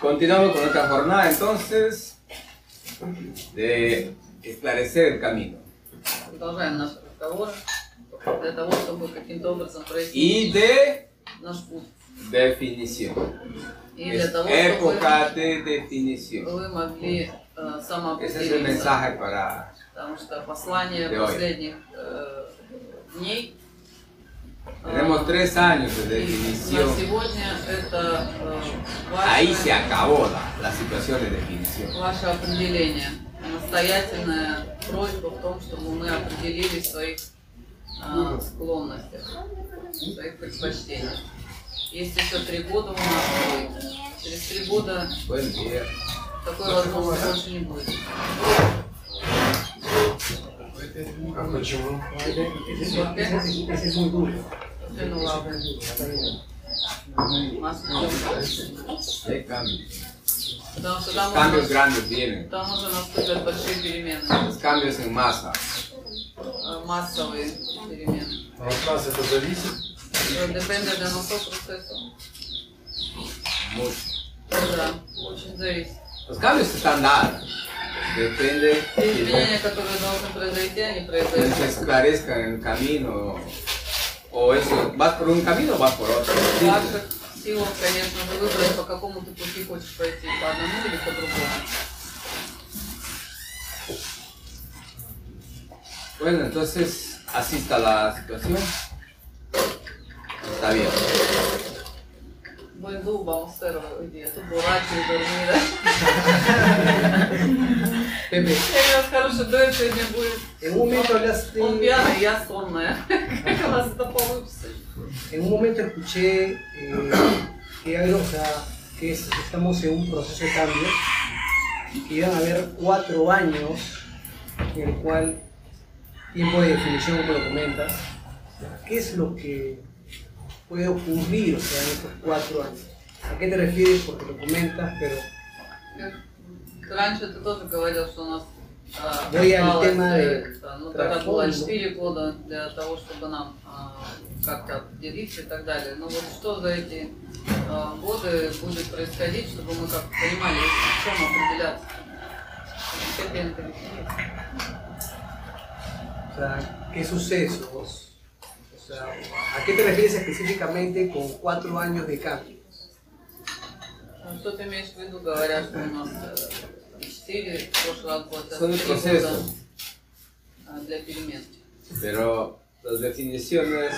Continuamos con otra jornada entonces de esclarecer el camino. Y de definición. Es época de definición. Ese es el mensaje para de hoy. Tenemos tres años de definición. э, Ahí se acabó la, la situación de definición. Настоятельная просьба в том, чтобы мы определили своих э, склонностях, своих предпочтениях. Есть еще три года у нас будет. Через три года такой возможности больше не будет. cambios. Потому что там Cambios уже, grandes vienen. там уже наступят большие перемены, Los cambios en masa. э, массовые перемены. А от нас это зависит? Э, Depende de nosotros eso. Mucho. Да, очень зависит. Los cambios están dados. Depende Те que изменения, которые должны произойти, они se произойдут. esclarezcan en el camino. O eso, vas por un camino o vas por otro. В ваших силах, конечно же, выбрать, по какому ты пути хочешь пройти, по одному или по другому. Bueno, entonces así está la situación. Está bien. Buen dúo, vamos a hacer hoy día. Tú borracho y dormida. Bebeğim. Biraz karıştırdığı En un momento hablaste, bombeada ya sonuna. Kafası da pamuksuz. en un momento escuché eh, que hay, o sea, que es- estamos en un proceso de cambio, que iban a haber cuatro años, en el cual tiempo de definición como lo comentas, ¿qué es lo que puede ocurrir o sea, en estos cuatro años? ¿A qué te refieres? Porque lo comentas, pero Раньше ты тоже говорил, что у нас а, al осталось, э, да, ну, тогда было трансформу. 4 года для того, чтобы нам а, как-то определиться и так далее. Но вот что за эти а, годы будет происходить, чтобы мы как-то понимали, в чем определяться? O sea, ¿qué sucesos? O sea, ¿a qué te refieres específicamente con cuatro años de cambio? Ну, Что ты имеешь в виду, говоря, что у нас э, 4 в прошлый год, это Son 3 года а, для перемен. Pero las definiciones,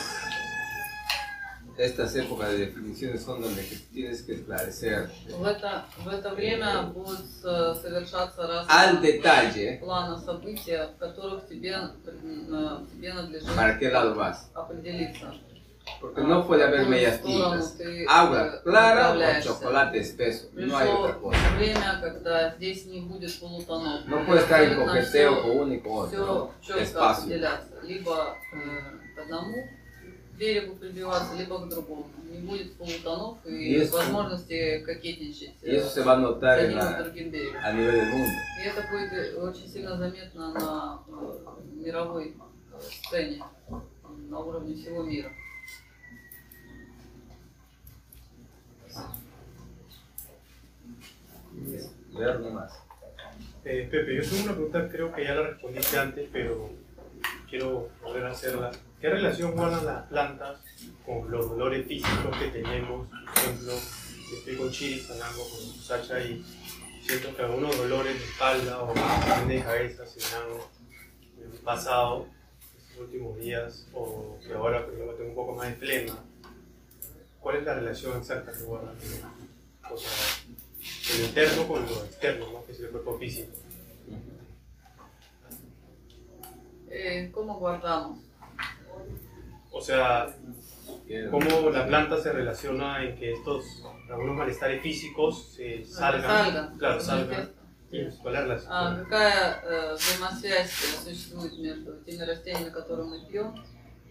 estas épocas de definiciones son donde tienes que esclarecer. В это, в это время будут э, совершаться разные плана события, в которых тебе, э, тебе надлежит определиться. Porque no puede haber medias tintas. Agua clara o chocolate espeso. No hay otra cosa. No puede estar en coqueteo con uno y con otro. Espacio. берегу прибиваться, либо к другому. Не будет полутонов и Есть. возможности кокетничать Y э, с одним и другим берегом. И это будет очень сильно заметно на э, мировой э, сцене, на уровне всего мира. Ver nomás. Eh, Pepe, yo tengo una pregunta, creo que ya la respondiste antes, pero quiero volver a hacerla. ¿Qué relación guardan las plantas con los dolores físicos que tenemos? Por ejemplo, estoy con Chiri hablando con Sacha y siento que algunos dolores de espalda o de cabeza se me han pasado estos últimos días o que ahora por ejemplo, tengo un poco más de flema. ¿Cuál es la relación exacta que guardan? O sea, lo interno con lo externo, ¿no? que es el cuerpo físico. Eh, ¿Cómo guardamos? O sea, Quiero- cómo la planta se relaciona en que estos algunos malestares físicos se salgan, Salgan. claro, salgan. Естественно. Y ¿Cuál es la relación? А какая э, взаимосвязь э, существует между теми растениями, которые мы пьем,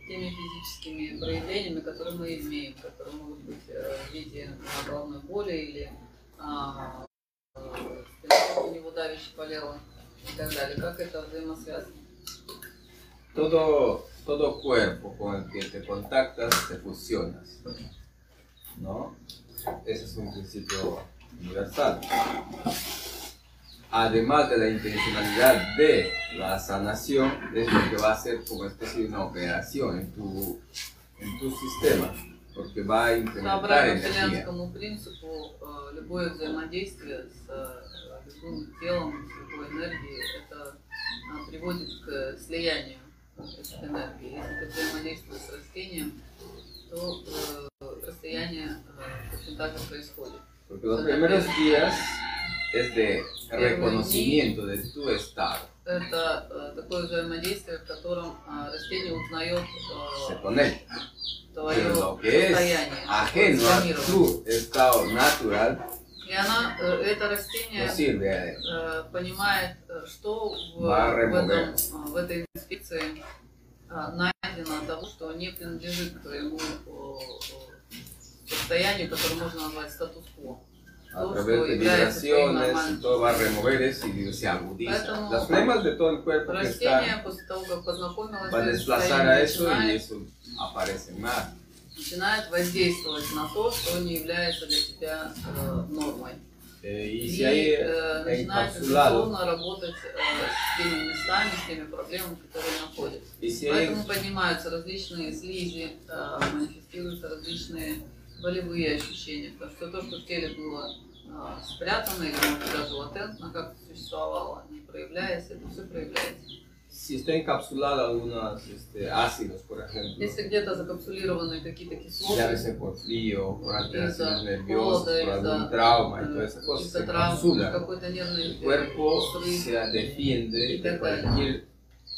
теми физическими проявлениями, которые мы имеем, которые могут быть э, в виде а, головной боли или а, э, у него давящий полерон и так далее. Как это взаимосвязано? todo, todo cuerpo con el que te contactas te fusionas, ¿no? Ese es un principio universal. Además de la intencionalidad de la sanación, es lo que va a hacer como especie de una operación en tu, en tu sistema, Porque va a energía. вселенскому принципу, э, любое взаимодействие с э, любым телом, с любой энергией, это э, приводит к слиянию этих энергий. Если ты взаимодействуешь с растением, то расстояние точно так же происходит. Porque los primeros días es de reconocimiento de tu estado это э, такое взаимодействие, в котором а, растение узнает э, твое состояние. Natural, и она, э, это растение понимает, что в, этом, в этой инспекции найдено того, что не принадлежит к твоему состоянию, которое можно назвать статус-кво. A través de vibraciones y todo va a remover eso y se agudiza. Las flemas de todo el cuerpo que están va a desplazar a eso y eso aparece más. начинает воздействовать на то, что не является для тебя э, нормой. И э, начинает интенсивно работать э, с теми местами, с теми проблемами, которые находятся. Поэтому поднимаются различные слизи, э, манифестируются различные болевые ощущения. Потому что то, что в теле было э, спрятано или может быть, даже латентно как-то существовало, не проявляясь, это все проявляется. si está encapsulado algunos este, ácidos, por ejemplo, Если где-то закапсулированы какие-то кислоты, llámese por frío, por alteraciones из-за nerviosas, холода, por algún из-за trauma y э, todas esas cosas, se из-за травм, encapsulan. какой-то нервный El э, cuerpo срыв, se defiende y de так cualquier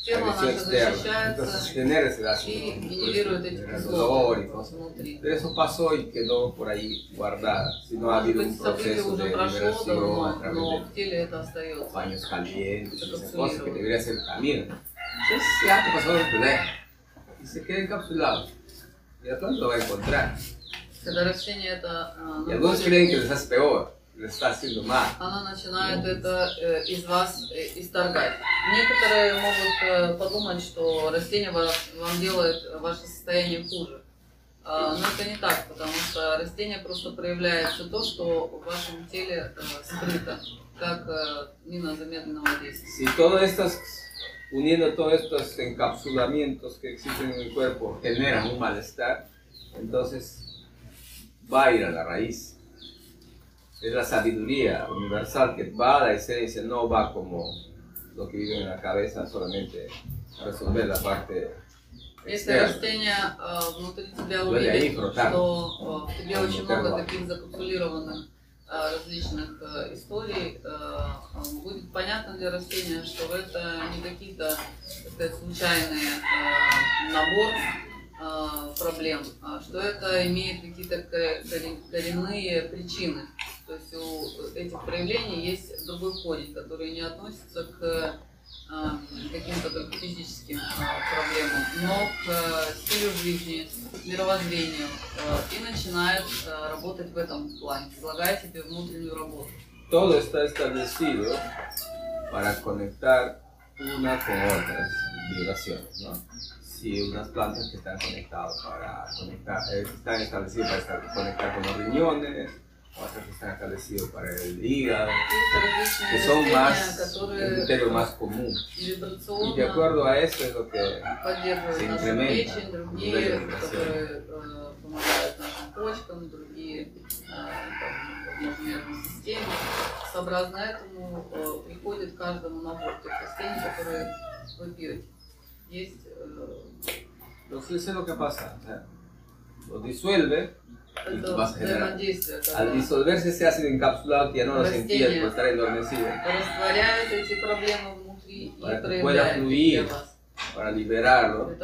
тело agresión наше externa. защищается Entonces genera ese ácido, и por eso генерирует эти genera dolor y кислоты cosas. внутри. Pero eso pasó y quedó por ahí guardada. Si no ha Может habido быть, un событие proceso уже de прошло liberación давно, a través но de в теле это остается. baños calientes, Se esas encapsuló. cosas que debería ser el camino. Entonces ya te pasó el problema. Y se queda encapsulado. Y la planta lo va a encontrar. Когда растение это э, Y algunos находит, creen que les hace peor, Она начинает это э, из вас э, исторгать. Некоторые могут э, подумать, что растение ва- вам делает ваше состояние хуже. А, Но это не так, потому что растение просто проявляет все то, что в вашем теле скрыто, как мина замедленного действия. Si todas estas, uniendo todos estos encapsulamientos que existen en el cuerpo, generan un malestar, entonces va a ir a la raíz. Es la sabiduría universal que va a la esencia, no va como lo que vive en la cabeza solamente a resolver la parte Если растение э, внутри тебя увидит, что э, в тебе очень много таких закапсулированных э, различных э, историй, э, будет понятно для растения, что это не какие-то, так сказать, случайные э, набор проблем, что это имеет какие-то ко- корен- коренные причины. То есть у этих проявлений есть другой корень, который не относится к э, каким-то только физическим э, проблемам, но к э, стилю жизни, мировоззрению и начинает работать в этом плане, предлагая тебе внутреннюю работу. Todo está establecido para conectar una con otras vibraciones, ¿no? Si unas plantas que están conectadas para conectar, eh, están establecidas para conectar con los riñones, otras que están establecidas para el hígado, Есть que различные son растения, más, el которые criterio э, más común. Y de вибрационно acuerdo a eso es lo que поддерживают se нашу incrementa печень, el другие, nivel de vibración. которые э, помогают нашим почкам, другие э, там, возможно, нервной системе. Сообразно этому э, приходит каждому набор тех растений, которые вы пьете. Есть э, Entonces eso es lo que pasa. o sea, lo disuelve al disolverse ese ácido encapsulado que ya no lo sentías por estar endormecido. Para que pueda fluir, para liberarlo,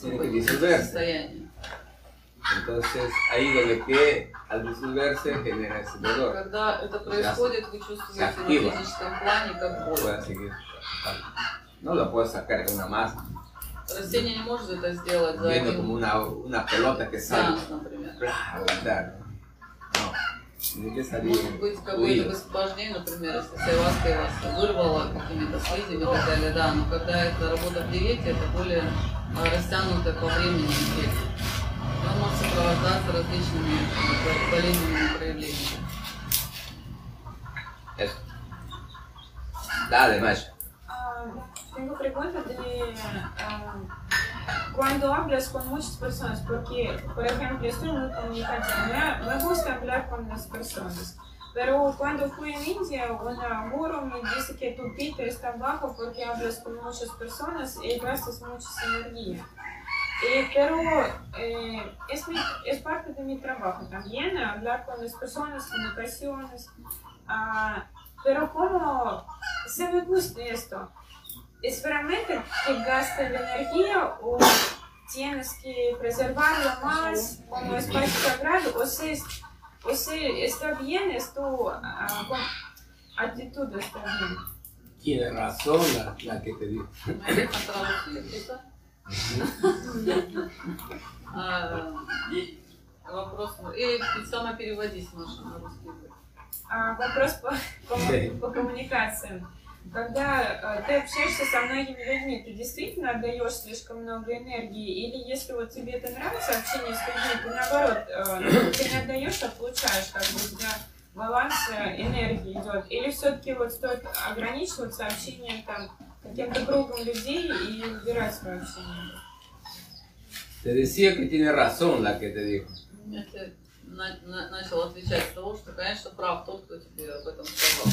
tiene que disolverse. Entonces, ahí donde que al disolverse genera ese dolor. Se activa. No lo puedes sacar con una masa. Растение не может это сделать за viendo como один una, una pelota que sale. сеанс, например. a volar, ¿no? Tiene que salir Может быть какое-то fluido. высвобождение, например, если сайваска вас вырвала какими-то слизями и так далее, да, но когда это работа в диете, это более а, растянутое по времени эффект. И Он может сопровождаться различными э, болезненными проявлениями. Eso. Dale, Masha. Tengo pregunta de ah, cuando hablas con muchas personas, porque, por ejemplo, estoy muy comunicativa, me, me gusta hablar con las personas. Pero cuando fui en India, una guru me dice que tu pita está bajo porque hablas con muchas personas y gastas mucha energía. Eh, pero eh, es, mi- es parte de mi trabajo también, hablar con las personas, comunicaciones. Ah, pero como se me gusta esto, ¿es realmente que gasta la energía o tienes que preservarlo más como espacio sagrado? O sea, es- o sea, está bien, es tu ah, con- actitud está bien. Tiene razón la, la que te. А, Вопрос. И сама переводись, Маша, на русский язык. А, вопрос по, по- Sí. по коммуникациям. Когда э, ты общаешься со многими людьми, ты действительно отдаешь слишком много энергии? Или если вот тебе это нравится, общение с людьми, ты наоборот, э, ты не отдаешь, а получаешь, как бы у тебя баланс э, энергии идет? Или все-таки вот стоит ограничиваться общением там каким-то кругом людей и выбирать свое общение? Te decía que tiene razón la que te dijo. Я тебе на- на- начал отвечать с того, что, конечно, прав тот, кто тебе об этом сказал.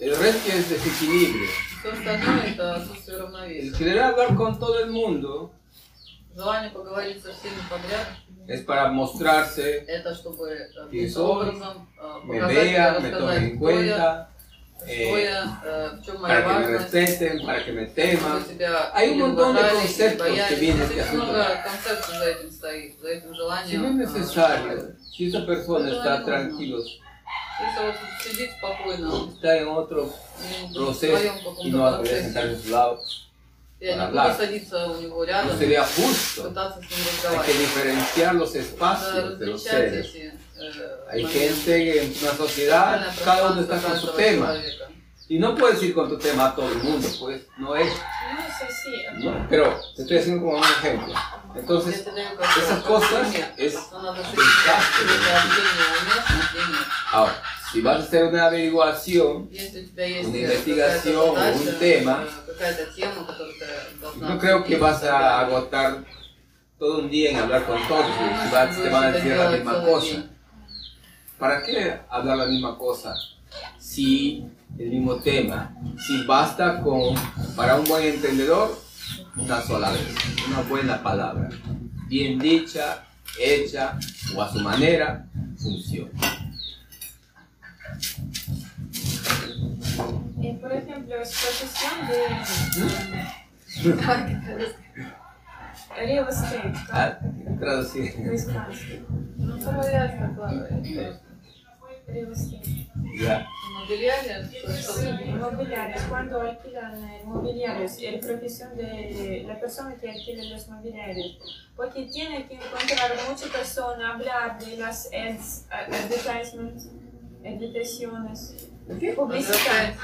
El resto es desequilibrio. El querer hablar con todo el mundo. Es para mostrarse que soy, me vean, me tomen en cuenta, eh, para que me respeten, para que me teman. Hay un montón de conceptos que vienen de Si no es necesario, si esa persona está tranquila, Está en otro proceso y no va a poder sentarse su lado. No pues sería justo. Hay que diferenciar los espacios de los seres. Hay gente en una sociedad, cada uno está con su tema. Y no puedes ir con tu tema a todo el mundo, pues no es. No. Pero te estoy haciendo como un ejemplo. Entonces, esas cosas es. Ahora, si vas a hacer una averiguación, una investigación o un tema, no creo que vas a agotar todo un día en hablar con todos, si vas, te van a decir la misma cosa. ¿Para qué hablar la misma cosa? Si el mismo tema, si basta con, para un buen entendedor, caso a la vez. Una buena palabra, bien dicha, hecha o a su manera, funciona. Eh, por ejemplo, es profesión de... ¿Mm? Ah, traducir. Traducir. Ya. Inmobiliarias. Inmobiliarias, cuando alquilan inmobiliarios, es profesión de, la persona que alquila los inmobiliarios. Porque tiene que encontrar mucha persona, hablar de las ads, advertisements, advertisaciones, publicidad.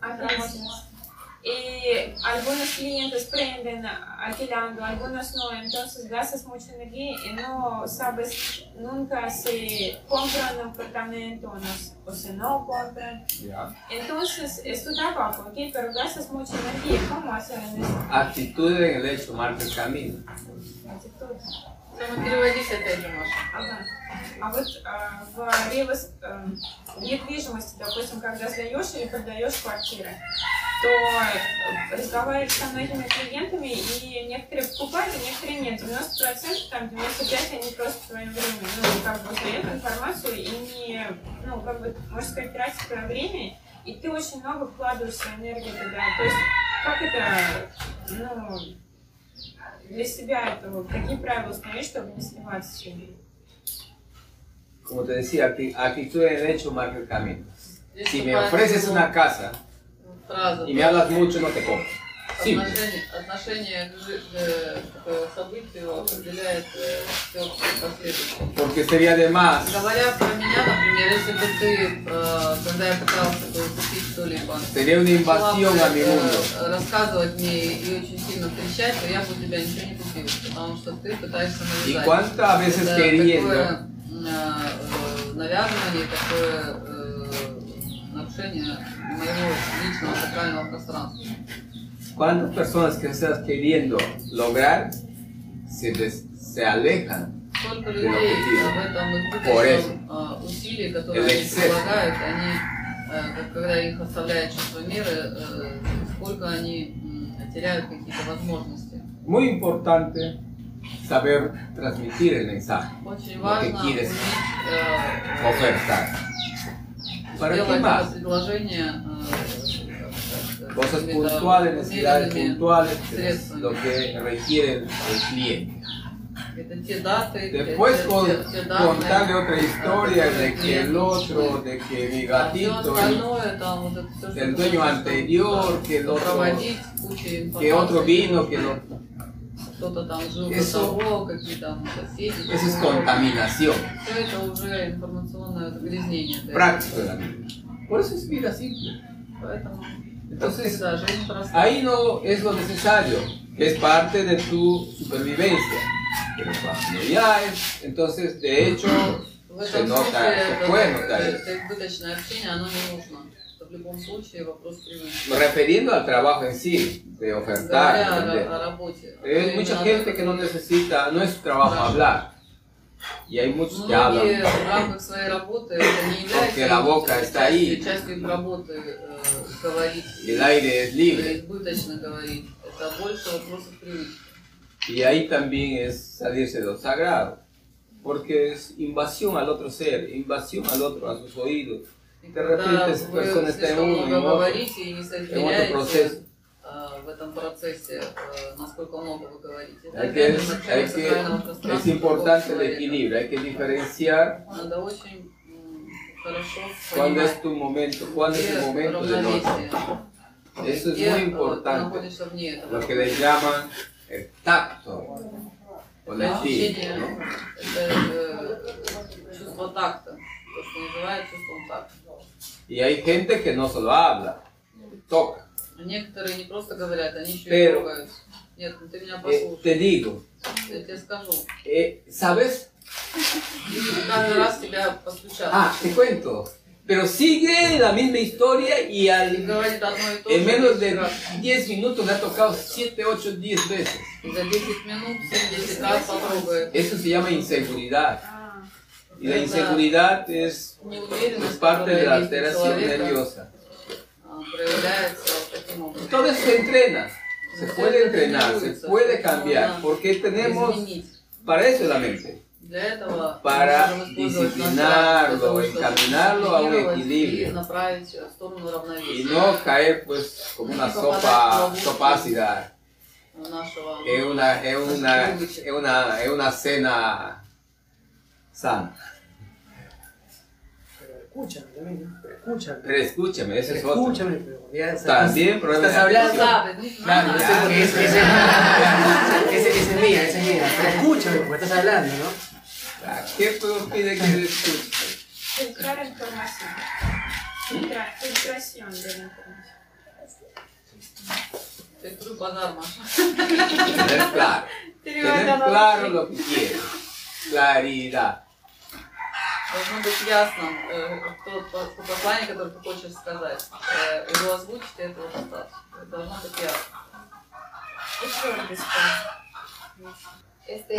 Agencias. Ah, y algunos clientes prenden alquilando, algunos no, entonces gastas mucha energía y no sabes nunca si compran un apartamento o, no, o si no compran. Ya. Entonces, es tu trabajo, ¿ok? Pero gastas mucha energía. ¿Cómo hacer esta Actitud en el hecho marca el camino. actitud? Ну, переводись опять же, Маша. Ага. А вот а, в, реал эс- эм, в недвижимости, допустим, когда сдаешь или продаешь квартиры, то э, разговариваешь со многими клиентами, и некоторые покупают, а некоторые нет. 90%, там 95% они просто твое время, ну, как бы узнают информацию и не, ну, как бы, можно сказать, тратят твое время, и ты очень много вкладываешь свою энергию туда. То есть, как это, ну, для себя это, вот, какие правила установить, чтобы не сливаться с людьми? Como te decía, acti- actitud en el hecho marca el camino. Здесь Si me вступает ofreces в una casa фраза, y me hablas mucho, no te compro. Отношение, отношение к, к- событию определяет э, de más. Говоря про меня, например, если бы ты, э, когда я пытался бы купить что-либо, mi э, рассказывать мне и очень сильно кричать, то я бы у тебя ничего не купил, потому что ты пытаешься навязать. cuántas veces Это queriendo такое навязывание, такое нарушение моего личного сакрального пространства. ¿Cuántas personas que estás queriendo lograr se, des- se alejan? Сколько Ты людей находила. в этом Por eso. избыточном э, усилии, которые El они exceso. прилагают, они, э, как- когда их оставляет чувство меры, э, сколько они м, теряют какие-то возможности. Muy importante saber transmitir el mensaje, Очень Lo que важно quieres уметь э, ofertar. ¿Para qué делать это más? предложение э, cosas puntuales, necesidades puntuales, que es lo que requiere el cliente. Después con, contarle otra historia de que el otro, de que mi gatito, el, el dueño anterior, que el otro, que otro vino, que lo... Eso, eso es contaminación. Práctica. Por eso es vida simple. Entonces, ahí no es lo necesario, que es parte de tu supervivencia. Pero cuando ya es, entonces, de hecho, se nota, se puede notar. Refiriendo al trabajo en sí, de ofertar, de, hay mucha gente que no necesita, no es su trabajo hablar. Y hay muchos que hablan. Porque la boca está ahí. частью их работы э, говорить Y el aire es или libre. избыточно говорить. Это больше вопросов привычки. Y ahí también es salirse de lo sagrado. Porque es invasión al otro ser, invasión al otro, a sus oídos. И De когда repente esa вы persona está en слишком uno, en много otro, говорите и не en otro соизмеряете proceso. э, в этом процессе, э, насколько много вы говорите. Это Hay que, опять же hay нарушение сакрального que, пространства es importante el человека. equilibrio, hay que diferenciar Надо очень м, хорошо ¿Cuándo es tu momento? ¿Cuándo es tu momento de noche? Eso es muy importante. Lo que le llaman el tacto. O la tia, ¿no? Y hay gente que no solo habla, toca. Pero, eh, te digo, eh, ¿sabes Ah, te cuento. Pero sigue la misma historia y al, en menos de 10 minutos le ha tocado 7, 8, 10 veces. Eso se llama inseguridad. Y la inseguridad es, es parte de la alteración nerviosa. Todo eso se entrena, se puede entrenar, se puede cambiar, porque tenemos, para eso la mente para disciplinarlo, encaminarlo a un equilibrio y no caer pues como una sopa, sopa ácida. Es una, es una, es una, es una cena sana. Pero escúchame también, ¿no? Pero escúchame. Pero escúchame, ese es otro. Escúchame, pero ya También Estás hablando. Claro, ese es mía, esa es mía. Pero escúchame, porque estás hablando, ¿no? Ah, ¿Qué puedo pedir que escuche? Filtrar información. Filtra- filtración de la información. Твой базар, Маша. Tener claro. Tener claro lo que quieres. Claridad. Должно быть ясно, э, то, послание, которое ты хочешь сказать. Э, Его озвучить, и этого достаточно. Должно быть ясно. И твердость. Este,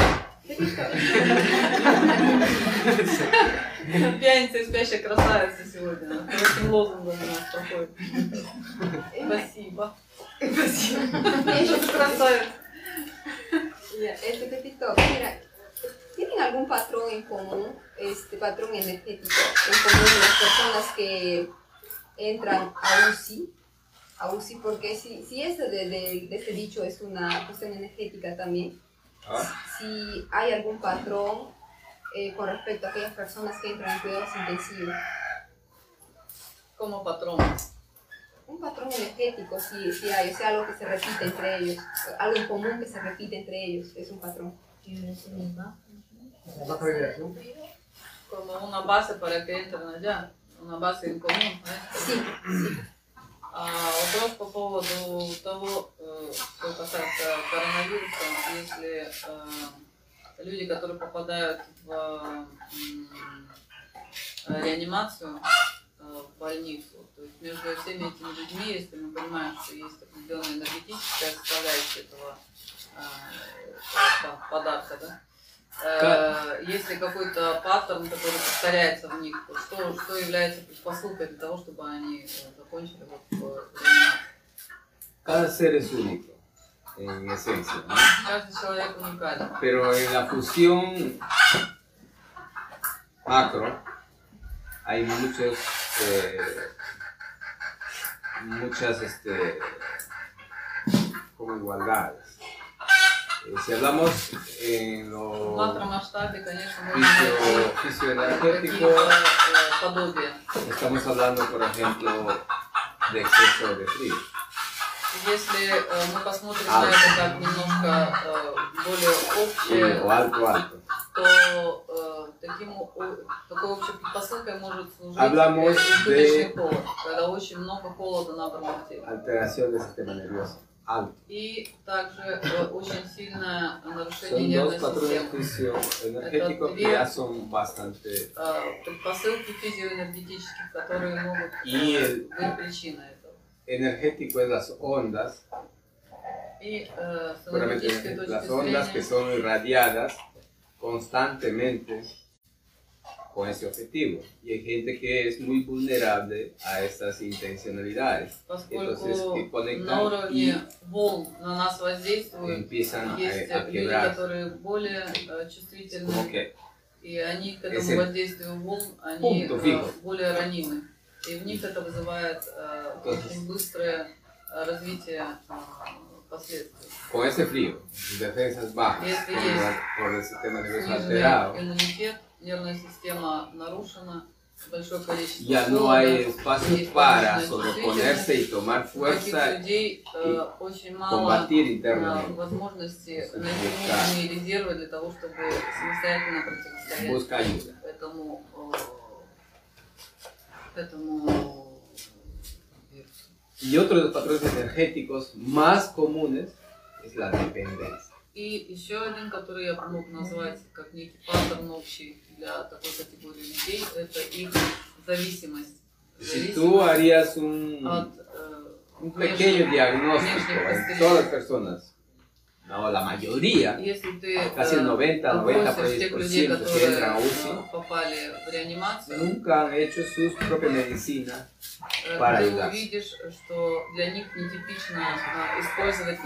Пьяница и спящая красавица сегодня. Таким лозунгом у нас проходит. Спасибо. Спасибо. Красавица. ya, este Pepito, mira, ¿tienen algún patrón en común, este patrón energético en común las personas que entran a UCI? A UCI, porque si, si esto de, de- de este dicho es una cuestión energética también, si hay algún patrón eh, con respecto a aquellas personas que entran en cuidados intensivos. Como patrón. un patrón energético, si, si hay, o sea, algo que se repite entre ellos, algo en común que se repite entre ellos, es un patrón. Como una base para que entren allá, una base en común. ¿eh? Sí, sí. А вопрос по поводу того, э, что касается коронавируса, если э, люди, которые попадают в реанимацию, э, в больницу, то есть между всеми этими людьми, если мы понимаем, что есть определенная энергетическая составляющая этого по- подарка, да, Э, есть ли какой-то паттерн, который повторяется в них, то что, что является предпосылкой для того, чтобы они э, закончили вот в реанимации? Cada ser es único, en esencia, ¿no? Каждый человек уникален. Pero en la fusión macro hay muchos, eh, muchas, este, como igualdades. Eh, si hablamos en В lo макромасштабе, конечно, можно найти fisio, fisioenergético, какие-то э, подобия. estamos hablando, por ejemplo, de exceso de frío. Если э, мы посмотрим А. на это как немножко э, более Frío, общее, o alto, alto. то э, таким, о- такой общей предпосылкой может служить Hablamos избыточный de- холод, когда очень много холода набрано в теле. Alteración del sistema nervioso. Alto. И также э, очень сильное нарушение Son нервной dos patrones системы. fisioenergéticos que ya son bastante Э, Предпосылки физиоэнергетических, которые могут И э, el- быть причиной этого. energético es las ondas, И э, с puramente энергетической точки las ondas que зрения, son irradiadas constantemente con ese objetivo. Y hay gente que es muy vulnerable a estas intencionalidades. поскольку Entonces, que на conectan y уровне волн на нас воздействуют, empiezan есть a, a люди, quebrar. которые более э, Como чувствительны, que и они к этому Ese воздействию волн, они punto э, fijo. более ранимы. И в них это вызывает э, Entonces- очень быстрое э, развитие э, последствий. con ese frío, defensas bajas, Y este por, es la- por el sistema nervioso Сниженный alterado, иммунитет, нервная система нарушена, большое количество ya no hay espacio para sobreponerse y tomar fuerza людей э, очень мало combatir э, internamente. возможности найти резервы для того, чтобы самостоятельно противостоять Busca ayuda. этому, э, этому вирусу. Y otro de los patrones energéticos más comunes es la dependencia. И еще один, который я мог назвать как некий паттерн общий для такой категории людей, это их зависимость. Si tú harías un, от э, un pequeño diagnóstico en todas las personas, No, la mayoría, casi el 90, 90% que entran a UCI, nunca han hecho su propia medicina para ayudar.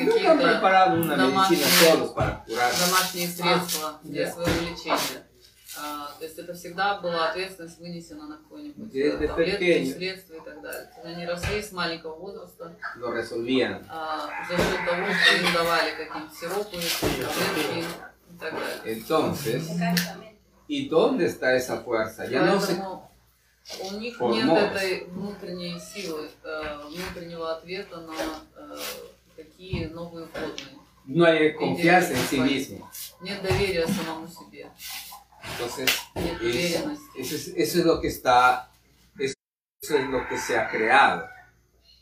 Nunca han preparado una medicina solos para curar. А, то есть это всегда была ответственность вынесена на какой-нибудь э, Desde таблетки, pequeño. средства и так далее. Они росли с маленького возраста Lo resolvían. а, за счет того, что им давали какие-то сиропы, таблетки и так далее. Entonces, ¿y dónde está esa fuerza? Ya no se у них нет этой внутренней силы, э, внутреннего ответа на э, такие новые входные. no hay confianza en sí mismo. Нет доверия самому себе, Entonces, es- eso es, eso es lo que está, eso es lo que se ha creado.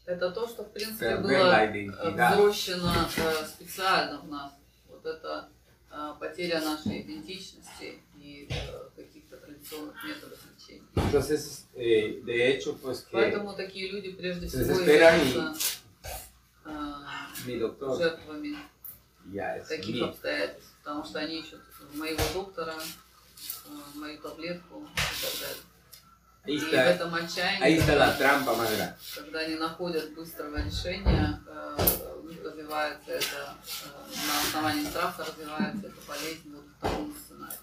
Это то, что в принципе было взрощено э, специально в нас. Вот это э, потеря нашей идентичности и э, каких-то традиционных методов лечения. Entonces, eh, de hecho, pues que Поэтому такие люди прежде всего являются mi жертвами ya таких mí. обстоятельств, потому что они ищут моего доктора, мою таблетку и так далее. Ahí И в está, этом отчаянии, ahí está la trampa más grande. когда они находят быстрого решения, э, развивается это, э, на основании страха развивается эта болезнь вот в таком сценарии.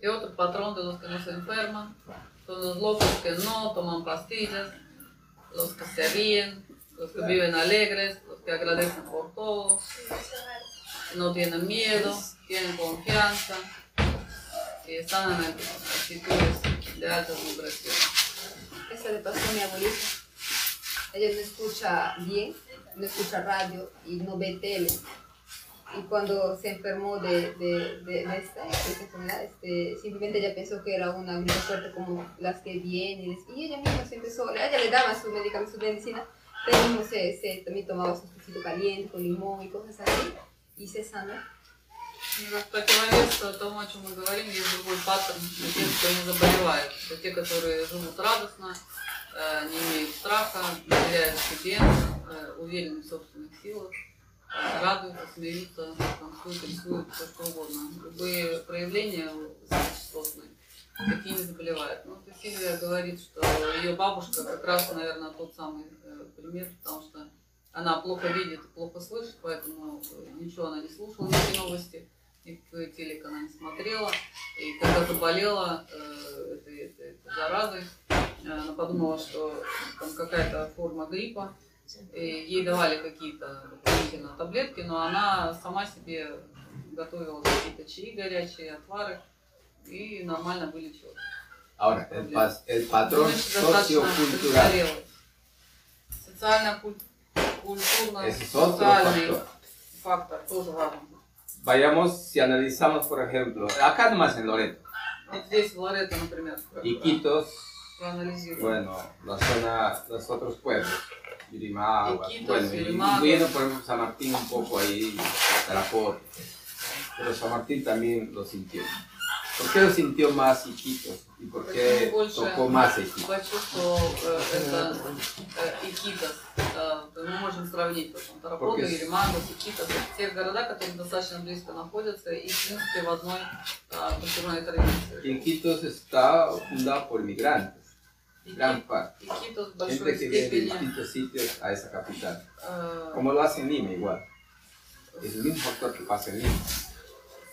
Y otro patrón de los que no se enferman son los locos que no toman pastillas, los que se ríen, los que viven alegres, los que agradecen por todo, no tienen miedo, tienen confianza y están en actitudes de alta vibración. Eso le pasó a mi abuelita. Ella no escucha bien, no escucha radio y no ve tele. Y cuando se enfermó de, de, de, de esta, enfermedad, este, simplemente ella pensó que era una gripe fuerte como las que vienen. Y ella misma se empezó, ella le daba su medicamento, su medicina, pero mismo se, se, también tomaba su tecito caliente con limón y cosas así. Y se sanó. И вот противовес тому, о чем мы говорим, есть другой паттерн для тех, кто не заболевает. Это те, которые живут радостно, э, не имеют страха, доверяют себе, э, уверены в собственных силах, э, радуются, смеются, танцуют, рисуют, все что угодно. Любые проявления высокочастотные, такие не заболевают. Ну, вот Сильвия говорит, что ее бабушка как раз, наверное, тот самый э, пример, потому что она плохо видит и плохо слышит, поэтому э, ничего она не слушала, никакие новости, никакой телек она не смотрела. И когда заболела э, этой, этой, этой заразой, э, она подумала, что там какая-то форма гриппа, и ей давали какие-то дополнительные таблетки, но она сама себе готовила какие-то чаи горячие, отвары, и нормально вылечилась. Ahora, el, pas- el patrón Значит, достаточно sociocultural, престарелый. Социально-культурно ese es otro социальный factor. фактор тоже важен. Vayamos, si analizamos, por ejemplo, acá nomás en Loreto, Вот здесь в Лоретто, например, Iquitos, проанализируем. bueno, la zona, los otros pueblos, Yurimaguas, Iquitos, bueno, Yurimaguas. incluyendo por ejemplo San Martín un poco ahí, Tarapor, pero San Martín también lo sintió. ¿Por qué lo sintió más Iquitos? ¿Y por qué Почему больше tocó más Iquitos? почувствовал э, это э, Икитос. Э, мы можем сравнить вот, там, Тараподу, Porque- Еремагус, Икитос. Это те города, которые достаточно близко находятся и, в принципе, в одной э, культурной традиции. Iquitos está fundado por migrantes, gran parte. Икитос в большой Gente que viene de степени distintos sitios a esa capital. э, Como lo hace en Lima igual. Es el mismo factor que pasa en Lima.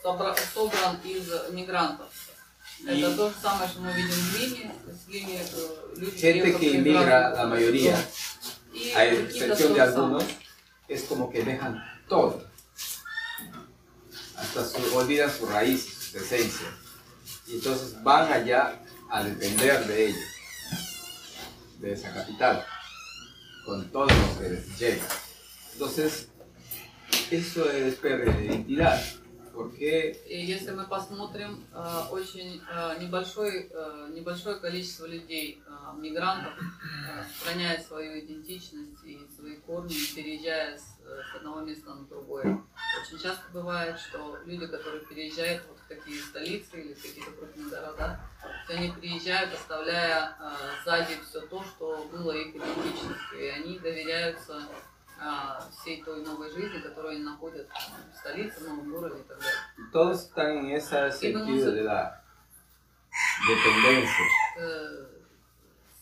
собра- собран из мигрантов. И- Это то же самое, что мы видим в Лиме. То есть в Лиме э, люди Gente que приехавшие из inmigra, разных la mayoría, И a Икитос excepción то de же самое. algunos, es como que dejan todo. Hasta su- olvidan sus raíces, su esencia. Y entonces van allá a depender de ellos, de esa capital, con todo lo que les llega. Entonces, eso es pérdida de identidad. Porque И если мы посмотрим, э, очень э, небольшой, э, небольшое количество людей, мигрантов, сохраняет свою идентичность и свои корни, переезжая с, одного места на другое. Очень часто бывает, что люди, которые переезжают вот в такие столицы или в какие-то крупные города, они приезжают, оставляя сзади все то, что было их идентичностью, и они доверяются всей той новой жизни, которую они находят в столице, в новом городе и так далее. todos están en ese sentido de la dependencia,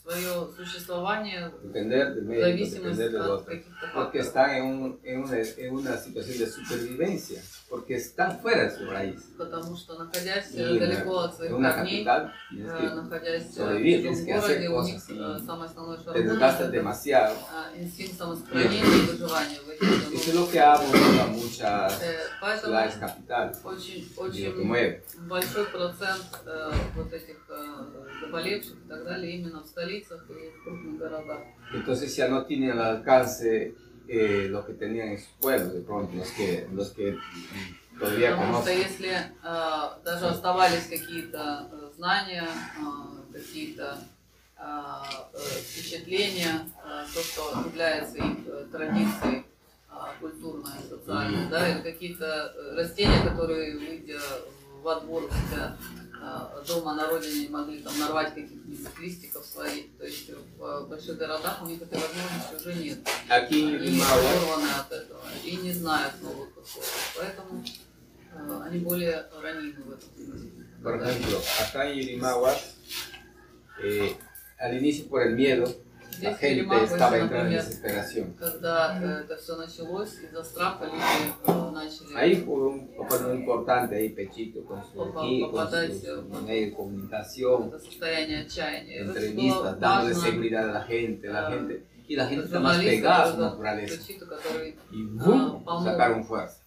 свое существование depender de зависимости depender de каких-то porque están en, un- en una, en una situación de supervivencia, porque están fuera de su raíz. Потому что находясь Y э, en, далеко от en своих una корней, capital tienes э, que находясь э, sobrevivir, в tienes чужом que hacer городе, у них cosas э, y самое основное, что te работает, desgastas это, demasiado. э, инстинкт самосохранения и выживания в этих Eso es новых lo que ha movido a muchas Э, Поэтому ciudades capitales очень, y lo que очень mueve. большой процент э, вот этих э, заболевших и так далее именно в столицах и в крупных городах. Entonces ya no tienen al alcance eh, lo que tenían en sus pueblos, de pronto, los que, los que todavía Потому что conocen. если э, даже оставались какие-то э, знания, э, какие-то э, э, впечатления, э, то, что является их э, традицией э, культурной, социальной, да, или какие-то э, растения, которые, выйдя во двор у себя э, дома на родине, не могли там нарвать каких-нибудь листиков своих, то есть в э, больших городах у них этой возможности уже нет. En Они оторваны от этого и не знают новых условий. Поэтому э, они более ранимы в этом смысле. por ejemplo, acá en Yurimaguas, eh, al inicio por el miedo, la Здесь в gente Еремагуасе, estaba entrando en например, desesperación. когда э, это все началось, из-за страха люди э, начали Ahí fue un papel muy importante ahí Pechito con su Попа- equipo, con попадать sus в- medios de comunicación, это состояние отчаяния. Это было entrevistas, dándole важно. seguridad a la gente, la Ah, gente, y la gente Los está más журналисты, pegada a su да, naturaleza. Печито, который Y ¡boom! Ah, помог. sacaron fuerza.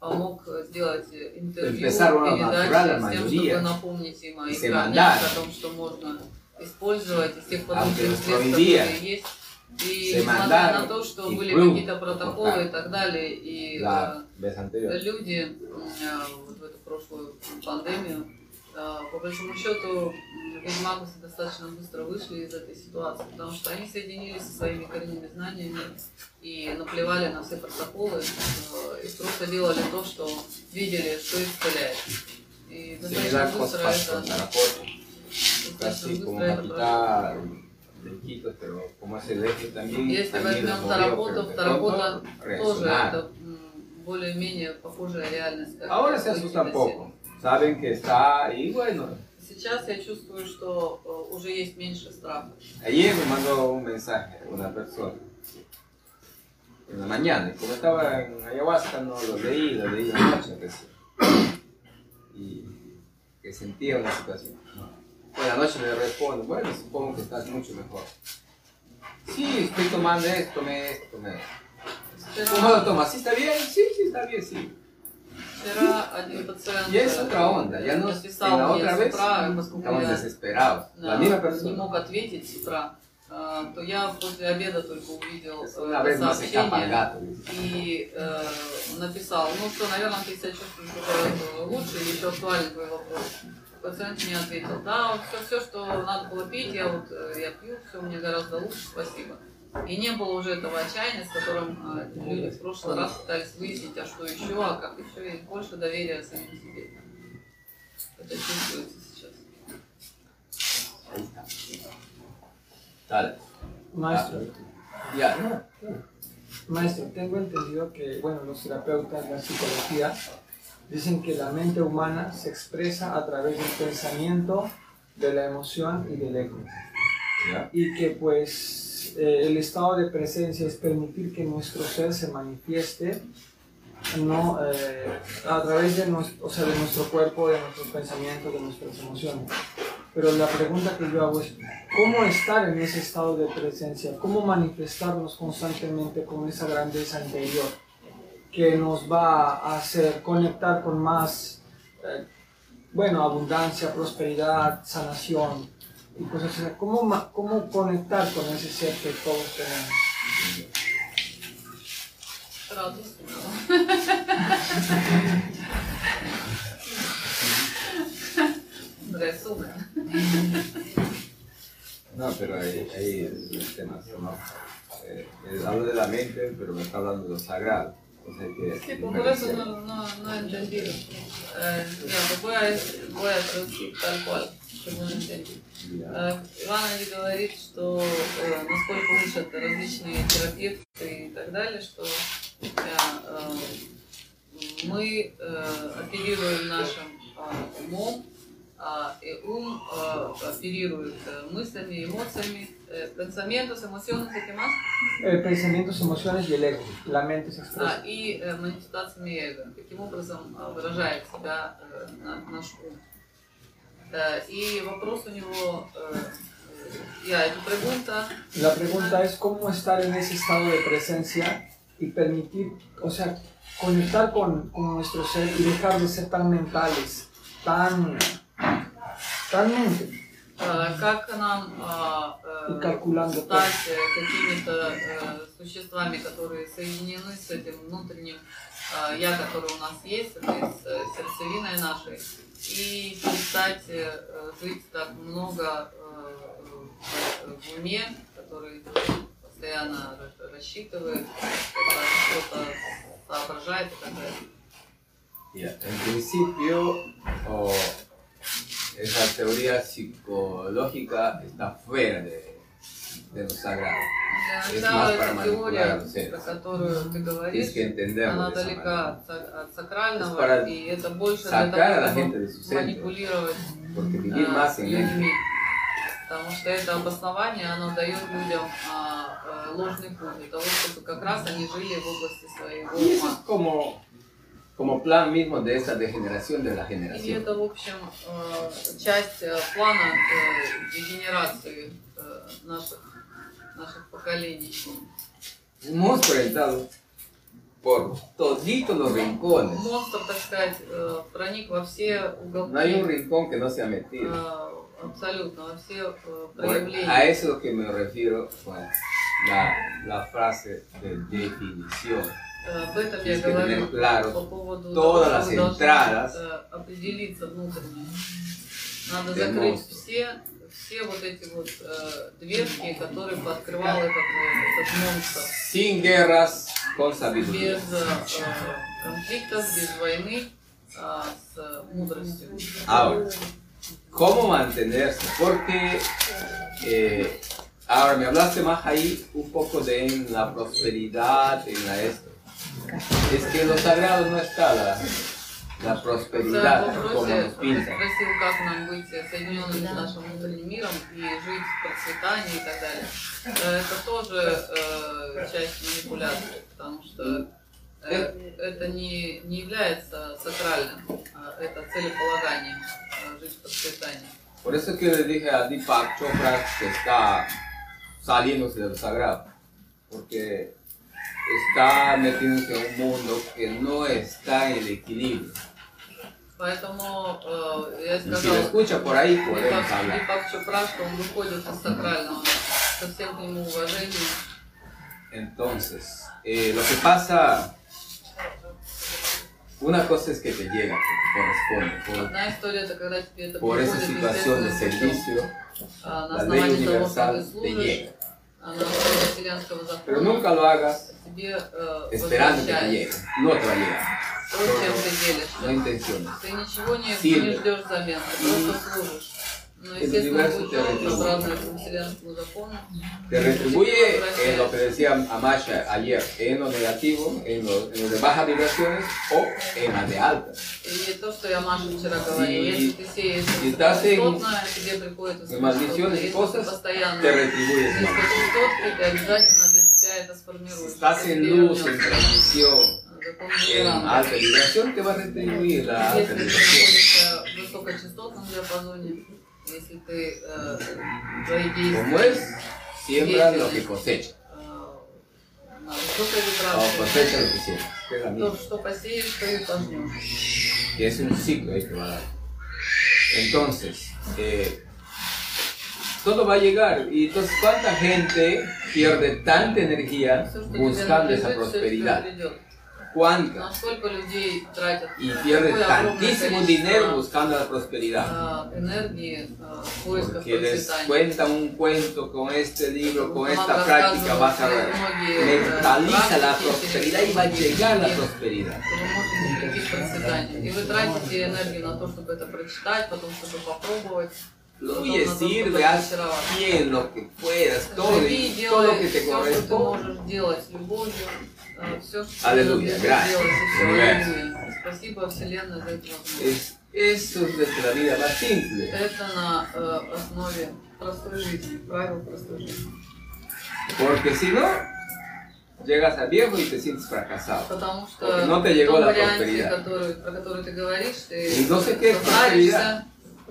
помог сделать интервью, Empezaron a передачи natural la с тем, mayoría. чтобы напомнить им о Y se экранах, mandaron. о том, что можно использовать из тех los средств, которые есть. И несмотря на то, что были какие-то протоколы и так далее, и э, люди э, вот в эту прошлую пандемию, э, по большому счету, ведьмагусы достаточно быстро вышли из этой ситуации, потому что они соединились со своими коренными знаниями и наплевали на все протоколы, и просто делали то, что видели, что исцеляет. И достаточно быстро это, Casi como быстро это произошло. capital de Quito, pero como es el eje también. Если también возьмем movió, Тараpoto, pero в de Тараpoto pronto тоже reaccionaron. это м, более-менее похожая реальность. как Ahora в se asustan Киеве. poco. Saben que está y bueno. Сейчас я чувствую, что э, уже есть меньше страха. Ayer me mandó un mensaje una persona. En la mañana, y como estaba en ayahuasca, no lo leí, lo leí anoche recién. Y que sentía una situación. Buona notte nel respawn. Bueno, supongo que estás mucho mejor. Sí, estoy tomando esto, me, esto, me. ¿Cómo lo tomas? ¿Sí está bien? Sí, sí está bien, sí. Вчера один пациент... Есть утро он, да. Я нас писал мне с утра, поскольку я не мог ответить с утра, э, то я после обеда только увидел э, сообщение и э, написал, ну что, наверное, ты себя чувствуешь лучше, еще актуальный твой вопрос. Пациент мне ответил, да, вот все, все, что надо было пить, я вот э, я пью, все мне гораздо лучше, спасибо. И не было уже этого отчаяния, с которым э, люди в прошлый раз пытались выяснить, а что еще, а как еще, и больше доверия самим себе. Это чувствуется сейчас. Dale. Maestro, Ya, no. maestro, tengo entendido que, bueno, los terapeutas la psicología dicen que la mente humana se expresa a través del pensamiento, de la emoción y del ego. Ya. y que pues eh, el estado de presencia es permitir que nuestro ser se manifieste no Eh, a través de nuestro, o sea, de nuestro cuerpo, de nuestros pensamientos, de nuestras emociones. Pero la pregunta que yo hago es, ¿cómo estar en ese estado de presencia? ¿Cómo manifestarnos constantemente con esa grandeza interior que nos va a hacer conectar con más, eh, bueno, abundancia, prosperidad, sanación y cosas así. ¿Cómo, ¿Cómo conectar con ese ser que todos tenemos? No. Resumen. No, pero ahí, ahí el tema, no, eh, eh hablo de la mente, pero me está hablando de lo sagrado. Sí, por eso no, no, no entendí. Eh, ya, voy a, voy a traducir tal cual, чтобы он entendí. Ya. Э, Иванович говорит, что э, насколько учат различные терапевты и так далее, что э, э, мы э, оперируем нашим э, умом, ум э, оперирует э, мыслями, эмоциями, э, pensamientos, emociones y qué más, Eh, pensamientos, emociones y el ego. La mente se а, expresa. и э, манифестациями эго. Каким образом э, выражает себя э, на- наш ум. Э, и вопрос у него, э, э, я эту pregunta La pregunta es cómo estar en ese estado de presencia y permitir, o sea, conectar con, con nuestro ser y dejar de ser tan mentales, tan, mente Э, как нам э, э, todo. стать э, какими-то э, существами, которые соединены с этим внутренним э, я, который у нас есть, это с э, сердцевиной нашей, и перестать э, жить так много э, в уме, который постоянно ра- рассчитывает, что-то что-то соображает и так далее. Ya, En principio, esa teoría psicológica está fuera de, de lo sagrado. Для Es начала más para эта manipular теория, al ser. про которую ты говоришь, Tienes que entenderlo. она de esa далека manera. от, са- от сакрального, Es para и это больше для sacar a того, la чтобы gente de su centro. манипулировать Porque vivir а, más с en людьми. mente Потому что это обоснование, оно дает людям а, а, ложный путь для того, чтобы как раз они жили в области своего Y eso es ума. como, como plan mismo de esa degeneración de la И generación. это, в общем, э, часть э, плана э, дегенерации э, наших, наших поколений. Hemos presentado por toditos los rincones. Монстр, так сказать, э, проник во все No hay un уголки, rincón que no se ha metido. э, абсолютно, во все э, Bueno, a проявления. eso es lo que me refiero con la, la frase de definición. Э, Об этом я Tienes que tener говорю claro по поводу todas того, las что вы должны, entradas. э, определиться внутренне. Надо del закрыть monstruo. все, все вот эти вот э, дверки, которые пооткрывал этот, э, этот монстр. Sin guerras, con sabiduría. Без э, конфликтов, без войны, а с мудростью. Ahora, ¿cómo mantenerse? Porque eh, ahora me hablaste más ahí un poco de en la prosperidad, en la esto. Es que lo sagrado no está la, la prosperidad como nos pintan. спросил, как нам быть соединенными с нашим внутренним миром и жить в процветании и так далее. Это тоже э, часть манипуляции, потому что э, это не, не является сакральным, а это целеполагание, э, жить в процветании. Por eso es que le dije a Deepak Chopra que está saliéndose del sagrado. Porque está metiéndose en un mundo que no está en el equilibrio. Поэтому э, я Y si lo сказала escucha por ahí, podemos Дипак, hablar. Дипак Чопра, что он выходит из сакрального, со всем к нему уважением. Entonces, eh, lo que pasa, una cosa es que te llega, que te corresponde, por, Одна история это когда тебе это por esa приходит situación de естественным путем. servicio, А, на la ley основании того, что ты universal te служишь, llega. а, на основе вселенского Pero закона, nunca lo hagas тебе э, esperando que te возвращается llegue. No te va a llegar. то, чем ты No делишься. intenciones. Ты ничего не, Сильно. не ждешь взамен, ты просто служишь. Но, El естественно, universo путем, te retribuye. сообразно этому вселенскому закону, Te retribuye en lo que decía Amasha ayer, en lo negativo, en lo, en lo de bajas vibraciones o en las de altas. И то, что я Маша вчера говорила, И- если ты сеешь и estás en- высокочастотное, тебе приходит en maldiciones y Если cosas, ты постоянно te retribuye estás si estás en luz, en transmisión, en alta vibración, te va a retribuir la alta vibración. Como es, siembra lo que cosecha. O cosecha lo que siembra. Es la misma. Que es un ciclo ahí que va a dar. Entonces, eh, todo va a llegar. Y entonces, ¿cuánta gente pierde tanta energía Все, что тебе buscando esa надлежит, все, prosperidad? что придет. ¿Cuánta? Насколько людей тратят Y э, pierde такое огромное tantísimo количество, dinero buscando la prosperidad. э, энергии э, в поисках Porque les процветания. cuentan un cuento con este libro, con Нам esta práctica, рассказывают vas a ver. многие, э, Mentaliza la практики, prosperidad y va a llegar la и prosperidad. что вы можете прийти к процветанию. И вы тратите энергию на то, чтобы это прочитать, потом, чтобы попробовать. Tú y sirve, haz bien lo que puedas, todo, todo lo que te corresponde. Aleluya, gracias. Es, eso es nuestra vida más simple. Porque si no, llegas a viejo y te sientes fracasado. Porque no te llegó la prosperidad. Y no sé qué es prosperidad.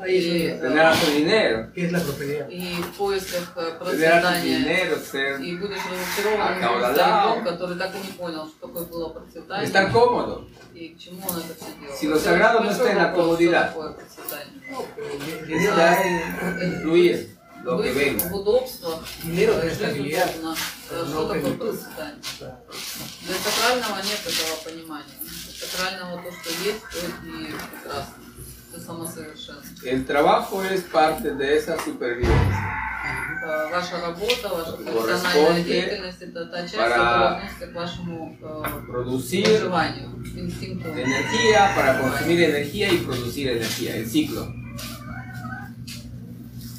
И, Tener harto dinero, ¿Qué es la prosperidad? и в поисках э, процветания. dinero, ser, И будешь разочарован Акаудалау. стариком, который так и не понял, что такое было процветание estar cómodo. и к чему он это все делал. Si lo Это sagrado no большой está en la вопрос, comodidad. Что такое процветание. No, pero el dinero, Está en fluir lo que Быть venga. в удобствах, dinero da estabilidad. Э, No Что такое plenitud. процветание? Для сакрального нет этого понимания. Для сакрального то, что есть, то и прекрасно. Это самосовершенство. El trabajo es parte de esa supervivencia. Э, Ваша работа, ваша Corresponde профессиональная деятельность это та часть, para которая относится к вашему э, Producir выживанию, инстинкту. energía para consumir energía y producir energía, el ciclo.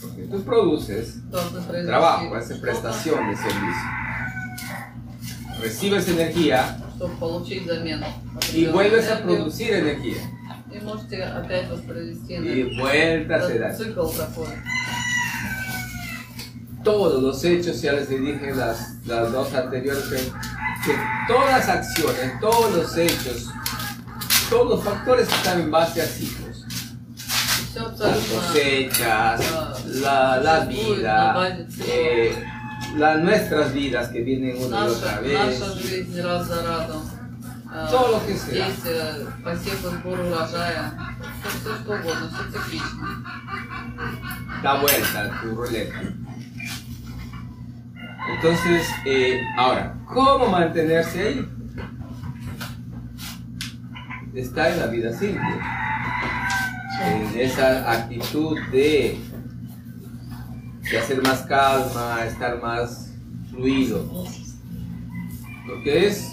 Porque tú produces Должны произвести trabajo, es что-то, prestación de servicio. Recibes energía чтобы получить замену. y определенную vuelves a энергию, producir energía. Y vuelta se da. Circle. Todos los hechos, ya les dije las, las dos anteriores, que, que todas las acciones, todos los hechos, todos los factores que están en base a ciclos. Las cosechas, la, la vida, eh, las nuestras vidas que vienen una y otra vez. Todo lo que sea. здесь э, посев и сбор урожая, все, все что угодно, все циклично. da vuelta tu ruleta. Entonces, eh, ahora, ¿cómo mantenerse ahí? Está en la vida simple. En esa actitud de, de hacer más calma, estar más fluido. Porque es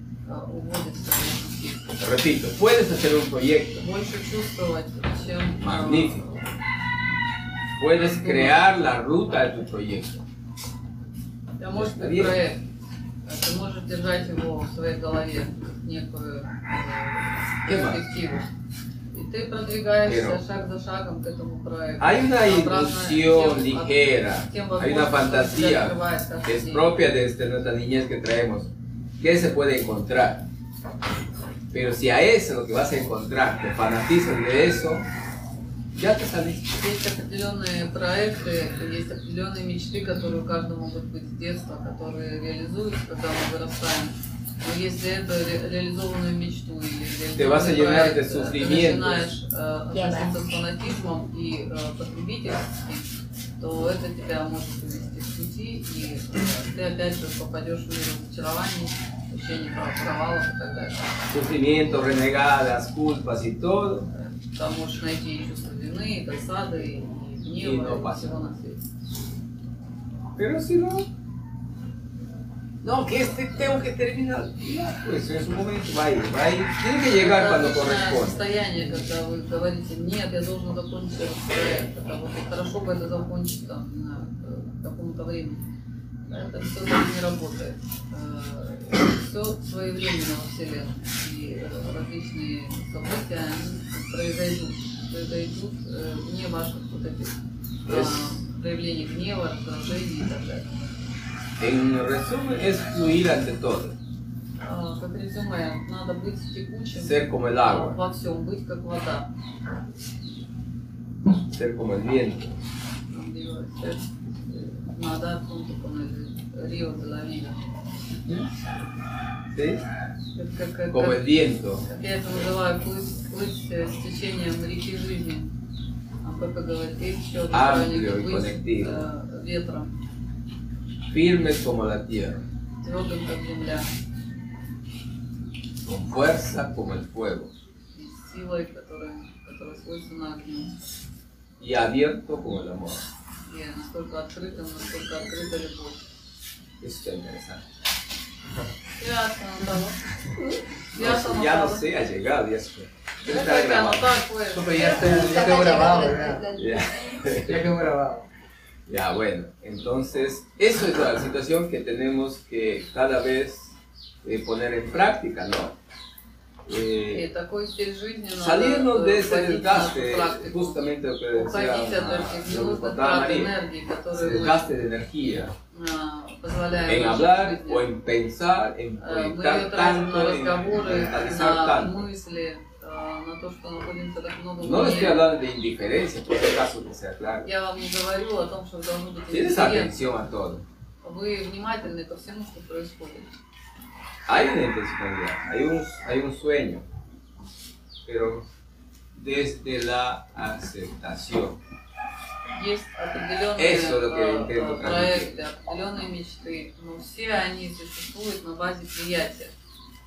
Жить, жить в потоке, потому что там э, нет столько ментальности. Потому что когда ты э, входишь в область ума, именно это тебя э, уводит в совершенность. Repito, puedes hacer un proyecto Больше чувствовать, чем... э, magnífico. Puedes crear la ruta de tu proyecto. У тебя может Está быть bien. проект, а ты можешь держать его в своей голове, как некую э, ¿Qué más? перспективу. И ты продвигаешься Pero- шаг за шагом к этому проекту. Hay una Обратно ilusión тем- ligera, тем hay una возможностям, которые fantasía открывает каждый que es день. propia de este- nuestra niñez que traemos. ¿Qué se puede encontrar? Pero si a eso lo que vas a encontrar te fanatizas de eso, ya te saliste. Есть определенные проекты, есть определенные мечты, которые у каждого могут быть с детства, которые реализуются, когда мы вырастаем. Но если эту ре- реализованную мечту или llenar de проект, ты начинаешь э, относиться с фанатизмом и э, потребительством, то это тебя может вывести пути, и э, ты опять же попадешь в мир разочарований, ощущений прав- провалов и так далее. Sufrimiento, renegadas, culpas y todo. Там можешь найти и чувство вины, и досады, и гнева, no и всего на свете. Pero si no. No, que este tengo que terminar. Ya, pues en su momento va a ir, va a ir. Tiene que llegar cuando corresponde. состояние, когда вы говорите, нет, я должен закончить этот проект, это вот хорошо бы это закончить там, не знаю, времени. Это все не работает. Все своевременно во Вселенной. И э, различные события, они произойдут. Произойдут э, вне ваших вот этих э, проявлений гнева, раздражений и так далее. En resumen, es fluir ante todo. А, Как резюме, надо быть текучим Ser como el а, agua, во всем, быть как вода. ser como el viento. Ser, nadar junto con el río de la vida. ¿Sí? Это как, как, Como el как, viento. как я это называю, плыть, плыть э, с течением реки жизни. А Пепе говорит, есть еще одно Amplio y быть conectivo. э, ветром, Firmes como la tierra. твердым, как земля, Con fuerza como el fuego. и с силой, которая, которая свойственна огню. Y abierto como el amor. И настолько открытым, насколько открыта любовь. Eso está interesante. Ясно, No Ясно, sé, ya no sé, ha llegado, ya se fue. Ya está Это grabado. так, pues. Pero ya está, ya quedó grabado, ya. Ya. Ya quedó grabado. Ya, bueno, entonces, eso es la situación que tenemos que cada vez eh, poner en práctica, ¿no? И Eh, такой стиль жизни надо salirnos de э, ese вводить в нашу desgaste, практику. justamente lo que decía Уходить от ah, этих lo que ненужных contaba трат María, энергии, ese которые мы desgaste de energía а, позволяем en нашей hablar жизни. o en pensar, en Э, Мы ее proyectar тратим на tanto, en разговоры, mentalizar на tanto. мысли, э, на то, что находимся так много в No le estoy мире. hablando de indiferencia, por si acaso que sea claro. Я вам не говорю о том, что вы должны быть Tienes индифферентны. atención a todo. Вы внимательны ко всему, что происходит. Hay una intencionalidad, hay un, hay un sueño, pero desde la aceptación. Есть определенные Eso es lo que э, intento э, transmitir. проекты, определенные мечты, но все они существуют на базе приятия,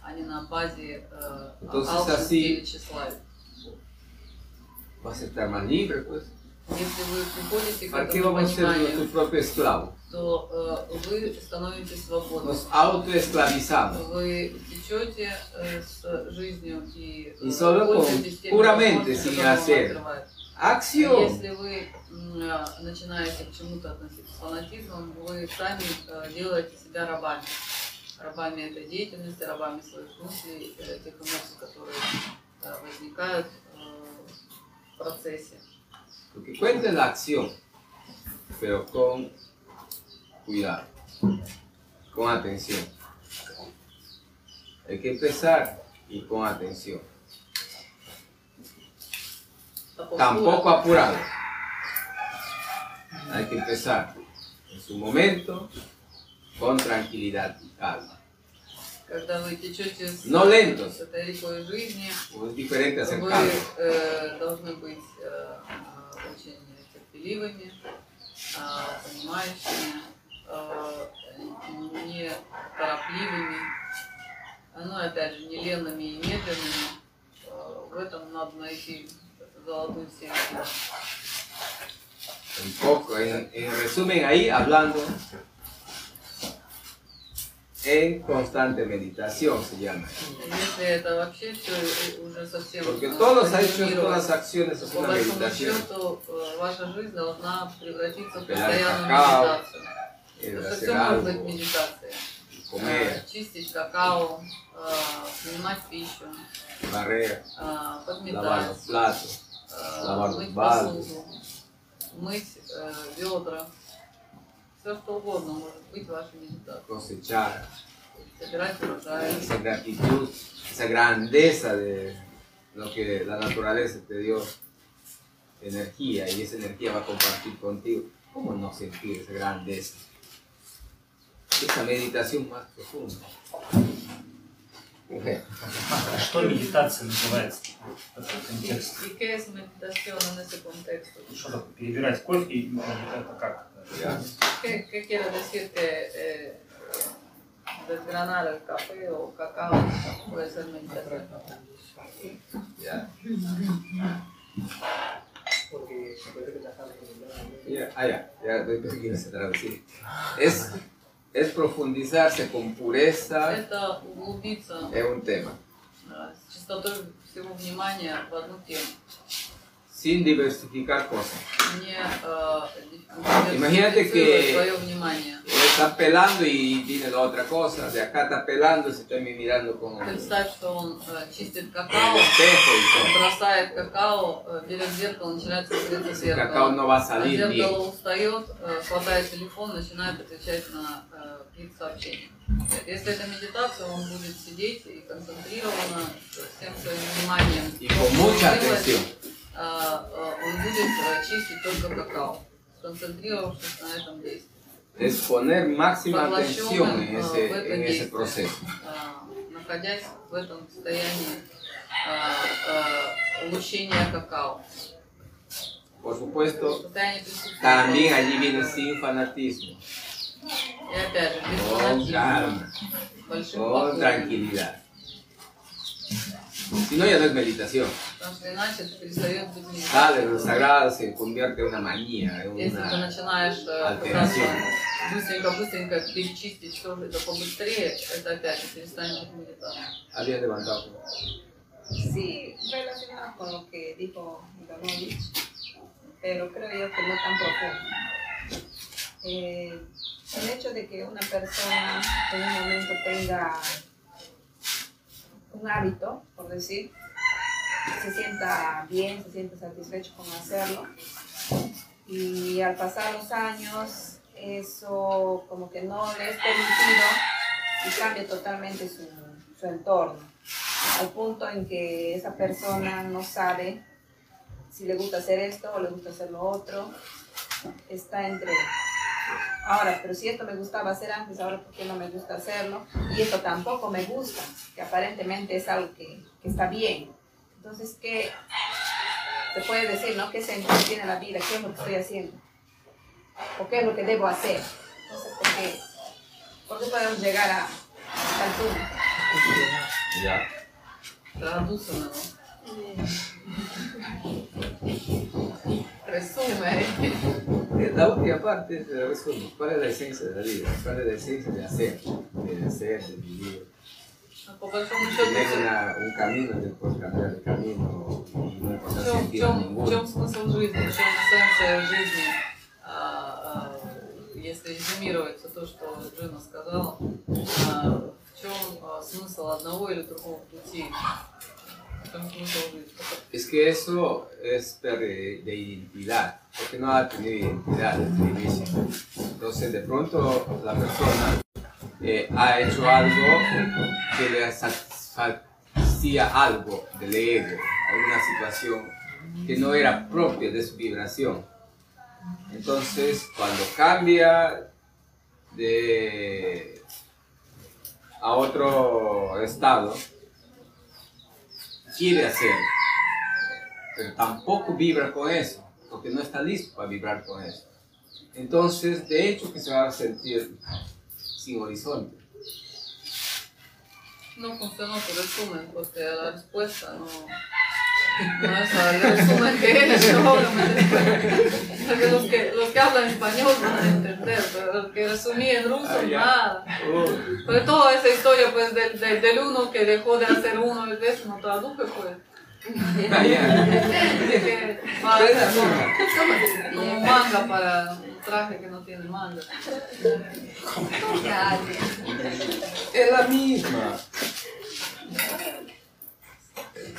а не на базе э, Entonces, алчности así- или тщеславия. Vas a estar más libre, pues. Если вы приходите к ¿Para qué этому пониманию, то э, вы становитесь свободны. Вы течете э, с жизнью и, э, Y solo con- puramente, sin hacer. Acción. Если вы э, начинаете к чему-то относиться с фанатизмом, вы сами э, делаете себя рабами. Рабами этой деятельности, рабами своих мыслей, э, тех эмоций, которые э, возникают. э, процессе. Porque cuente la acción, pero con cuidado, con atención. Hay que empezar y con atención. Та postura, Tampoco apurado. Hay que empezar en su momento, con tranquilidad y calma. Когда вы течете с, Но ленtos. с этой рекой жизни, Como es diferente hacer вы calma. э, должны быть э, э, очень терпеливыми, э, понимающими, э, не торопливыми, ну и опять же не ленными и медленными. Э, в этом надо найти золотую середину. Un poco, en, en resumen, ahí hablando en constante meditación se llama. Porque todos ha hecho todas las acciones es una meditación. Pelar cacao, comer, чистить какао, принимать пищу, barrer, подметать, lavar los platos, lavar los vasos, мыть ведра. Все что угодно может быть вашей медитацией. cosechar, Собирать урожай. esa gratitud, esa grandeza de lo que la naturaleza te dio energía y esa energía va a compartir contigo. ¿Cómo no sentir esa grandeza? Esa meditación más profunda. Mujer. А что медитация называется? Этот контекст. ¿Y qué es meditación en ese contexto? Что такое? Перебирать кофе, ну, это как? Ya. ¿Qué, qué quiere decir que eh, desgranar el café o cacao puede ser meditación? Ya. Porque se puede relajar con el Ya, ah, ya, ya doy permiso de traducir. Es, es profundizarse con pureza Это углубиться en un tema, э, с чистотой всего внимания в одну тему. sin diversificar cosas. Не э, Imagínate диверсифицируя que- свое внимание. Está pelando y tiene la otra cosa. De acá está pelando, se está mirando con el Представь, что он э, чистит какао, espejo y todo. бросает какао, э, берет зеркало, начинает смотреть в El зеркало. cacao no va a А salir bien. зеркало устает, э, хватает телефон, начинает отвечать на э, какие-то сообщения. Если это медитация, он будет сидеть и концентрированно всем своим вниманием. Y con mucha делать, atención. А, а, он будет э, чистить только какао, сконцентрировавшись на этом действии. Es poner máxima atención en ese, en ese proceso. А, находясь в этом состоянии а, а, улучшения какао. Por supuesto, también allí viene sin fanatismo, con calma, con tranquilidad. Si no, ya no es meditación. Потому что иначе это перестает быть Sale de lo медитацией. sagrado, se convierte en una manía, en Если ты una начинаешь э, alteración. пытаться быстренько-быстренько перечистить все это побыстрее, это опять же перестанет быть медитацией. Había levantado. Sí, relacionado con lo que dijo Ivanovich, pero creo yo que no tan profundo. Eh, el hecho de que una persona en un momento tenga un hábito, por decir, se sienta bien, se sienta satisfecho con hacerlo, y al pasar los años eso como que no le es permitido y cambia totalmente su, su entorno al punto en que esa persona no sabe si le gusta hacer esto o le gusta hacer lo otro. Está entre, Ahora, pero si esto me gustaba hacer antes, ahora ¿por qué no me gusta hacerlo? Y esto tampoco me gusta, que aparentemente es algo que, que está bien. Entonces, ¿qué se puede decir, no? ¿Qué sentido tiene la vida? ¿Qué es lo que estoy haciendo? ¿O qué es lo que debo hacer? Entonces, ¿por qué, ¿Por qué podemos llegar a, tal? Ya. Tradúcelo, ¿no? Resume. La última parte es el resumen. ¿Cuál es la esencia de la vida? ¿Cuál es la esencia de hacer? De ser, de vivir. Tener una- un camino, después cambiar el camino no encontrar sentido чем, в ninguno. чем смысл жизни, в чем эссенция жизни, а, а, если резюмировать то, что Джина сказала, а, в чем а, смысл одного или другого пути? Es que eso es de, de identidad, porque no ha tenido identidad desde el inicio. Entonces, de pronto, la persona eh, ha hecho algo que le satisfacía algo del ego, alguna situación que no era propia de su vibración. Entonces, cuando cambia de a otro estado, quiere hacer, pero tampoco vibra con eso, porque no está listo para vibrar con eso. Entonces, de hecho, que se va a sentir sin horizonte. No funcionó por resumen, porque la respuesta no, no es el que es obviamente. Porque los que, los que hablan español van a entender, pero los que resumí en ruso, Ah, nada. Pero toda esa historia pues del, del, uno que dejó de hacer uno eso no traduje pues. ah, es así, como, como manga para un traje que no tiene manga. Es la misma.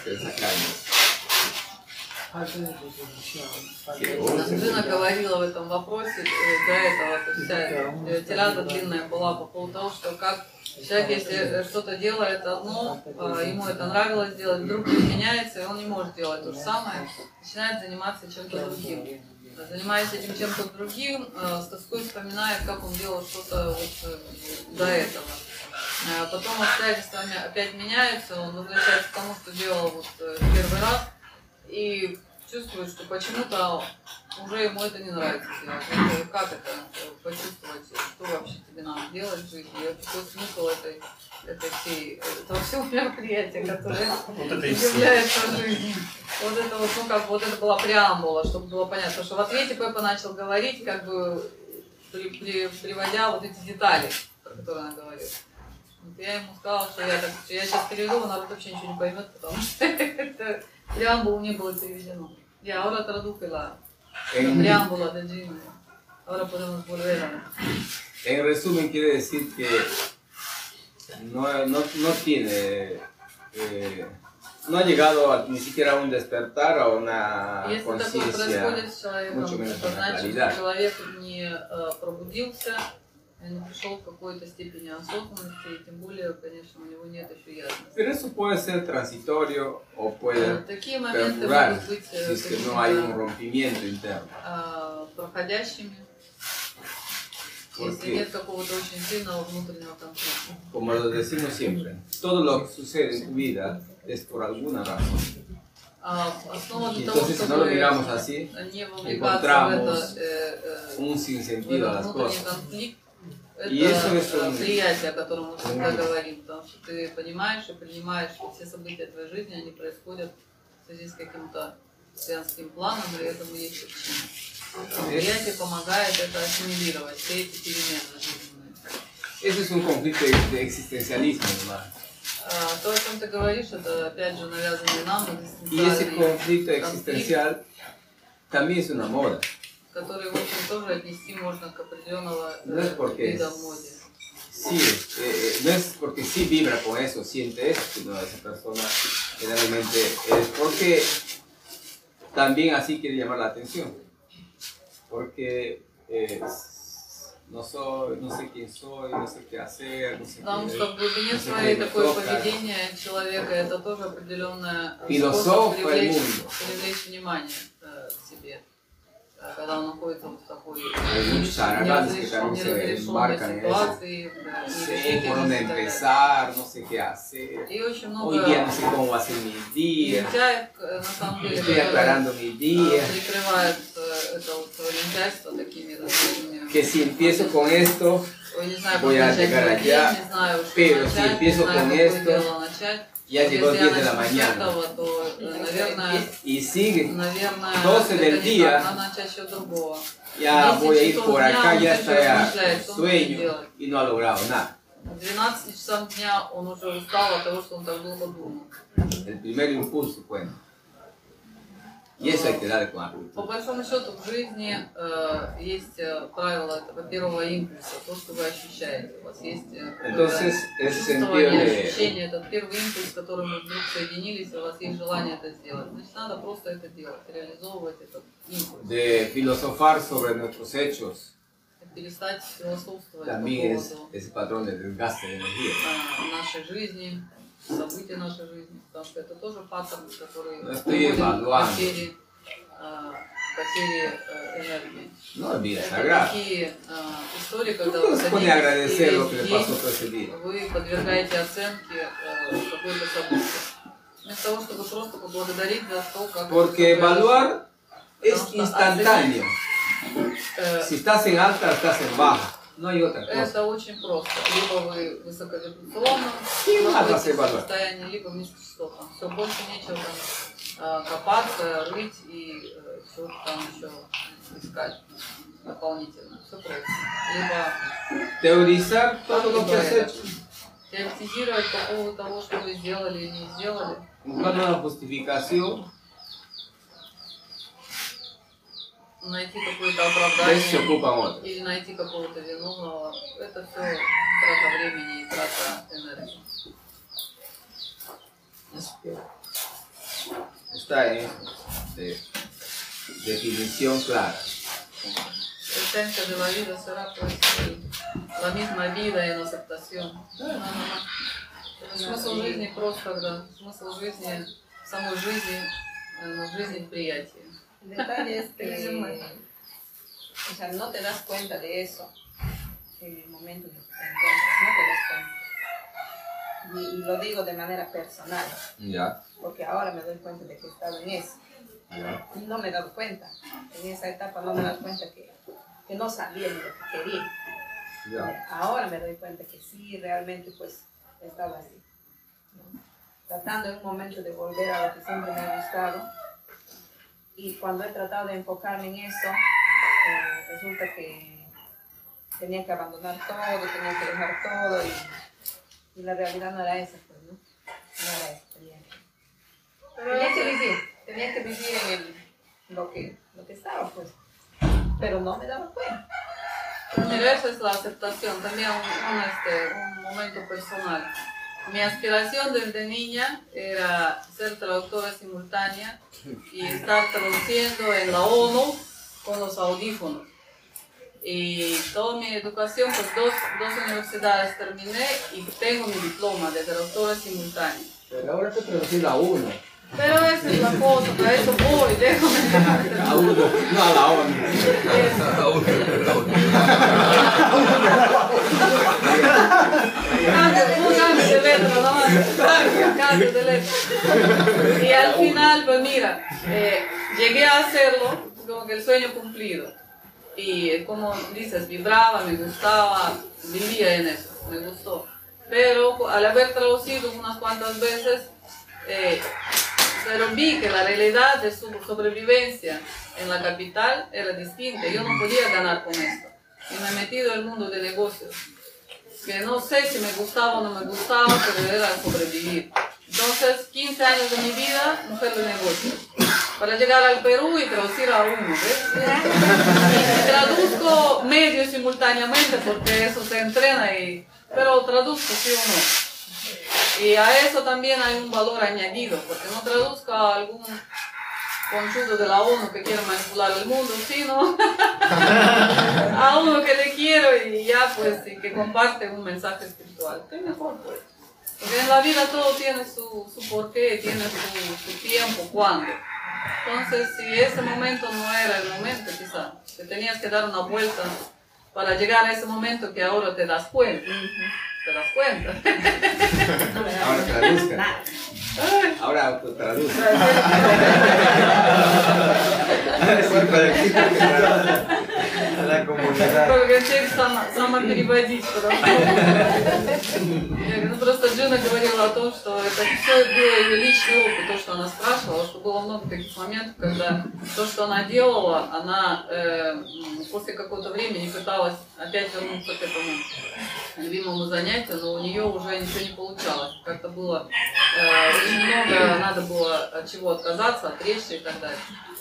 Esa Жена говорила в этом вопросе э, до этого, то вся тирада длинная была по поводу того, что как человек, если э, что-то делает одно, а, ему это нравилось делать, вдруг изменяется, и он не может делать то же самое, начинает заниматься чем-то другим. Занимаясь этим чем-то другим, э, с тоской вспоминает, как он делал что-то вот до этого. Э, Потом обстоятельства опять меняются, он возвращается к тому, что делал вот первый раз, и чувствует, что почему-то уже ему это не нравится делать. Как это э, почувствовать, что вообще тебе надо делать в жизни, какой смысл этой, этой всей, этого всего мероприятия, которое Вот является жизнью. Вот это вот, ну как, вот это была преамбула, чтобы было понятно. Что в ответе Пеппа начал говорить, как бы при- при- приводя вот эти детали, про которые она говорит. Вот я ему сказала, что я, так, что я сейчас переведу, а народ вообще ничего не поймет, потому что это преамбулу не было переведено. Я ahora traduje la, la En, preámbula de Gino. Ahora podemos volver a... en resumen, quiere decir que no, no, no tiene, eh, no ha llegado a- ni siquiera a un despertar o a una Если такое conciencia. происходит с человеком, mucho menos это con la значит, claridad. что человек не э, пробудился, не пришел к какой-то степени осознанности, и тем более, конечно, у него нет еще ясности. Pero eso puede ser transitorio o Э, puede Такие моменты perdurar могут быть si э, es que no hay un какими-то, rompimiento interno. э, проходящими, ¿Por если qué? нет какого-то очень сильного внутреннего конфликта. Como lo decimos siempre, todo lo que sucede en tu vida es por alguna razón. А основа Y для того, entonces, si no lo чтобы miramos así, не вовлекаться в это encontramos э, э, un в sinsentido a этот las внутренний cosas. Конфликт, это приятие, о котором мы всегда говорим, потому что ты понимаешь и принимаешь, что все события твоей жизни, они происходят в связи с каким-то вселенским планом, и этому есть причина. Приятие помогает это ассимилировать, все эти перемены жизненные. Ese es un conflicto de, existencialismo. А, То, о чем ты говоришь, это опять же навязанный нам Y ese экзистенциальный conflicto конфликт, existencial también es una moda. который, в общем, тоже отнести можно к определенного No es э, porque вида es- моде. Sí, eh, eh, no es porque sí vibra con eso, siente eso, sino esa persona generalmente es porque también así quiere llamar la atención. Porque eh, no soy, no sé quién soy, no sé qué hacer, no sé Потому qué. что в глубине no sé своей qué такое toca. поведение человека это тоже определенное Filosofo способ el привлечь, mundo. привлечь внимание э, к себе. Э, Когда он находится вот в такой Hay muchos aragantes que неразреш- también se неразрешенной embarcan en eso. ситуации, да, No sé нерешительности por dónde и так далее. empezar, no sé qué hacer. И очень много Hoy día no sé cómo va a ser mis días. лентяев, э, на самом деле, Estoy которые, aclarando mis э, días. прикрывают э, это вот лентяйство такими различными Que si empiezo con esto, Ой, не знаю, voy как a начать llegar говорить, allá, не знаю, что pero si начать, empiezo не знаю, con какое esto, дело начать. ya llegó 10 de la mañana. Y sigue 12 del día. Ya voy a ir por acá, ya está sueño y no ha logrado nada. El primer impulso, bueno. Que darle con По большому счету в жизни э, есть э, правило этого первого импульса, то, что вы ощущаете. У вас есть э, Entonces, sentido чувствование, ощущение, этот первый импульс, с которым вы вдруг соединились, и у вас есть желание это сделать. Значит, надо просто это делать, реализовывать этот импульс. de filosofar sobre nuestros hechos, Перестать философствовать también по es поводу ese patrón de desgaste de energía. э, нашей жизни, событий нашей жизни, потому что это тоже паттерн, который Ну, приводит и к потере, э, потере э, энергии. No olvides Это agradar. такие э, истории, No когда вы садитесь и весь день вы подвергаете оценке э, какое-то событие. Вместо того, чтобы просто поблагодарить за то, как... Porque evaluar es Потому что instantáneo. Э, Si estás en alta, estás en baja. No hay otra cosa. Это очень просто. Либо вы высоковибрационно evalúa. состоянии, либо низкочастотном. Все, больше нечего там э, копаться, рыть и все там еще искать дополнительно. Все просто. Либо hecho. теоретизировать по поводу того, что вы сделали или не сделали, una justificación. Найти какое-то оправдание otros. или найти какого-то виновного, это все трата времени и трата энергии. Está en de- definición clara. Esencia de la vida será pues la misma vida en aceptación. Смысл жизни просто, да. Смысл жизни, самой жизни, э, жизни в приятии. El detalle es Resumen. que o sea, no te das cuenta de eso en el momento en el que te encuentras, no te das cuenta. Y, y lo digo de manera personal, Ya, porque ahora me doy cuenta de que he estado en eso. ya. Y no me he dado cuenta. En esa etapa no me he dado cuenta que, que no sabía ni lo que quería. ya. Ahora me doy cuenta que sí, realmente pues estaba así. ¿no? Tratando en un momento de volver a lo que siempre me ha gustado. Y cuando he tratado de enfocarme en eso, eh, resulta que tenía que abandonar todo, tenía que dejar todo y, y la realidad no era esa, pues, ¿no? No era eso. Tenía que, tenía que vivir, tenía que vivir en el, lo, que, lo que estaba, pues. Pero no me daba cuenta. Mira, eso es la aceptación, también un, un, este, un momento personal. Mi aspiración desde niña era ser traductora simultánea y estar traduciendo en la ONU con los audífonos. Y toda mi educación, pues dos, dos universidades terminé y tengo mi diploma de traductora simultánea. Pero ahora te traducir la uno. Pero esa es la cosa, para eso voy, déjame. A uno, no a la ONU. Cambio de letra, nada más. Cambio de letra. Y al final, pues mira, eh, llegué a hacerlo, como que el sueño cumplido. Y como dices, vibraba, me gustaba, vivía en eso, me gustó. Pero al haber traducido unas cuantas veces, eh, pero vi que la realidad de su sobrevivencia en la capital era distinta. Yo no podía ganar con esto. Y me he metido en el mundo de negocios que no sé si me gustaba o no me gustaba, pero era sobrevivir. Entonces, 15 años de mi vida, mujer de negocios. Para llegar al Perú y traducir a uno. Y traduzco medio simultáneamente porque eso se entrena, y, pero traduzco sí o no. Y a eso también hay un valor añadido, porque no traduzco a algún conchudo de la ONU que quiere manipular el mundo, sino a uno que le quiero y ya pues y que comparte un mensaje espiritual. ¿Qué mejor pues? Porque en la vida todo tiene su, su porqué, tiene su, su tiempo, cuándo. Entonces, si ese momento no era el momento, quizá, te tenías que dar una vuelta para llegar a ese momento que ahora te das cuenta. Te das cuenta. Ahora traduzca. Ahora traduzca. La comunidad. Только теперь сама, сама переводить, потому что ну, просто Джина говорила о том, что это все было ее личный опыт, то, что она спрашивала, что было много таких моментов, когда то, что она делала, она э, после какого-то времени пыталась опять вернуться к этому любимому занятию, но у нее уже ничего не получалось. Как-то было э, очень много надо было от чего отказаться, отречься и так далее.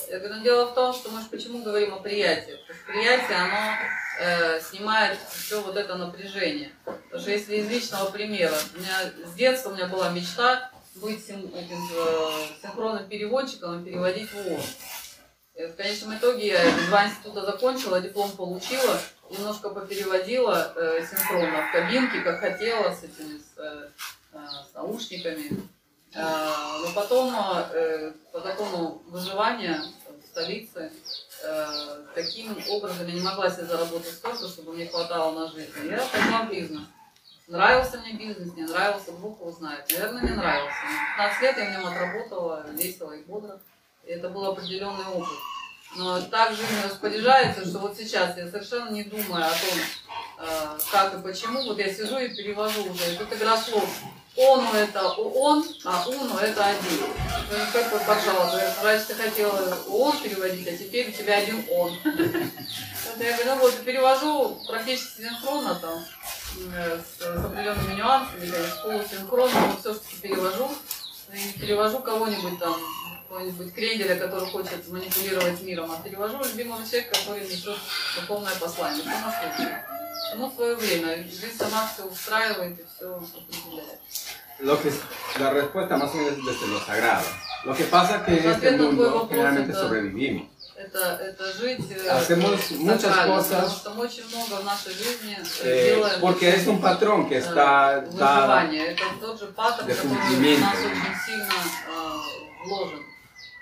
Я говорю, ну, дело в том, что мы же почему говорим о приятии? Приятие, оно э, снимает все вот это напряжение. Потому что если из личного примера, у меня с детства у меня была мечта быть син- этим, э, синхронным переводчиком и переводить в ООН. И в конечном итоге я два института закончила, диплом получила, немножко попереводила э, синхронно в кабинке, как хотела, с этими с, э, э, с наушниками. Э, но потом э, по закону выживания в столице э, таким образом я не могла себе заработать столько, чтобы мне хватало на жизнь. Я пошла в бизнес. Нравился мне бизнес, не нравился, Бог его знает. Наверное, не нравился. Но 15 лет я в нем отработала весело и бодро. И это был определенный опыт. Но так жизнь распоряжается, что вот сейчас я совершенно не думаю о том, как и почему. Вот я сижу и перевожу уже. И тут игра слов. Ону это он, а уну это один. Ну, как вот, пожалуйста, раньше ты хотела он переводить, а теперь у тебя один он. Я говорю, ну вот перевожу практически синхронно там, э, с, с определенными нюансами, полусинхронно, но все-таки перевожу. И перевожу кого-нибудь там, какого-нибудь кренделя, который хочет манипулировать миром, а перевожу любимого человека, который несет духовное послание. В любом случае. Всему свое время. Жизнь сама все устраивает и все определяет. Lo que, la respuesta más o menos es desde lo sagrado. Lo que pasa es que en este mundo generalmente это- sobrevivimos. Это, это жить Hacemos muchas cosas, потому что мы очень много в нашей жизни Eh, делаем porque es un patrón que está dado. выживания. Это тот же паттерн, de который в cumplimiento. нас очень сильно э, вложен.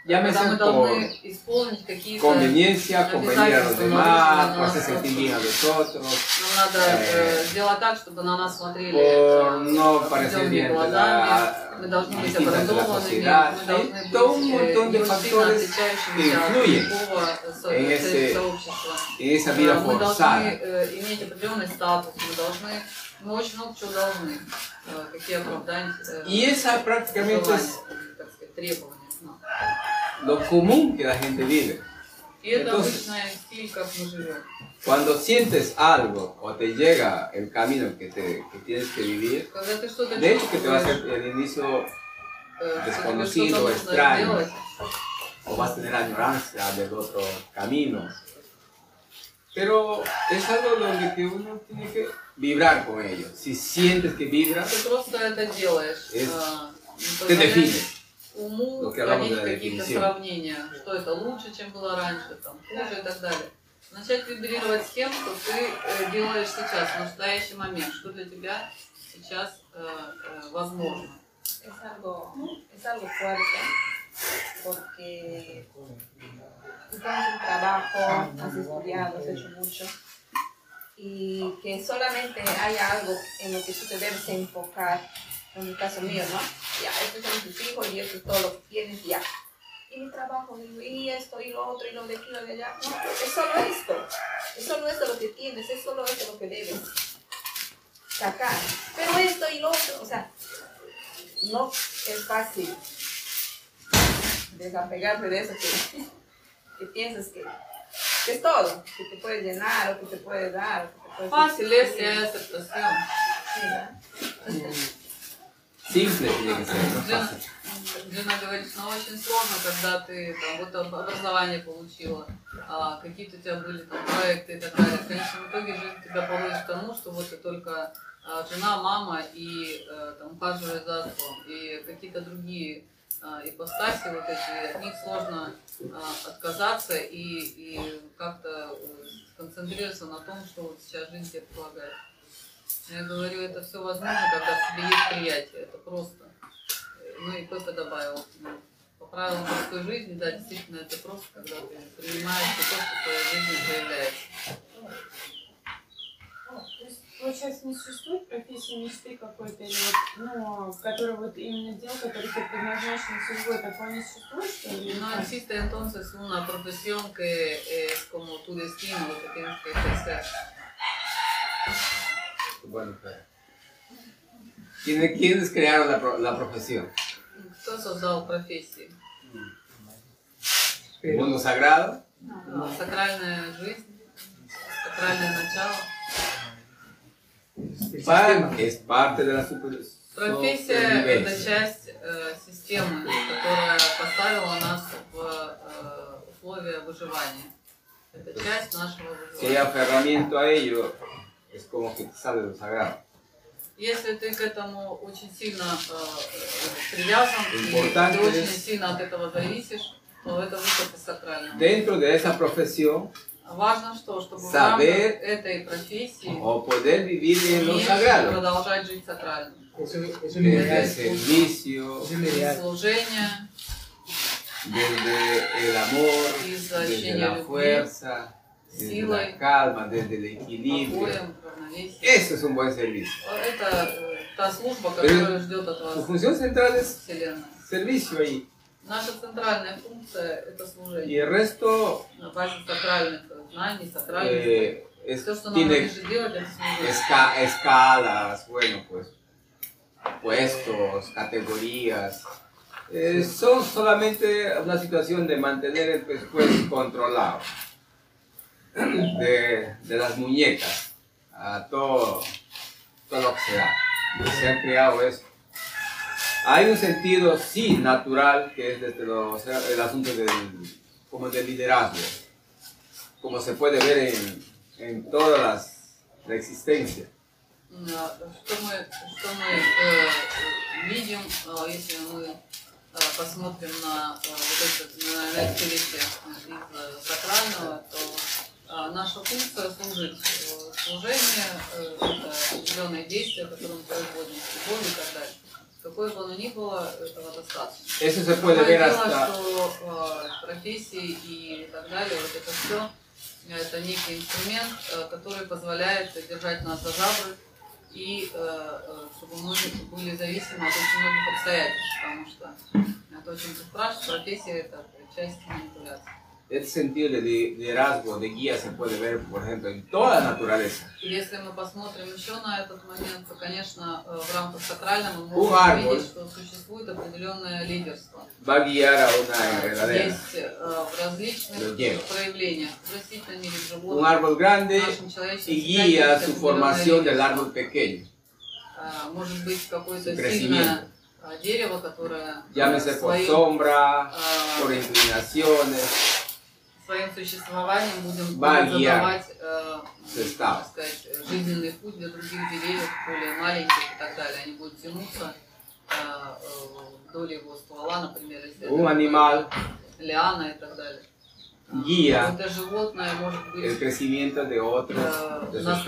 Llámese por должны исполнить какие-то... conveniencia, convenir a los demás, на hacer sentir bien a los otros, Нам надо э, сделать так, чтобы на нас смотрели por э, no parecer bien глазами. Мы должны быть образованными, мы должны быть un э, montón que influyen en ese- en esa vida Э, Мы должны forzada. э, иметь определенный статус, мы должны, мы очень много чего должны, э, какие оправдания, э, желания, так сказать, требования. lo común que la gente vive. Entonces, cuando sientes algo o te llega el camino que, te, que tienes que vivir, de hecho que te va a ser el inicio desconocido, extraño, o vas a tener añoranza del otro camino. Pero es algo donde que uno tiene que vibrar con ello. Si sientes que vibras, es, te defines. Уму вводить la какие-то сравнения, что это лучше, чем было раньше, там, хуже и так далее. Начать вибрировать с тем, что ты э, делаешь сейчас, в настоящий момент, что для тебя сейчас э, э, возможно. Es algo, es algo fuerte porque tú tienes un trabajo, has estudiado, has hecho mucho y que solamente haya algo en lo que tú te debes enfocar, en el caso mío, ¿no? Ya, estos son tus hijos y esto es todo lo que tienes, ya. Y mi trabajo, y esto, y lo otro, y lo de aquí, lo de allá. No, es solo esto. Es solo esto lo que tienes, es solo esto lo que debes sacar. Pero esto y lo otro, o sea, no es fácil desapegarte de eso que, que piensas que, que es todo, que te puede llenar o que te puede dar. o que te puede Fácil es aceptación. Sí, ¿verdad? Джина, говорит, ну очень сложно, когда ты там, вот об- образование получила, а, какие-то у тебя были там проекты и так далее. В конечном итоге жизнь тебя поводит к тому, что вот ты только а, жена, мама и э, там ухаживаешь за отцом. И какие-то другие а, ипостаси вот эти, от них сложно а, отказаться и, и как-то э, сконцентрироваться на том, что вот сейчас жизнь тебе предлагает. Я говорю, это все возможно, когда в тебе есть приятие. Это просто. Ну и Пепе добавил. ну, По правилам морской жизни, да, действительно, это просто, когда ты принимаешь то, что в твоей жизни появляется. То есть, получается, не существует профессии мечты какой-то, или вот, ну, который вот именно дел, который ты предназначен судьбой, такого не существует, что ли? No existe entonces una profesión que es como tu destino, lo que tienes que ejercer. Bueno, claro. ¿Quiénes, quiénes crearon la, pro- la profesión? Кто создал профессии? ¿El mundo sagrado? А, Сакральная жизнь, сакральное начало. Para- es parte de la super, Профессия – это supervivencia. часть э, системы, которая поставила нас в э, условия выживания. Это часть нашего Si hay выживания. aferramiento a ello, es como sale lo sagrado. Если ты к этому очень сильно э, привязан, и Importante ты очень es- сильно от этого зависишь, то это выход из сакрального. Dentro de esa profesión, Важно что, чтобы Saber этой профессии o poder vivir en lo уметь sagrado, продолжать жить сакрально. Desde servicio, служения, desde el amor, desde la fuerza, desde силой, la calma, desde el equilibrio. покоем, равновесием. Eso es un buen servicio. Это э, та служба, которая ждет от Su вас función central es Вселенная. servicio ahí. Наша центральная функция – это Y служение. el resto На базе сакральных знаний, сакральных eh, es- Все, что нам tiene надлежит делать, это служение. esca- escalas, bueno, pues puestos, categorías. Eh, son solamente una situación de mantener el presupuesto controlado de, de las muñecas a todo, todo lo que se da. Se ha creado eso. Hay un sentido, sí, natural, que es desde lo- o sea, el asunto del, como del liderazgo, como se puede ver en, en toda las- la existencia. М, а, Что мы, что мы э, видим, э, если мы э, посмотрим на, э, вот это, на эти вещи из э, сакрального, то э, Наша функция служить. Э, Служение э, это определенные действия, которые мы производим с любовью и так далее. Какое бы оно ни было, этого достаточно. Eso se puede ver hasta что э, профессии и так далее, вот это все, это некий инструмент, э, который позволяет держать нас за жабры и чтобы мы были зависимы от очень многих обстоятельств, потому что это очень страшно, профессия это часть манипуляции. ese sentido de li- liderazgo, de guía, se puede ver, por ejemplo, en toda la naturaleza. И Если мы посмотрим еще на этот момент, то, конечно, э, в рамках сакрального мы Un можем árbol. увидеть, что существует определенное лидерство. Va a guiar a una enredadera. Есть э, в различных Lo lleva. проявлениях, в растительном мире, в Un животных, árbol grande в нашем человечестве y всегда guía есть su определенное formación del лидерство. árbol pequeño. А, Может быть какое-то Su сильное crecimiento. а, дерево, которое Llámese por своим, sombra, а, por inclinaciones, Своим существованием будем задавать э, так сказать, жизненный путь для других деревьев, более маленьких и так далее. Они будут тянуться э, э, вдоль его ствола, например, если animal лиана и так далее. guía el crecimiento de otros, de sus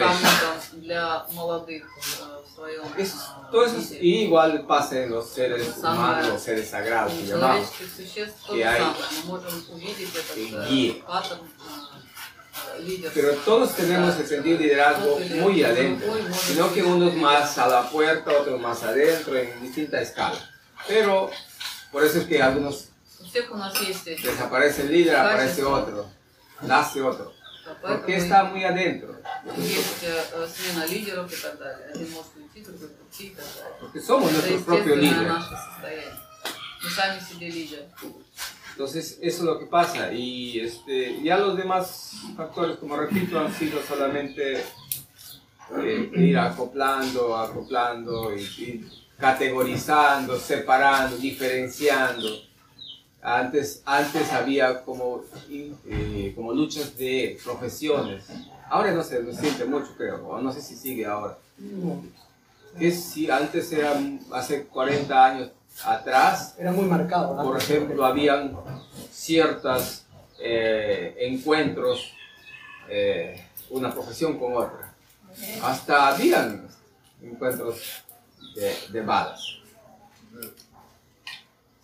eso, todo eso y igual pasa en los seres humanos, los seres sagrados que llamamos, que hay guía. Pero todos tenemos el sentido de liderazgo muy adentro, sino que unos más a la puerta, otros más adentro, en distinta escala. Pero por eso es que algunos Desaparece el líder, aparece otro. Nace otro. Porque está muy adentro. Porque somos nuestro propio líder. Entonces, eso es lo que pasa. Y este, ya los demás factores, como repito, han sido solamente eh, ir acoplando, acoplando, categorizando, separando, diferenciando. Antes, antes había como, eh, como luchas de profesiones. Ahora no se no se siente mucho, creo. o No sé si sigue ahora. Que si antes era hace 40 años atrás, Era muy marcado. ¿no? por ejemplo, habían ciertos encuentros, eh, una profesión con otra. Hasta habían encuentros de, de balas.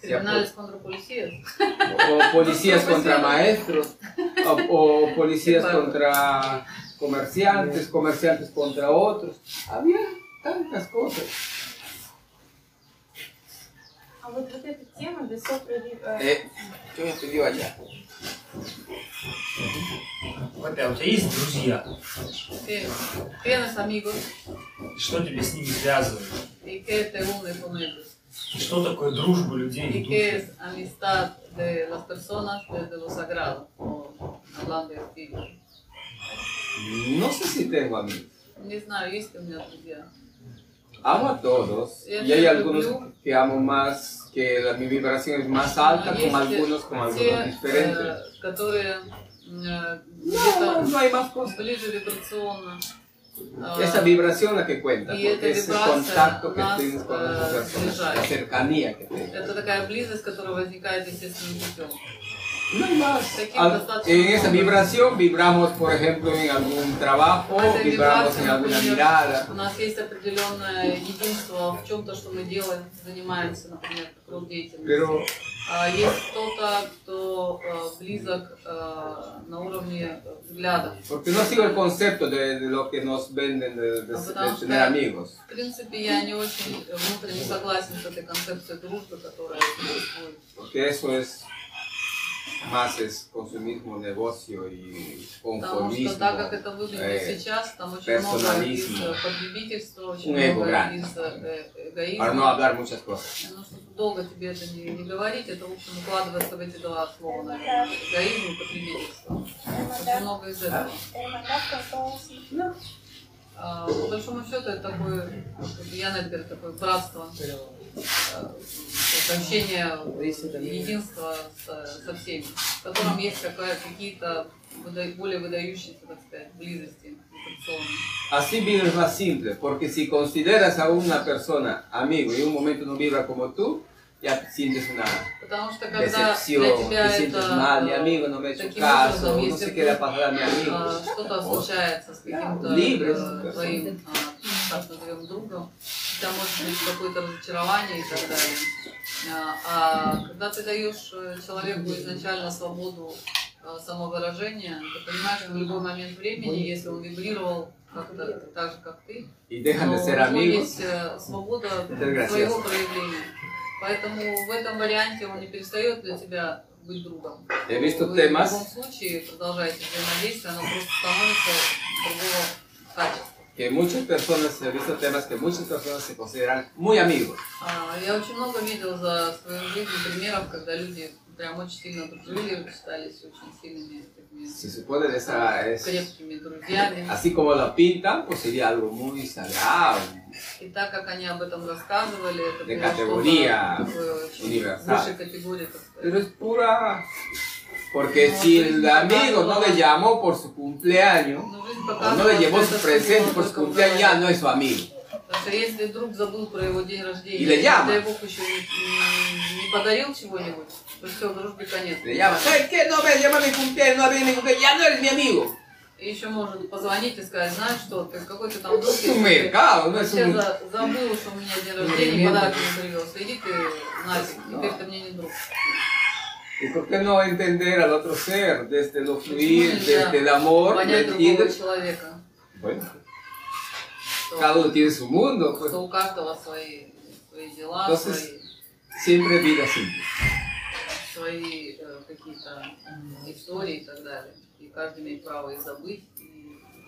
Криминальность конtra policías. O policías contra maestros, o, o policías contra comerciantes, comerciantes contra otros. Había tantas cosas. А вот, вот эта тема de sobre... э, Eh, yo me pedí allá. Папа, а у тебя есть друзья? Ты, tienes amigos Что тебя с ними связывает? y que te une con ellos. И что такое дружба людей Y душе? es amistad de las personas desde lo sagrado, o hablando de espíritu. No sé si tengo amigos. Не знаю, есть ли у меня друзья. Amo a todos y hay algunos que amo más que la, mi vibración es más alta, Есть con algunos, con algunos diferentes. э, которые э, No, no hay más cosas. ближе вибрационно. А, Esa vibración la que cuenta, Y porque esta es el vibración contacto que нас, tienes con э, las personas, la сближает. cercanía que tienes. Это такая близость, которая возникает естественным путем. No hay más. Таким Al- достаточно en esa много. vibración vibramos, por ejemplo, en algún trabajo, В этой vibramos вибрации, en alguna например, mirada. у нас есть определенное единство в чем-то, что мы делаем, занимаемся, например, как род деятельности. Pero А есть кто-то, кто э, близок э, на уровне э, взглядов. Porque no sigo el concepto de, de lo que nos venden de, de- Ah, de потому что- tener amigos. В принципе, я не очень внутренне согласен с этой концепцией дружбы, которая существует. Porque eso es más es consumismo, negocio y Потому что conformismo. так как это выглядит э, сейчас, там очень много из э, потребительства, очень много из э, para эгоизма. no hablar muchas cosas. Ну, чтобы долго тебе это не, не говорить, это, в общем, укладывается в эти два слова, наверное. Эгоизм и потребительство. Очень много из этого. А, по большому счету, это такое, я, наверное, такое братство, э, это общение, единство со, со всеми, в котором есть какая- какие-то выда- более выдающиеся, так сказать, близости. Así vives más simple, porque si consideras a una persona amigo y un momento no vibra como tú, ya sientes Потому что когда для тебя te это mal, mi amigo no me ha hecho caso, образом, no ha вдруг, pasado a mi amigo. а, что-то случается с каким-то э, personas. твоим, а, так назовем, другом, у тебя может быть какое-то разочарование и так далее. А, А когда ты даешь э, человеку изначально свободу э, самовыражения, ты понимаешь, что в любой момент времени, если он вибрировал как-то так же, как ты, dejan de то у него есть э, свобода Это своего проявления. Поэтому в этом варианте он не перестает для тебя быть другом. He visto Вы temas в любом случае продолжаете взаимодействие, оно просто становится другого качества. que muchas personas, he visto temas que muchas personas se consideran muy amigos. А, Я очень много видел за свою жизнь примеров, когда люди прям очень сильно дружили, считались очень сильными Se supone de esa es крепкими друзьями. así como lo pintan, pues sería algo muy sagrado, И так как они об этом рассказывали, это De было categoría что-то такое очень universal. высшей категории, так сказать. pero es pura porque No, si pues, el amigo no le llamó por su cumpleaños Но жизнь o no показывала, le llevó что su это presente было por su только cumpleaños, ya вдвоем. no es su amigo. Потому что если друг забыл про его день рождения, И le llama. дай бог еще не, не подарил чего-нибудь, то все, дружбе конец. Le llama, ¿sabes qué? No me llama mi cumpleaños, no viene mi cumpleaños, ya no eres mi amigo. И еще может позвонить и сказать, знаешь что, ты какой-то там друг, un если ты es вообще за- забыл, что у меня день рождения, подарок не привез, иди ты нафиг, теперь ты мне не друг. ¿Y por qué no entender al otro ser desde lo fluir, desde el amor? Bueno, что, cada uno tiene su mundo, pues что у каждого свои, свои дела, Entonces- свои, siempre vida simple. свои э, какие-то м, истории и так далее. И каждый имеет право их забыть и,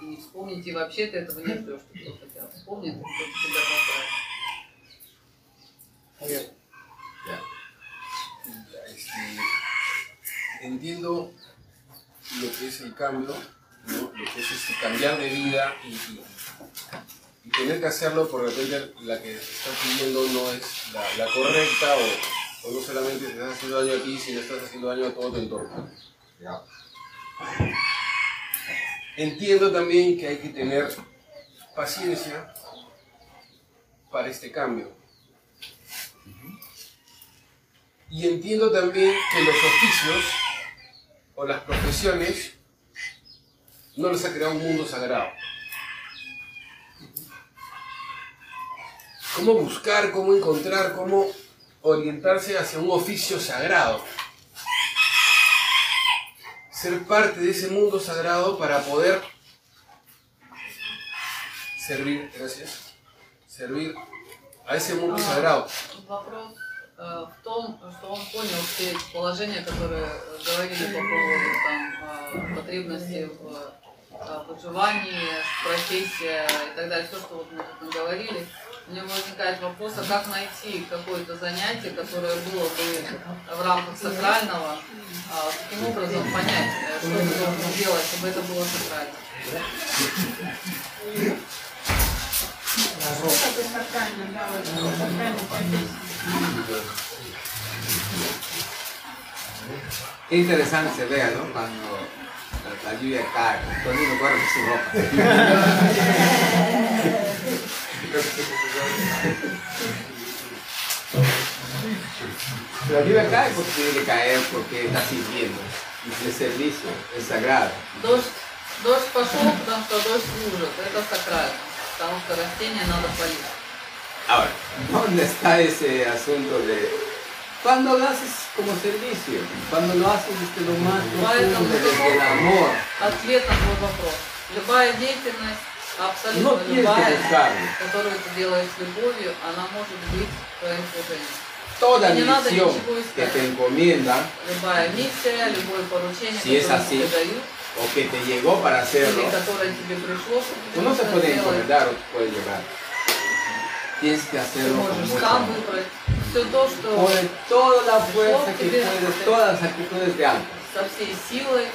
и не вспомнить. И вообще ты этого не ждешь, что кто-то тебя вспомнит, и кто-то тебя поздравит. Este, entiendo lo que es el cambio, ¿no? lo que es este, cambiar de vida y, y- y tener que hacerlo porque de repente la que estás viviendo no es la, la correcta o, o no solamente te estás haciendo daño a ti, sino estás haciendo daño a todo tu entorno. Entiendo también que hay que tener paciencia para este cambio. Y entiendo también que los oficios o las profesiones no les ha creado un mundo sagrado. ¿Cómo buscar, cómo encontrar, cómo orientarse hacia un oficio sagrado? Ser parte de ese mundo sagrado para poder servir, gracias, servir a ese mundo А, sagrado. Вопрос э, в том, что он понял все эти положения, которые э, говорили по поводу там, э, потребности в э, выживании, профессия и так далее, все, что вот мы тут наговорили. у меня возникает вопрос, а как найти какое-то занятие, которое было бы в рамках сакрального, а, каким образом понять, э, что нужно делать, чтобы это было сакрально? Qué interesante se vea, ¿no? Cuando la lluvia cae, todo el mundo guarda su ropa. La lluvia cae porque tiene que caer, porque está sirviendo. Y el servicio es sagrado. Дождь, дождь пошел, потому что дождь служит. Это сакрально. Потому что растения надо полить. Ahora, ¿dónde está ese asunto de cuando lo haces como servicio? Cuando lo haces desde lo más profundo, desde el amor. Ответ на твой вопрос. Любая деятельность, абсолютно que любая, которую ты делаешь с любовью, она может быть твоим служением. Toda не надо ничего искать. te Любая миссия, любое поручение, Si которое así, тебе дают, o que te llegó para hacerlo, или которое тебе пришло, tú no se нужно puede сделать, encomendar o te puede llegar. Tienes que hacerlo con mucho сам выбрать. Все то, что Pone toda la fuerza que puedes, todas las actitudes de alto. со всей силой,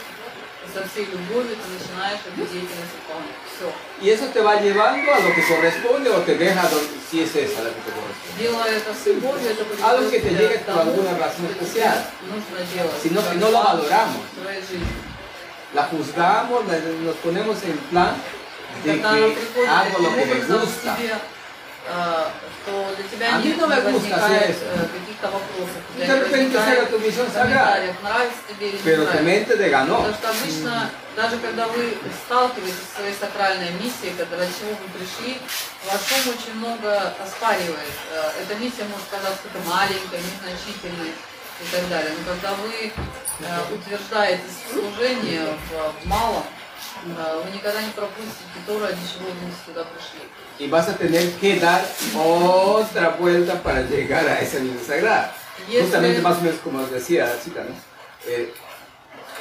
со всей любовью ты начинаешь эту деятельность выполнять. Все. Y eso te va llevando a lo que corresponde o te deja donde, si es esa la que te corresponde. Делая это с любовью, это приведет Algo que te тебя llegue к por тому, alguna razón что especial. тебе нужно делать. Si no, как si no lo план valoramos, в твоей жизни. la juzgamos, la- nos ponemos en plan И de когда она que приходит hago lo таким que me образом к gusta. тебе, А, то для тебя А нет, не возникает э, каких-то вопросов. У тебя не возникает комментариев, нравится тебе или не pero tu нравится. Потому что обычно, даже когда вы сталкиваетесь со своей сакральной миссией, когда от чего вы пришли, ваш ум очень много оспаривает. Э, Эта миссия может казаться какой-то маленькой, незначительной и так далее. Но когда вы э, служении в, в малом, э, вы никогда не пропустите то, ради чего вы сюда пришли. Y vas a tener que dar otra vuelta para llegar a esa misión sagrada. Если- Justamente más o menos como decía la chica, ¿no? Eh,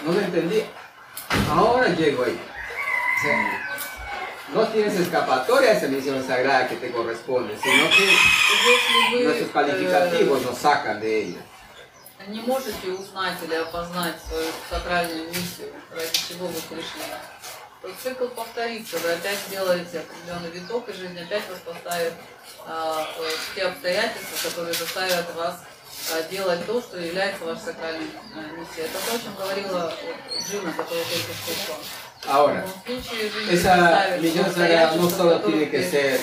no lo entendí. Ahora llego ahí. O sea, no tienes escapatoria a esa misión sagrada que te corresponde, sino que Если вы nuestros э, calificativos nos sacan de ella. не можете узнать или опознать свою сакральную миссию, ради чего вы пришли, то Цикл повторится, вы опять сделаете определенный виток, и жизнь опять вас поставит а, э, в те обстоятельства, которые заставят вас а, делать то, что является вашей сакральной а, миссией. Это то, о чем говорила вот Джина, которая только что ушла. Ahora, esa sagrada no solo tiene que ser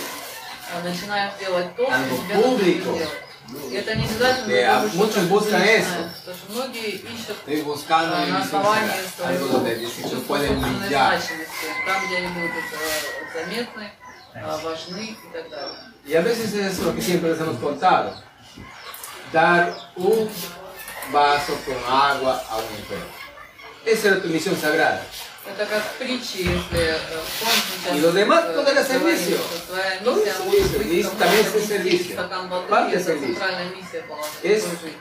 начинаешь делать то, что algo público. делать. И это не обязательно Que a должно быть muchos что-то buscan публичное, eso. Потому что многие ищут estoy buscando а, mi на misión основании sagrada, algo своего donde se чувства pueden собственной brillar. значимости, там, где они будут э, заметны, а, важны и так далее. Y a veces es lo que siempre les hemos contado. Dar un vaso con agua a un enfermo. Esa era tu misión sagrada. Это как притчи, если э, помните, сейчас Y lo demás э, todo era говорили, servicio. что твоя Todo миссия es может servicio. быть Y кому-то también es принести servicio. стакан воды, Parte и de это servicio. центральная миссия была в Es твоей жизни.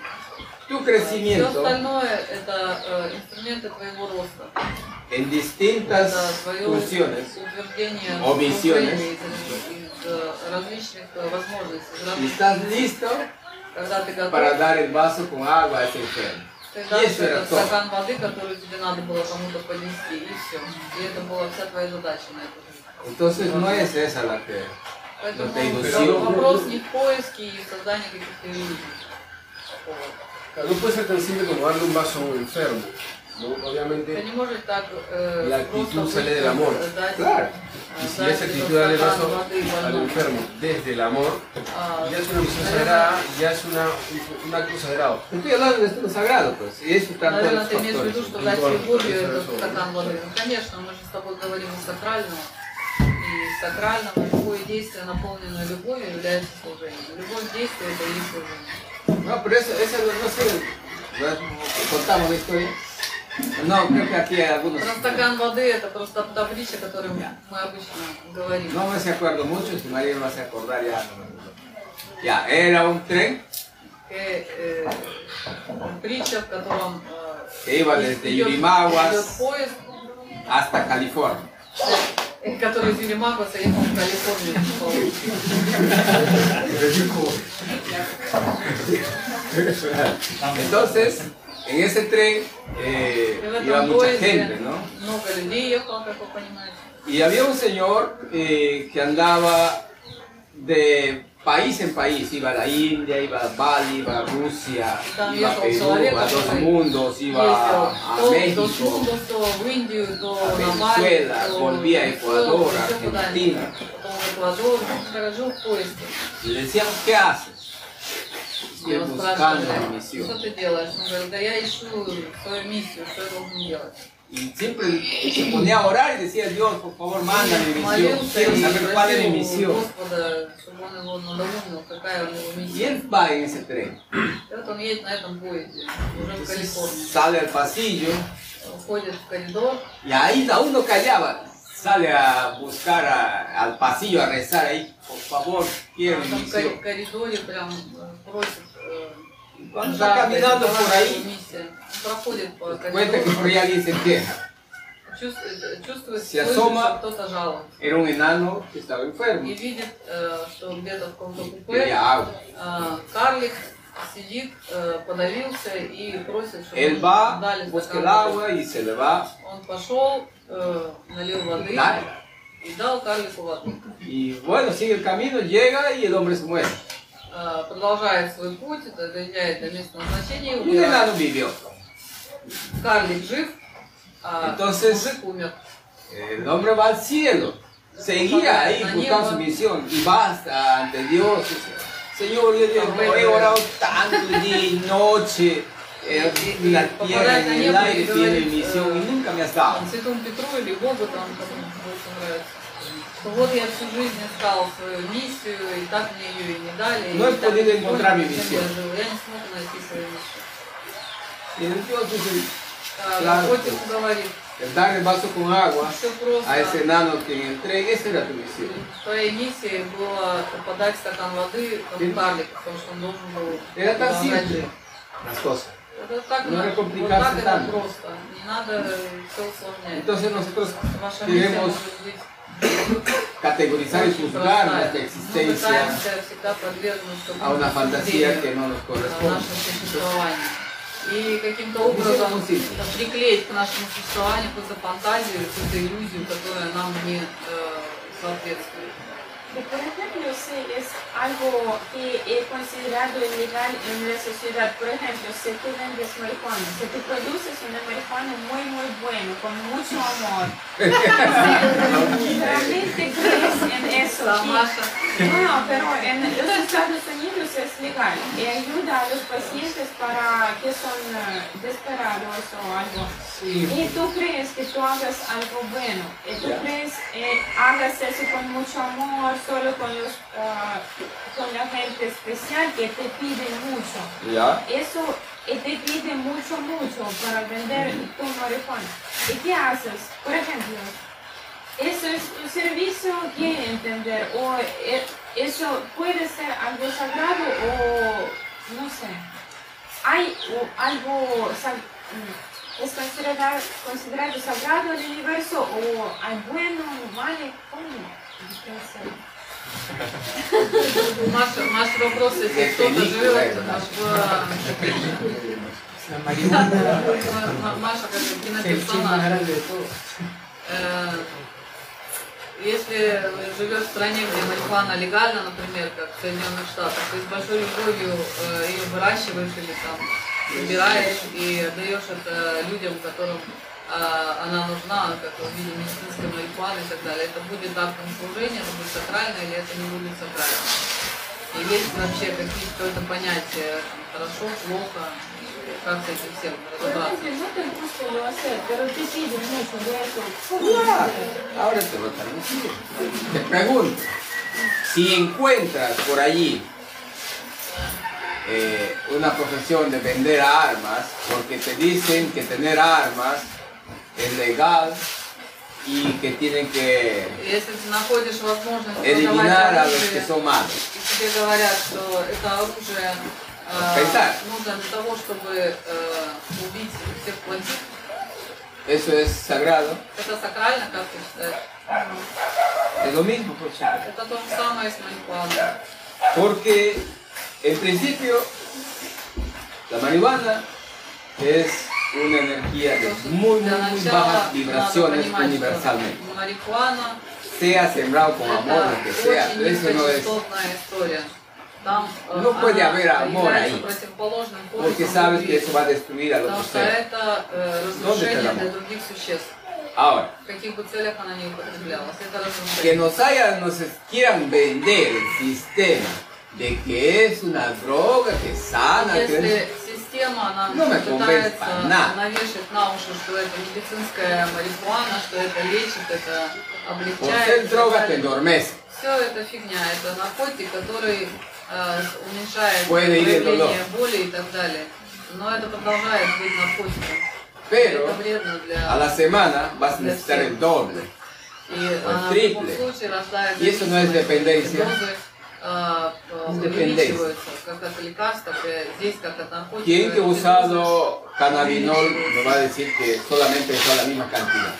Tu Все crecimiento остальное это э, инструменты твоего роста. en distintas Это твое funciones утверждение o visiones. служения из, из, э, различных э, возможностей, из y различных estás миссий. listo Когда ты готов, para dar el vaso con agua a ese enfermo. Ты eso era этот стакан воды, который тебе надо было кому-то поднести, и все. И это была вся твоя задача на эту жизнь. Entonces no es esa la que... Поэтому ты иlusión. вопрос не в поиске и в создании каких-то иллюзий. Claro, No puede ser tan simple como darle un vaso a un enfermo. ¿no? Ты Obviamente, не можешь так э, La actitud просто sale быть, del amor. э, дать, Claro. э, y si дать esa этот actitud darle el стакан vaso воды al больному. enfermo desde el amor, А, ya es una misión наверное, sagrada, ya es una, un, un acto sagrado. Estoy hablando de esto sagrado, pues, y eso están todos Наверное, los ты имеешь в виду, factores. что Ну, дать тоже, любовью это этот хорошо. стакан воды. Ну, конечно, мы же с тобой говорим о сакральном. И сакральном любое действие, наполненное любовью, является служением. Любое действие это и есть служение. No, pero eso, eso no, no sé, ¿verdad? contamos la historia. No, creo que aquí hay algunos... Про стакан воды это просто та притча, которую мы обычно говорим. No me se acuerdo mucho, si María me hace acordar ya. no me acuerdo. Ya, era un tren Э, э, притча, в котором э, que iba desde идет- Yurimaguas идет поезд, hasta California. э, который из Юримагуаса ехал в Калифорнию. Entonces, en ese tren eh, iba mucha gente, ¿no? Y había un señor eh, que andaba de país en país, iba a la India, iba a Bali, iba a Rusia, iba a Perú, iba a dos mundos, iba a México, a Venezuela, volvía a Ecuador, a Argentina. Y Le decían, ¿qué hace? Estoy Его buscando спрашивали, mi misión. что ты делаешь? Он говорит, да я ищу свою миссию, что я должен делать. Y siempre se ponía a orar y decía, Dios, por favor, mándame mi misión. Молился Quiero и saber cuál es mi просил misión. Господа, чтобы он его надоумил, какая у него Y миссия. él va en ese tren. И вот он едет на этом поезде, уже в Калифорнии. Sale al pasillo Входит в коридор, y ahí aún no callaba. Sale a buscar a- al pasillo, a rezar ahí, por favor, quiero mi там в misión. кори- коридоре прям э, просит э, Cuando está жажда, caminando por какова его ahí, миссия. Он проходит по cuenta que por коридору, ahí alguien se queja. чувствует, чувствует Se слышит, asoma. что кто-то жалуется. Era un enano que estaba И enfermo, видит, э, что где-то в каком-то купе quería agua. э, карлик сидит, э, подавился и просит, чтобы Él ему va, дали busca el стакан воды. agua y se le va. Он пошел, э, налил воды Dale. и дал карлику воду. Y bueno, sigue el camino, llega y el hombre se muere. Э, продолжает свой путь, это доезжает до места назначения умирает. Карлик жив, а Entonces- мужик умер. El hombre va al cielo, seguía ahí buscando su misión y va hasta ante Dios. Señor, yo, he orado tanto día y noche, eh, la tierra y el aire tiene misión y nunca me has dado. Святому Петру или Богу, там, кому больше нравится что вот я всю жизнь искал свою миссию, и так мне ее и не дали. Ну, это один из мудрами висел. Я не смог найти свою миссию. Claro, dar el vaso con agua a ese nano que entregue, esa era tu misión. Era tan simple las cosas. No era complicarse tanto. Entonces nosotros queremos categorizar y juzgar nuestra existencia a una fantasía que no nos corresponde. И каким-то образом приклеить к нашему существованию какую-то фантазию, какую-то иллюзию, которая нам не э, соответствует. por ejemplo si es algo que he considerado ilegal en la sociedad, por ejemplo, si tú vendes marihuana, si tú produces una marihuana muy muy bueno, con mucho amor, realmente crees en eso. Y, no, pero en los Estados Unidos es legal y ayuda a los pacientes para que son eh, desesperados o algo. Sí. Y tú crees que tú hagas algo bueno, y tú crees que hagas eso con mucho amor, solo con, los, ah, con la gente especial que te pide mucho. ¿Ya? Eso eh, te pide mucho, mucho para vender tu marihuana. ¿Y qué haces? Por ejemplo, eso es un servicio, quiere entender, o eh, eso puede ser algo sagrado o no sé. Hay o algo mm, es considerado, considerado sagrado el universo o hay bueno malo, ¿cómo? Маша, Маша вопрос, если кто-то ¿verdad? в... Маша как киноперсонаж. Э, Если живешь в стране, где марихуана легальна, например, как в Соединенных Штатах, ты с большой любовью э, ее выращиваешь или там собираешь и даешь это людям, которым она нужна, как в виде медицинской марихуаны и так далее. Это будет актом служения, это будет сакрально или это не будет сакрально. И есть вообще какие-то понятия, там, хорошо, плохо, как с этим всем разобраться. Ahora te lo transmito. Te pregunto, si encuentras por allí eh, una profesión de vender armas, porque te dicen que tener armas es legal y que tienen que eliminar a los que son malos. Pensar. Eso es sagrado. Es lo mismo, pues, Porque en principio la marihuana es una energía de muy, muy bajas vibraciones universalmente. Sea sembrado con amor, lo que sea, eso no es... No puede haber amor ahí, porque sabes que eso va a destruir al otro ser. ¿Dónde está el amor? Ahora, que nos, haya, nos quieran vender el sistema de que es una droga que sana, que es... система, она convence пытается навешать на уши, что это медицинская марихуана, что это лечит, это облегчает. Все это фигня, это наркотик, который э, уменьшает el проявление боли и так далее. Но это продолжает быть наркотиком. Pero это вредно для... a la semana vas a necesitar el doble. И el она в любом triple. Y eso no es зависимость. dependencia. Дозы, Es dependencia. увеличиваются, как от лекарств, так и здесь, как от наркотика. Quien que ha usado cannabinol me va a decir que solamente usa la misma cantidad.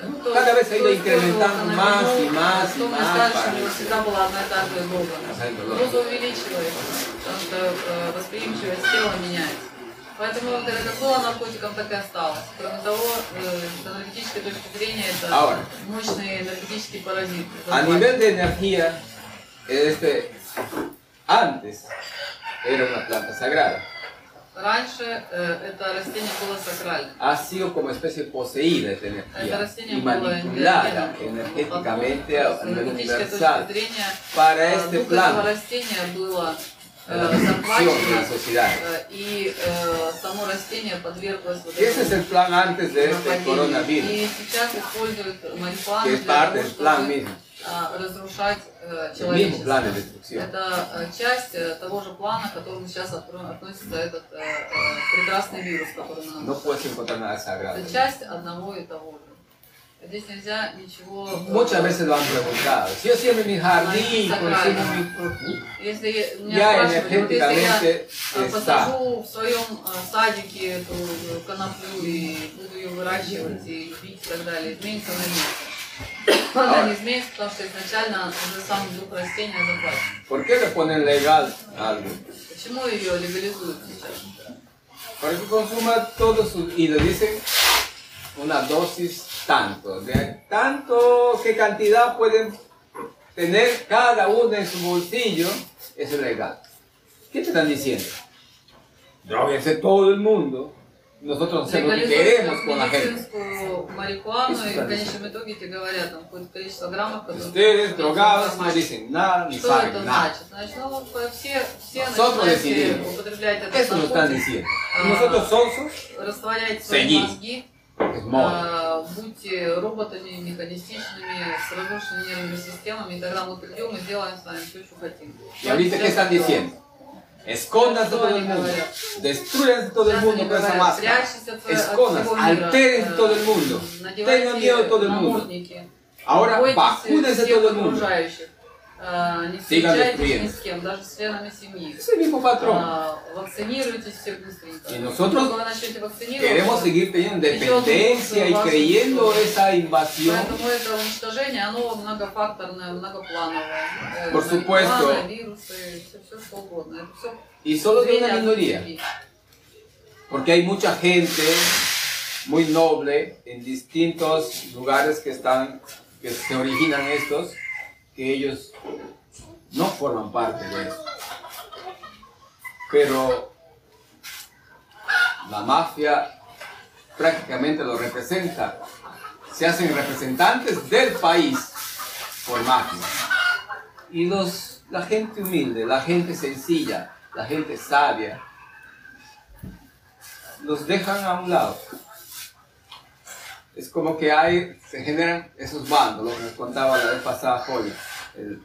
Ну, Cada vez ha ido incrementando más каннабинол, más мне más всегда была одна и та же доза. Доза увеличивается, потому что э, восприимчивость тела меняется. Поэтому это как было наркотиком, так и осталось. Кроме того, э, с энергетической точки зрения, это Ahora. мощный энергетический паразит. A nivel de energía, este, antes era una planta sagrada. Раньше э, это растение было сакральным. Ha sido como especie poseída esta Это energía растение y было manipulada энергетиком. energéticamente a С nivel энергетической universal точки зрения, para э, este дух этого plano растения было de э, la destrucción de la захвачено sociedad. Э, И э, само растение подверглось вот Y ese es el plan antes de este нападению. coronavirus, И сейчас используют марихуану que es для parte того, del plan чтобы mismo, а, разрушать э, plan de человечество. Это э, часть э, того же плана, к которому сейчас относится этот э, э, прекрасный вирус, который nada sagrado. Это часть одного и того же. Здесь нельзя ничего... э, Muchas veces lo han preguntado. Si yo siempre mi jardín, por encima mi- Если меня спрашивают, вот если я energéticamente э, está. посажу в своем э, садике эту э, коноплю и буду ее выращивать и любить и так далее, изменится она нет. Она не изменится, потому что изначально уже сам дух растения захвачен. ¿Por qué le ponen legal algo? Почему ее легализуют сейчас? Para que consuma todo su... Y le dicen una dosis tanto. De tanto, qué cantidad pueden tener cada uno en su bolsillo, eso es legal. ¿Qué te están diciendo? Droguense todo el mundo. Nosotros hacemos lo que queremos con la gente. марихуану, Eso в está конечном итоге тебе говорят там какое-то количество граммов, которые... Ustedes drogados no dicen nada ni Что это saben nada. значит? Значит, ну, по- все, все Nosotros decidimos. употреблять этот Eso nos están наркотик, diciendo. Y nosotros sonsos, растворять свои Seguí. мозги, es moda. а, будьте роботами, механистичными, с разрушенными нервными системами, и тогда мы придем и сделаем с вами все, что хотим. Y ahorita, ¿qué están diciendo? Escondas todo el mundo. Destruyas todo el mundo con esa máscara. Escondas, alteres todo el mundo. Tengan miedo todo el mundo. Ahora vacunes a todo el mundo окружающих, а, не Sigan встречайтесь ни destruyendo. с кем, даже с членами семьи. Es el mismo patrón. А, вакцинируйтесь все быстренько. Y nosotros Когда вы начнете вакцинироваться, Queremos seguir teniendo dependencia y creyendo esa invasión. Поэтому это уничтожение, оно многофакторное, многоплановое. Э, Por supuesto. марихуана, вирусы, все, все что угодно. Это все Y solo de una minoría. Porque hay mucha gente muy noble en distintos lugares que están, que se originan estos, que ellos no forman parte de eso. Pero la mafia prácticamente lo representa. Se hacen representantes del país por mafia. Y los, la gente humilde, la gente sencilla, la gente sabia, los dejan a un lado. Es como que hay, se generan esos bandos, lo que nos contaba la vez pasada Holly, el,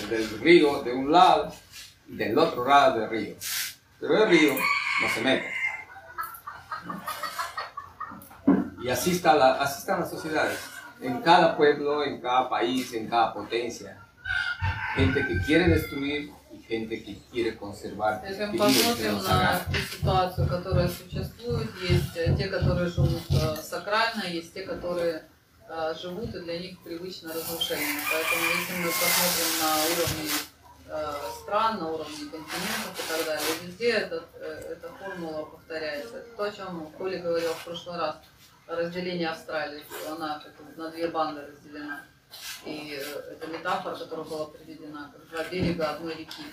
el del río de un lado y del otro lado del río. Pero el río no se mete. Y así, está la, así están las sociedades. En cada pueblo, en cada país, en cada potencia. Gente que quiere destruir y gente que quiere conservar. Если мы que vive en посмотрим lo на sagrado. ту ситуацию, которая существует, есть э, те, которые живут э, сакрально, есть те, которые э, живут, и для них привычно разрушение. Поэтому если мы посмотрим на уровни э, стран, на уровне континентов и так далее, везде этот, э, эта формула повторяется. Это то, о чем Коля говорил в прошлый раз. Разделение Австралии, она как на две банды разделена. И э, это метафора, которая была приведена, как два берега одной реки.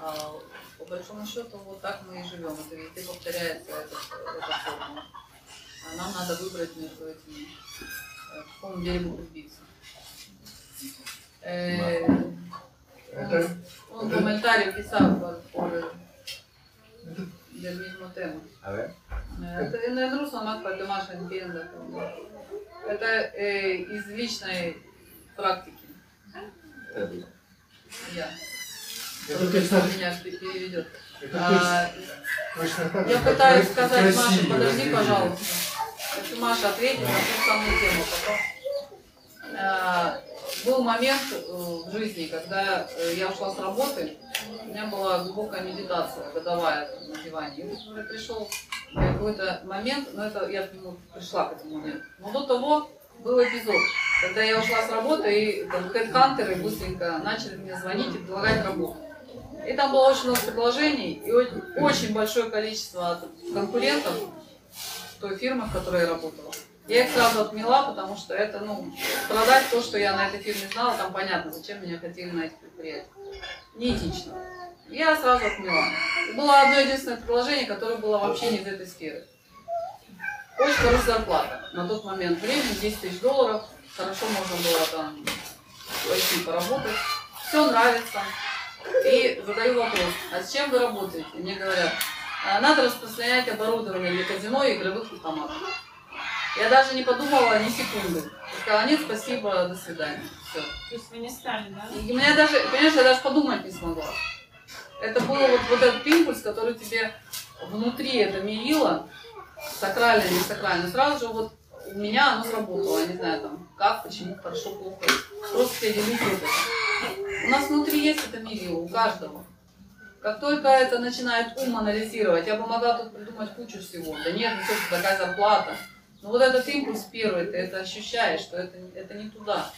А, по большому счету, вот так мы и живем. Это везде повторяется эта, эта формула. А нам надо выбрать между этими, в каком деле был убийца. Он, он комментарий писал del mismo tema. A ver. Это не русло мат про домашних. Это э, из личной практики. Я. А, я пытаюсь сказать, Маша, подожди, пожалуйста. Хочу Маша ответить на ту самую тему потом. А, Был момент э, в жизни, когда э, я ушла с работы, у меня была глубокая медитация, годовая на диване. И уже пришел какой-то момент, но это я нему пришла к этому моменту. Но до того был эпизод, когда я ушла с работы, и там хедхантеры быстренько начали мне звонить и предлагать работу. И там было очень много предложений, и очень большое количество конкурентов той фирме, в которой я работала. Я их сразу отмела, потому что это, ну, продать то, что я на этой фирме знала, там понятно, зачем меня хотели на эти предприятия. Неэтично. Я сразу отмела. Было одно единственное предложение, которое было вообще не из этой сферы. Очень хорошая зарплата. На тот момент времени 10 тысяч долларов. Хорошо можно было там пойти поработать. Все нравится. И задаю вопрос, а с чем вы работаете? Мне говорят, «А, надо распространять оборудование для казино и игровых автоматов. Я даже не подумала ни секунды. Сказала, нет, спасибо, до свидания. Все. То есть вы не стали, да? И меня даже, понимаешь, я даже подумать не смогла. Это был вот, вот этот импульс, который тебе внутри это мерило, сакрально, не сакрально. Сразу же вот у меня оно сработало, я не знаю там, как, почему, хорошо, плохо. Просто тебе делить это. У нас внутри есть это мерило, у каждого. Как только это начинает ум анализировать, я бы могла тут придумать кучу всего. Да нет, ну все, такая зарплата. Но вот этот импульс первый, ты это ощущаешь, что это, это не туда.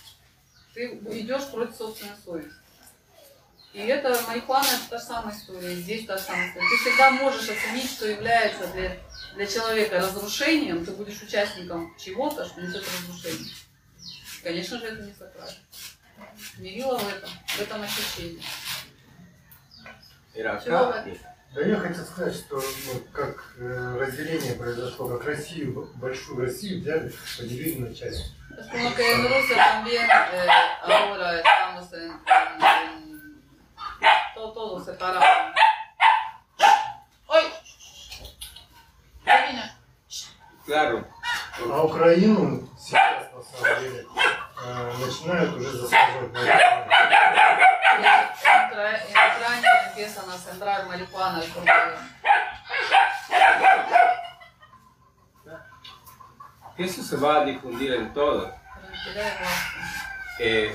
Ты идешь против собственной совести. И это марихуана это та же самая история, здесь та же самая история. Ты всегда можешь оценить, что является для, для человека разрушением, ты будешь участником чего-то, что несет разрушение. Конечно же, это не сакрально. Мерила в этом, в этом ощущении. Acá. вы? Да я хотел сказать, что ну, как э, разделение произошло, как Россию, большую Россию взяли, поделили на части. Es como que en Rusia también eh, ahora estamos en, en- en- todo, todo separado. ¡Ой! Ирина, Claro. А Украину сейчас, на самом деле, э, начинают уже засаживать на это. en Ukra- en Ucrania empiezan a sembrar marihuana porque Que eso se va a difundir en todo. Eh,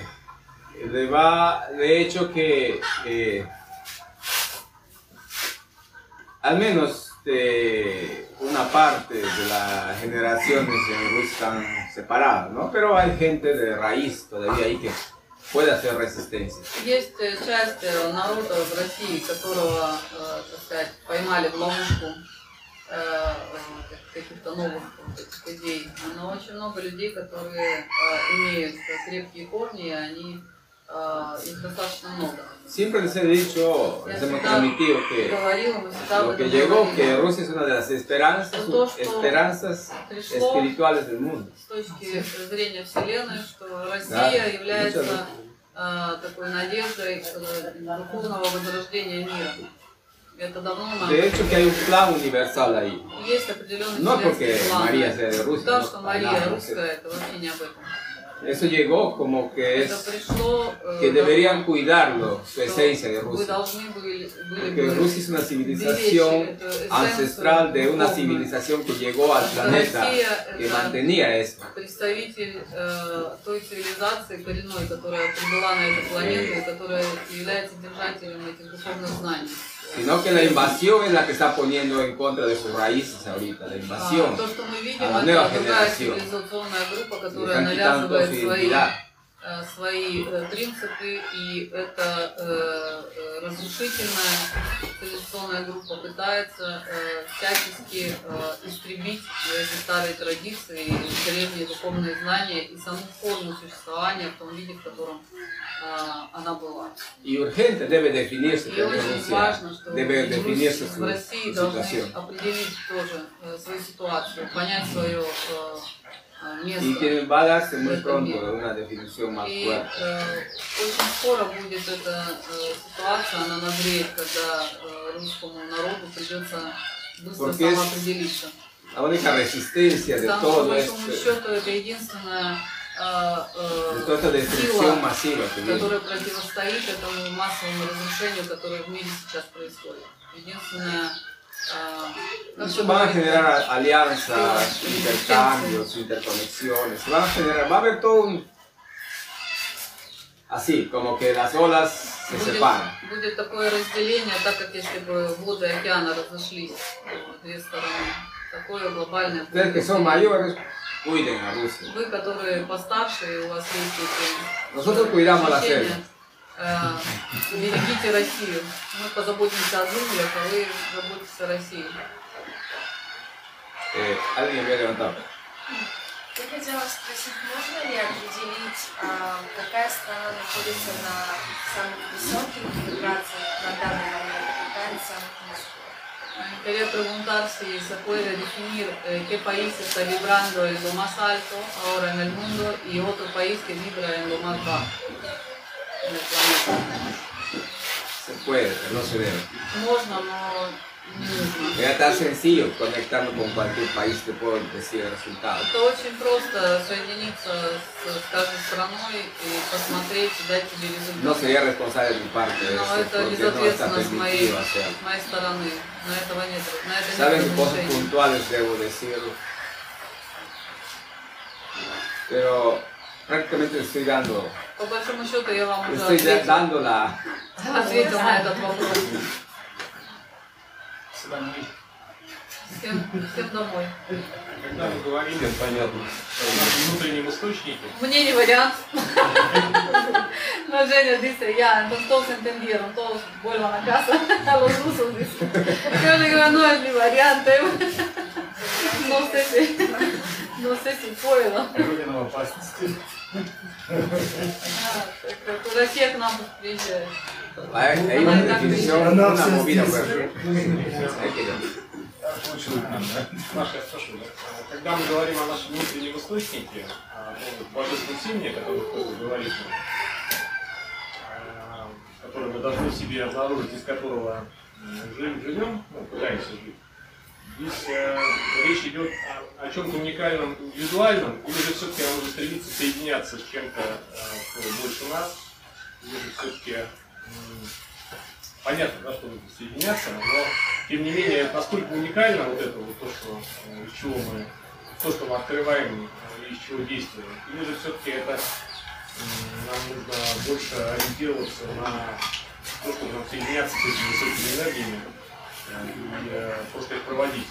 le va, de hecho que eh, al menos de una parte de las generaciones en Rusia están separadas, ¿no? Pero hay gente de raíz todavía ahí que puede hacer resistencia. Поймали в ловушку каких-то новых идей. Но очень много людей, которые имеют крепкие корни, и они, э, их достаточно много. Siempre les he dicho, les hemos transmitido que Говорила, мы всегда об lo que этом llegó, говорили. que Rusia es una de las esperanzas, То, что esperanzas пришло espirituales del mundo. с точки зрения Вселенной, что Да, Россия является ничего. э, такой надеждой э, духовного возрождения мира. Это давно нам De hecho que hay un plan universal ahí. есть определенный No вселенский porque план. María sea de Rusia. То, no, что para Мария nada, русская, это вообще не об этом. Eso llegó como que es que deberían cuidarlo, su esencia de Rusia. Porque Rusia es una civilización ancestral de una civilización que llegó al planeta y mantenía esto представитель э, той цивилизации коренной, которая прибыла на эту планету и которая является держателем этих духовных знаний. Sino que la invasión es la que está poniendo en contra de sus raíces ahorita, la А, invasión. то, что мы видим, a la это nueva другая generación. цивилизационная группа, Le которая están quitando навязывает su свои identidad. э, свои э, принципы, и эта э, э, разрушительная цивилизационная группа пытается э, всячески э, истребить эти старые традиции, древние духовные знания и саму форму существования в том виде, в котором э, она была. Y urgente debe definirse И очень важно, что debe в definirse России должны определить тоже э, свою ситуацию, понять свое э, место. в этом pronto мире. una definición más И fuerte. э, очень скоро будет эта э, ситуация, она назреет, когда э, русскому народу придется быстро самоопределиться. La única resistencia de Потому что, todo большому este, счету, это единственная э, de toda esta destrucción сила, masiva que viene. которая противостоит этому массовому разрушению, которое в мире сейчас происходит. Единственная э, как Se бы van a говорить, generar alianzas, Sí, intercambios, interconexiones. Se van a generar, va a haber todo un... Así, como que las olas se будет, separan. будет такое разделение, так как если бы воды океана разошлись в две стороны. Такое глобальное Ustedes que son mayores, cuiden a Rusia. Вы, которые постарше, и у вас есть эти Nosotros cuidamos la ощущения, selva. Э, берегите Россию. Мы позаботимся о джунглях, а вы заботитесь о России. Había levantado. Я хотела спросить, можно ли определить, а, какая страна находится на самых высоких вибрациях на данный момент, какая на самых низких? Quería preguntar si se puede definir eh, qué país está vibrando en lo más alto ahora en el mundo y otro país que vibra en lo más bajo en el planeta. Se puede, pero no se debe. Можно, но не нужно. Era tan sencillo conectarme con cualquier país, te puedo decir el resultado. Это очень просто соединиться с, с каждой страной и посмотреть, и дать тебе результат. No sería responsable de mi parte de Но eso, это porque no está безответственность моей, permitido hacerlo. с моей стороны. На этого нет, на это нет Saben qué cosas разрешения. puntuales debo decir, pero prácticamente estoy dando, По большому счету я вам уже estoy ya ответил, dando la, ответил на этот вопрос. Всем, всем домой. Когда мы говорим о нашем внутреннем источнике, Мне не вариант. No, Женя dice, ya, entonces todos entendieron, todos vuelvan a casa, a los rusos, dice. Yo le digo, no es mi variante. No sé si, no sé si puedo. Куда все к нам приезжают? Hay, una definición, я movida, Когда мы говорим о нашем внутреннем источнике, а, ну, божественном симне, о котором вы говорите, а, который мы должны себе обнаружить, из которого жив, живем, ну, пытаемся жить, здесь э, речь идет о, о чем-то уникальном, индивидуальном, или же все-таки нам нужно стремиться соединяться с чем-то, э, больше нас, или же все-таки понятно, да, что нужно соединяться, но тем не менее, насколько уникально вот это вот то, что, э, из чего мы, то, что мы открываем э, и из чего действуем. Или же все-таки это нам нужно больше ориентироваться на то, чтобы соединяться с этими высокими энергиями э, и просто их проводить.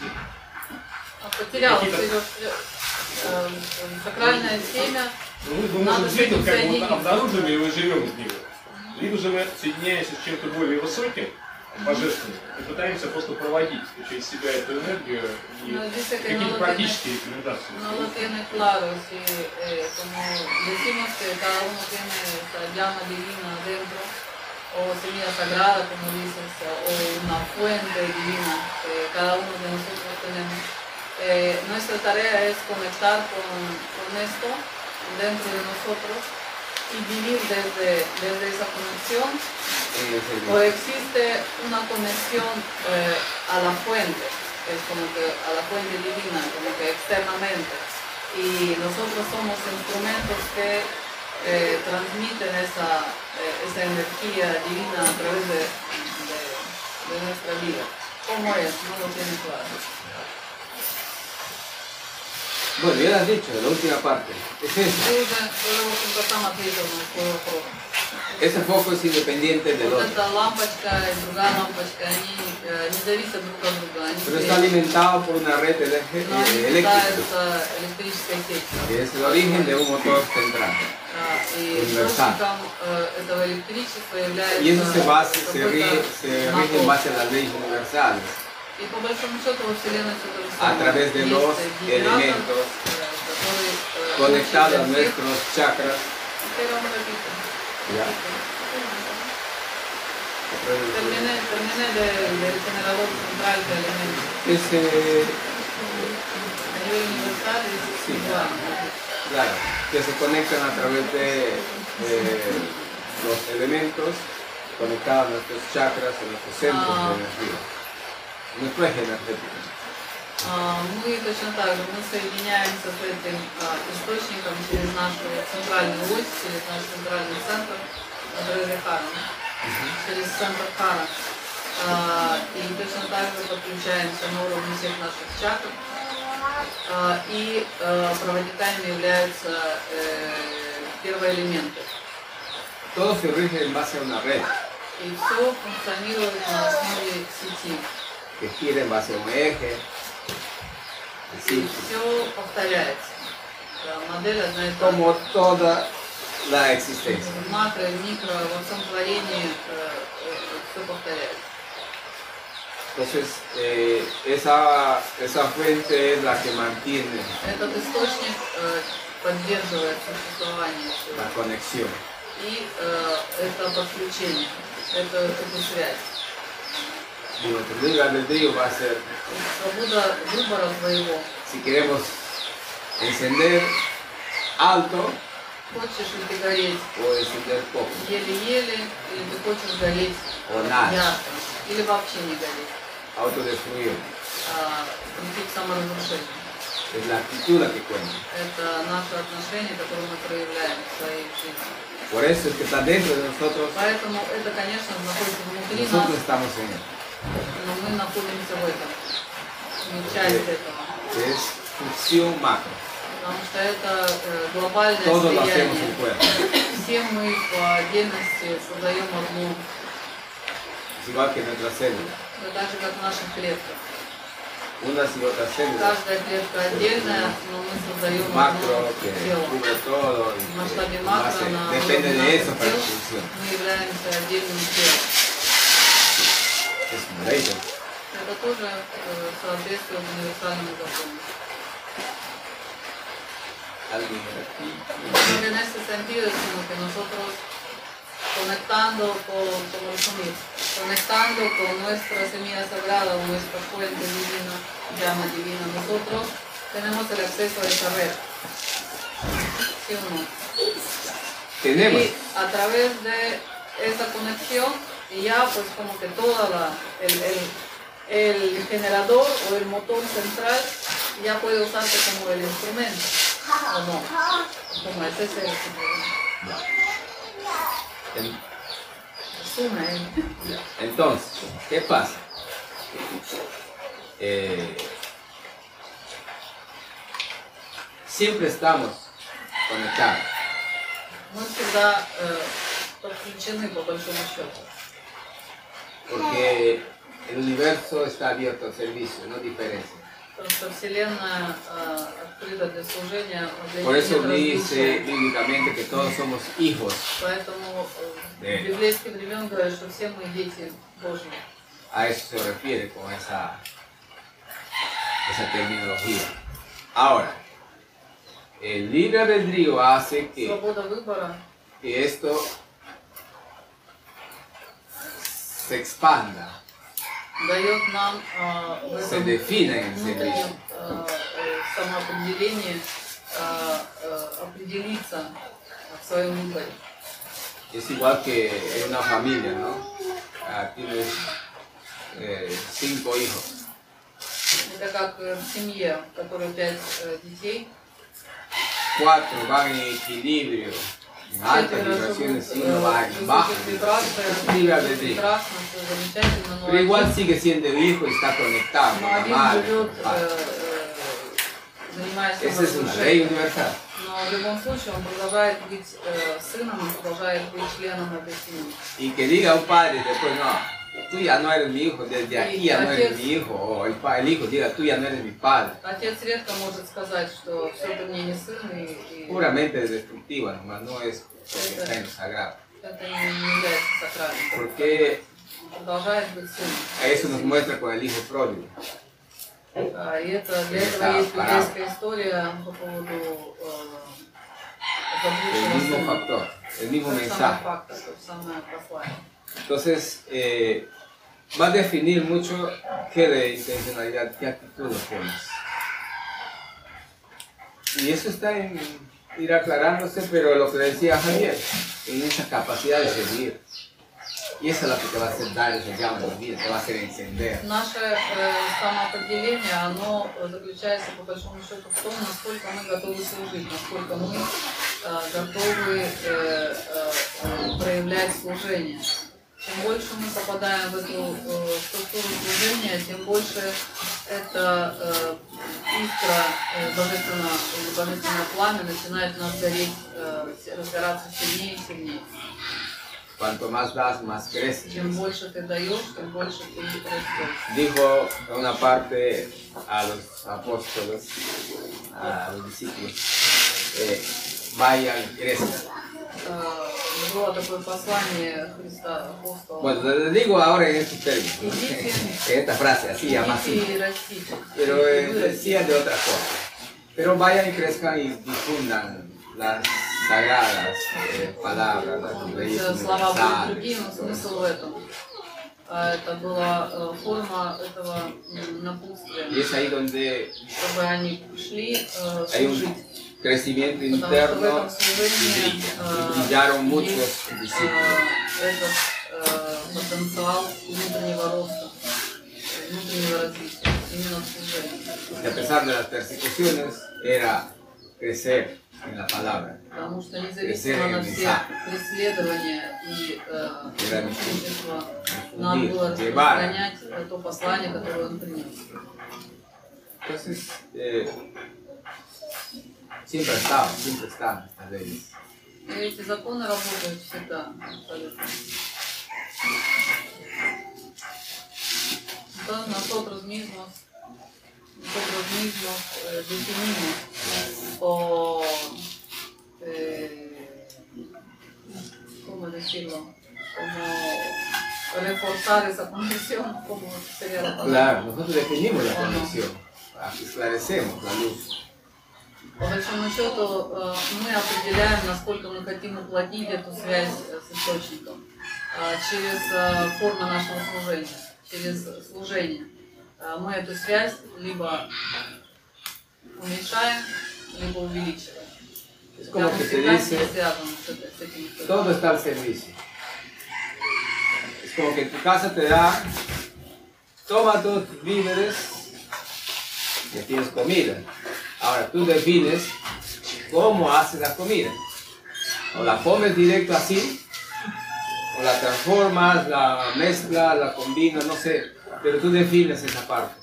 А Сереж, э, э, сакральное семя. Ну, мы, Надо жить, этим как бы обнаружили, и мы живем из него. Либо же мы соединяемся с чем-то более высоким, божественным, и пытаемся просто проводить через себя эту энергию и какие-то практические рекомендации. No lo tiene claro, si, eh, como decimos que cada uno tiene esa llama divina dentro, o semilla sagrada, como dices, o una fuente divina que cada uno de nosotros tenemos. Eh, nuestra tarea es conectar con, con esto dentro de nosotros y vivir desde, desde esa conexión o existe una conexión eh, a la fuente, es como que a la fuente divina, como que externamente. Y nosotros somos instrumentos que eh, transmiten esa, eh, esa energía divina a través de, de, nuestra vida. ¿Cómo es? No lo tiene claro. Bueno, ya lo has dicho, la última parte. Es esa. Ese foco es independiente del otro. Pero está alimentado por una red eh, eléctrica. Que es el origen de un motor central. Universal. Y eso se, base, se, rige, se rige en base a las leyes universales y como Él con nosotros. A través de los este, elementos conectados a nuestros chakras. Ya. Termina, termina del, del generador central de elementos. Ese... Eh, a nivel universal es sí. Claro, que se conectan a través de, los elementos conectados a nuestros chakras, a nuestros centros ah. de energía. Nuestro eje energético. А, Мы точно так же, мы соединяемся с этим а, источником через нашу центральную ось, через наш центральный центр, через центр Хара. А, И точно так же подключаемся на уровне всех наших чакр. А, И проводниками являются э, первые элементы. Todo se rige en base a una red И все функционирует на основе сети. Que gira en base a un eje. Así, все повторяется. Модель одна и та como toda la existencia. Макро микро, во всем творении все повторяется. Entonces, eh, esa, esa fuente es la que mantiene Этот источник э, поддерживает существование всего. la conexión. И э, это подключение, это, это связь. Y nuestro libre albedrío va a ser, si queremos encender alto Хочешь ли ты гореть еле-еле, или ты хочешь гореть О, ночь. ярко, или вообще не гореть. Autodestruir. А, прийти к саморазрушению. Es la actitud la que cuenta. Это наше отношение, которое мы проявляем в своей жизни. Por eso es que está dentro de nosotros, Поэтому это, конечно, находится внутри нас, nosotros estamos en él. Но мы находимся в этом. Мы часть этого. Que es función macro. Потому что это э, глобальное Todo lo hacemos слияние. Все мы по отдельности создаем одну, Es igual que nuestras células. это так же, как в наших клетках. Каждая клетка отдельная, но мы создаем que тело. В масштабе макро на уровне мы являемся отдельным телом. Esmeralda. Natatura sorbeste universal en Alguien. En ese sentido es como que nosotros conectando con, como conectando con nuestra semilla sagrada, nuestra fuente divina, llama divina, nosotros tenemos el acceso a esa red. ¿Sí o no? Tenemos. Y a través de esa conexión y ya pues como que toda la, el, el, el generador o el motor central ya puede usarse como el instrumento, ¿o no? Como es ese En- suma, ¿eh? Entonces, ¿qué pasa? Eh, siempre estamos conectados. Мы всегда э, подключены по большому счету. porque el universo está abierto al servicio, no diferencia. Por eso dice bíblicamente que todos somos hijos. A eso se refiere con esa, esa terminología. Ahora, el libre albedrío hace que, que esto самоопределении э, э, определиться в своем выборе. Es igual que en una familia, ¿no? Ah, tienes eh, cinco hijos. Это как э, в семье, в которой пять э, детей, Cuatro van en equilibrio, en altas четверо vibraciones, живут y э, uno va в en bajas высоких vibraciones. вибрациях, Libre всё albedrío. прекрасно, все замечательно, но Pero igual один, sigue siendo hijo y está conectado но con la один madre, живет, con el padre. э, э, занимаясь Esa es una ley саморазрушением, universal. но в любом случае он продолжает быть э, сыном, он продолжает быть членом этой семьи. Y que diga un padre después, no, tú ya no eres mi hijo, desde aquí ya no eres mi hijo, o el, pa- el hijo diga, tú ya no eres mi padre. Отец редко может сказать, что все ты мне не сын, и, и Puramente destructiva nomás, no es porque está en lo sagrado. это не, не является сакральным. Porque Он продолжает быть сыном. eso nos muestra con el hijo pródigo. А, И это, для этого Да, есть пора. библейская история по поводу э, El заблудшего mismo сына. factor, el mismo Тот же самый mensaje. факт, то же самое послание. Entonces, eh, va a definir mucho qué de intencionalidad, qué actitud lo pones. Y eso está en ir aclarándose, pero lo que decía Javier, en esa capacidad de servir. Y eso es lo que te va a hacer dar ese llama de vida, te va a hacer encender. Наше э, самоопределение, оно заключается по большому счету в том, насколько мы готовы служить, насколько мы э, готовы э, э, э, проявлять служение. Чем больше мы попадаем в эту э, структуру служения, тем больше эта э, искра э, божественного, или божественное пламя начинает нас гореть, э, разгораться сильнее и сильнее. Cuanto más das, más creces. Чем больше ты даешь, тем больше ты растешь. Dijo una parte a los apóstoles, a los discípulos, eh, vayan y crezcan. Э, было такое послание Христа апостола. Bueno, te digo ahora en estos términos, Идите, en esta frase, así, llama идите así. и растите. Pero Идите, eh, вырастите. decía de otra cosa. Pero vayan y crezcan y difundan las sagradas eh, palabras, las Может быть, leyes э, слова будут universales. другие, но смысл в этом. А Это была э, форма этого м, напутствия, Y es ahí donde чтобы они шли э, hay un служить. crecimiento interno y brillaron muchos discípulos. Y a pesar de las persecuciones, era crecer en la palabra, crecer en el mensaje. Era mi llevar. Entonces, eh, siempre estaba, siempre están estas leyes. И эти законы работают всегда, абсолютно. Entonces nosotros mismos, nosotros mismos eh, definimos o, eh, ¿cómo decirlo? Como reforzar esa condición, como sería la palabra. Claro, nosotros definimos la ¿O no? condición, esclarecemos la luz. По большому счету э, мы определяем, насколько мы хотим уплотнить эту связь с источником э, через э, формы нашего служения, через служение. Мы эту связь либо уменьшаем, либо увеличиваем. Como que se dice, todo está al servicio. Es como que tu casa te da, toma tus víveres, ya tienes comida. Ahora tú defines cómo haces la comida. O la comes directo así, o la transformas, la mezclas, la combinas, no sé. Pero tú defines esa parte.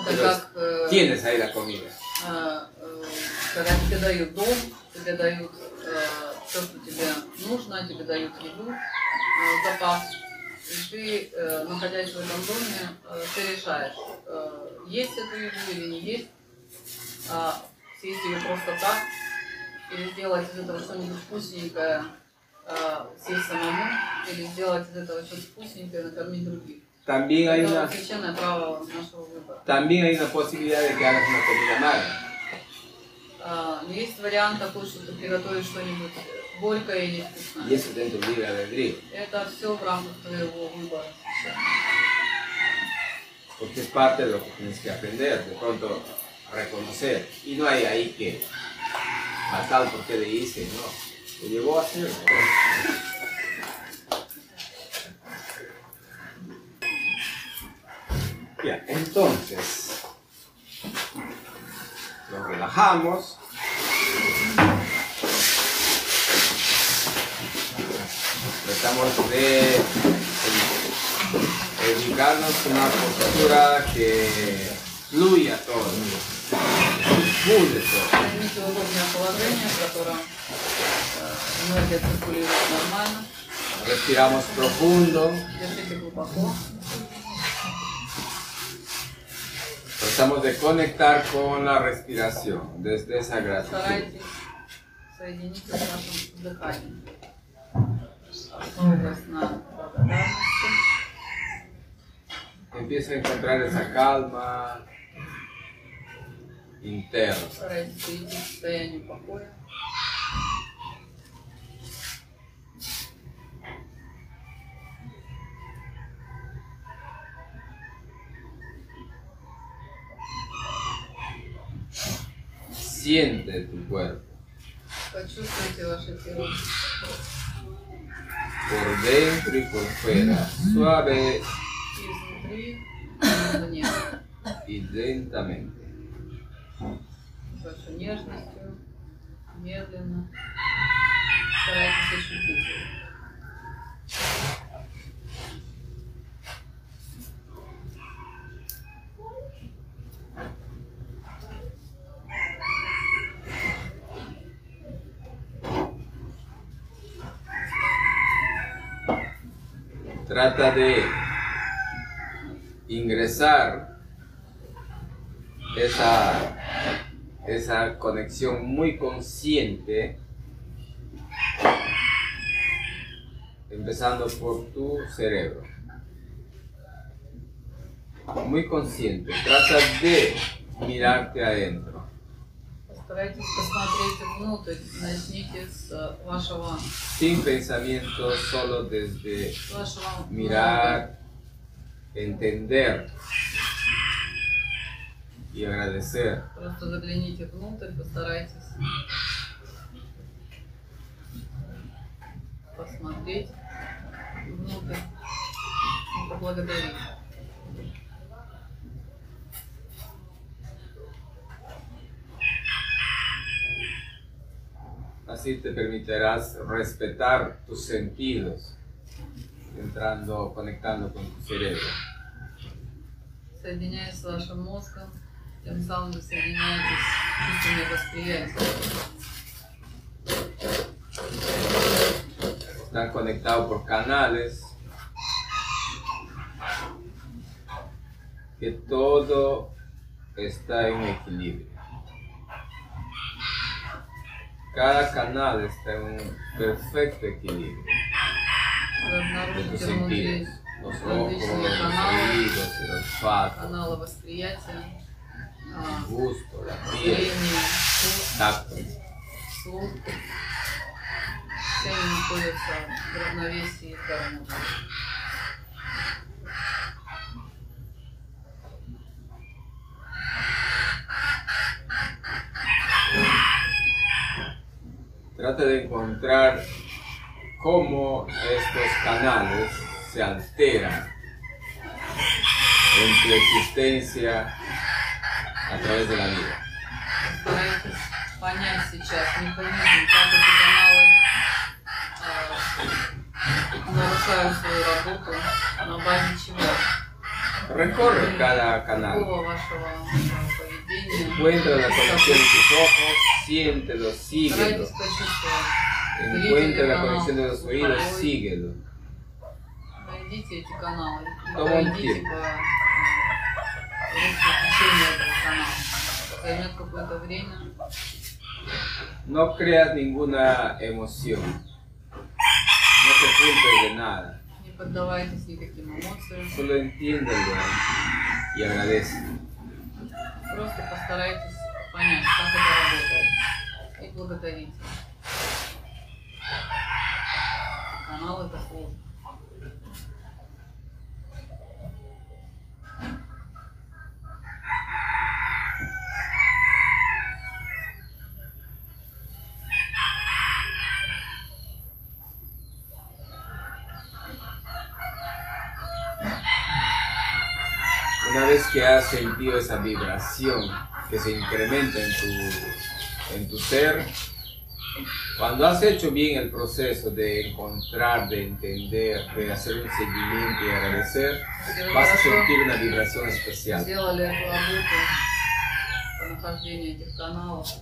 Это Pero как э, tienes ahí la comida. э, э, когда тебе дают дом, тебе дают все, что тебе нужно, тебе дают еду, э, запас. И ты, э, находясь в этом доме, э, ты решаешь, э, есть эту еду или не есть, А съесть ее просто так, или сделать из этого что-нибудь вкусненькое, э, съесть самому, или сделать из этого что-то вкусненькое, накормить других. También hay Это una, también hay una posibilidad de que hagas una comida mala. А, но есть вариант такой, что ты приготовишь что-нибудь горькое и Y невкусное. eso dentro del libre albedrío. Это все в рамках твоего выбора. porque es parte de lo que tienes que aprender, de pronto reconocer. Y no hay ahí que, a tal porque le hice, no. Lo llevó a hacer. Bien, entonces, nos relajamos. Tratamos de ubicarnos en una postura que fluya todo. fluye todo. Займите удобное положение, в котором э, энергия циркулирует нормально. Respiramos profundo. Дышите глубоко. Tratamos de conectar con la respiración desde esa gratitud. Старайтесь соединиться с вашим дыханием. Основываясь на благодарности. Empieza a encontrar esa calma interno. Siente tu cuerpo. Por dentro y por fuera, suave y lentamente. С большой нежностью, медленно. Старайтесь ощутить его. Trata de ingresar esa, esa conexión muy consciente, empezando por tu cerebro. Muy consciente, trata de mirarte adentro. Постарайтесь посмотреть внутрь. Начните с э, вашего, sin pensamientos, solo desde с вашего mirar, entender y agradecer. Просто загляните внутрь, постарайтесь посмотреть внутрь и поблагодарить. Así te permitirás respetar tus sentidos, entrando, conectando con tu cerebro. Соединяясь с вашим мозгом, atenção dos alimentos disponíveis às crianças. Están conectados por canales. Que todo está en equilibrio. Cada canal está en un perfecto equilibrio. De tus sentidos, los ojos, los oídos, el olfato каналы восприятия, а, el gusto, la piel, зрение, вкус, tacto. слух. Все они находятся в равновесии и гармонии. Trata de encontrar cómo estos canales se alteran en tu existencia a través de la vida. Старайтесь понять сейчас механизм, как эти каналы а, нарушают свою работу, на базе чего. Recorre cada canal. Какого вашего а, поведения. Encuentra la conexión de tus ojos, siéntelo, síguelo. Старайтесь почувствовать. Encuentra la conexión de los oídos, síguelo. Найдите эти каналы. и Тoma un пройдите tiempo. No creas ninguna emoción. No te culpes de nada. Не поддавайтесь никаким эмоциям. Solo entiéndelo y agradece. Просто постарайтесь понять, que has sentido esa vibración que se incrementa en tu, en tu ser, cuando has hecho bien el proceso de encontrar, de entender, de hacer un seguimiento y agradecer, vas a sentir una vibración especial.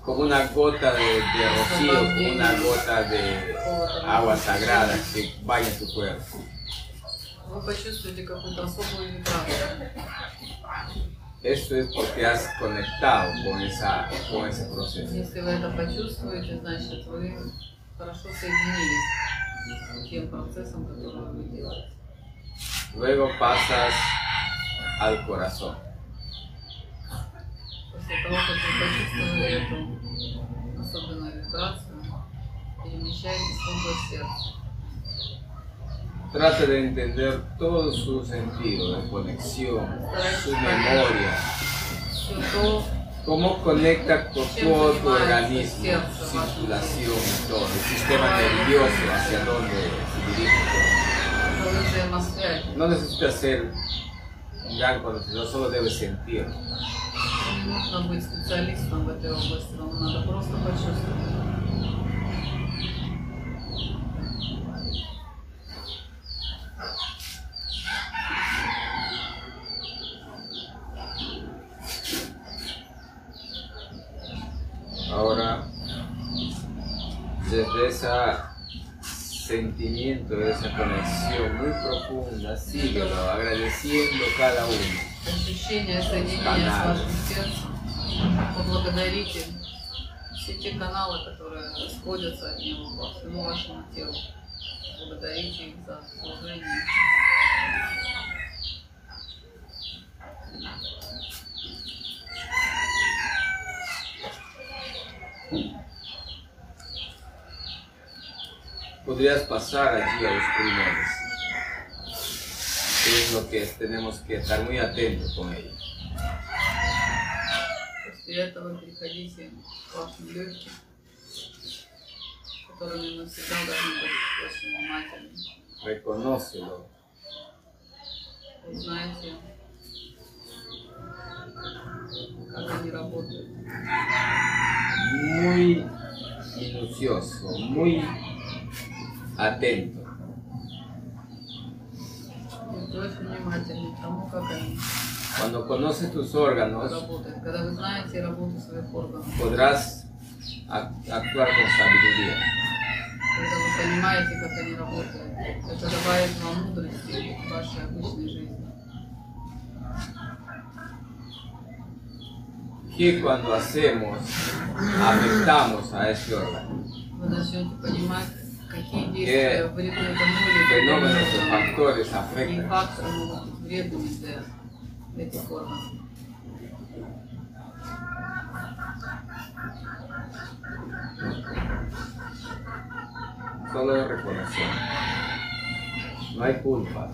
Como una gota de, de rocío, como una gota de agua sagrada que vaya en tu cuerpo. Вы почувствуете какую-то особую вибрацию. Eso es porque has conectado con, esa, con ese proceso. Если вы это почувствуете, значит вы хорошо соединились с тем процессом, который вы делаете. Luego pasas al corazón. После того, как вы почувствовали эту особенную вибрацию, перемещаетесь в область сердца. Trata de entender todo su sentido de conexión, su memoria, Все то, cómo conecta con todo tu organismo, circulación y todo, el sistema nervioso hacia dónde se dirige todo. что вы взаимосвязь. No necesitas ser un gran conocedor, solo debes sentir. Не нужно быть специалистом в этой области, вам надо просто почувствовать. Ese sentimiento, esa conexión muy profunda, síguelo agradeciendo cada uno. Ощущение соединения с вашим сердцем. Поблагодарите все те каналы, которые сходятся от него по всему вашему телу. Благодарите их за служение. Podrías pasar allí a los pulmones. Es lo que tenemos que estar muy atentos con ellos. После этого переходите к вашим легким, которыми мы всегда должны быть очень внимательны. Reconócelo. Узнаете, как они работают. Muy minucioso, muy atento. Будьте очень внимательны к тому, как они Cuando conoces tus órganos, работают. Когда вы знаете работу своих органов, podrás ac- actuar con sabiduría. когда вы понимаете, как они работают, это добавит вам мудрости в вашей обычной жизни. Que cuando hacemos, afectamos a este órgano. Вы начнете понимать, какие Que действия вредны тому или fenómenos o другому factores органу, какие afectan. факторы могут быть вредными для этих органов. Solo es reconocer. No hay culpa.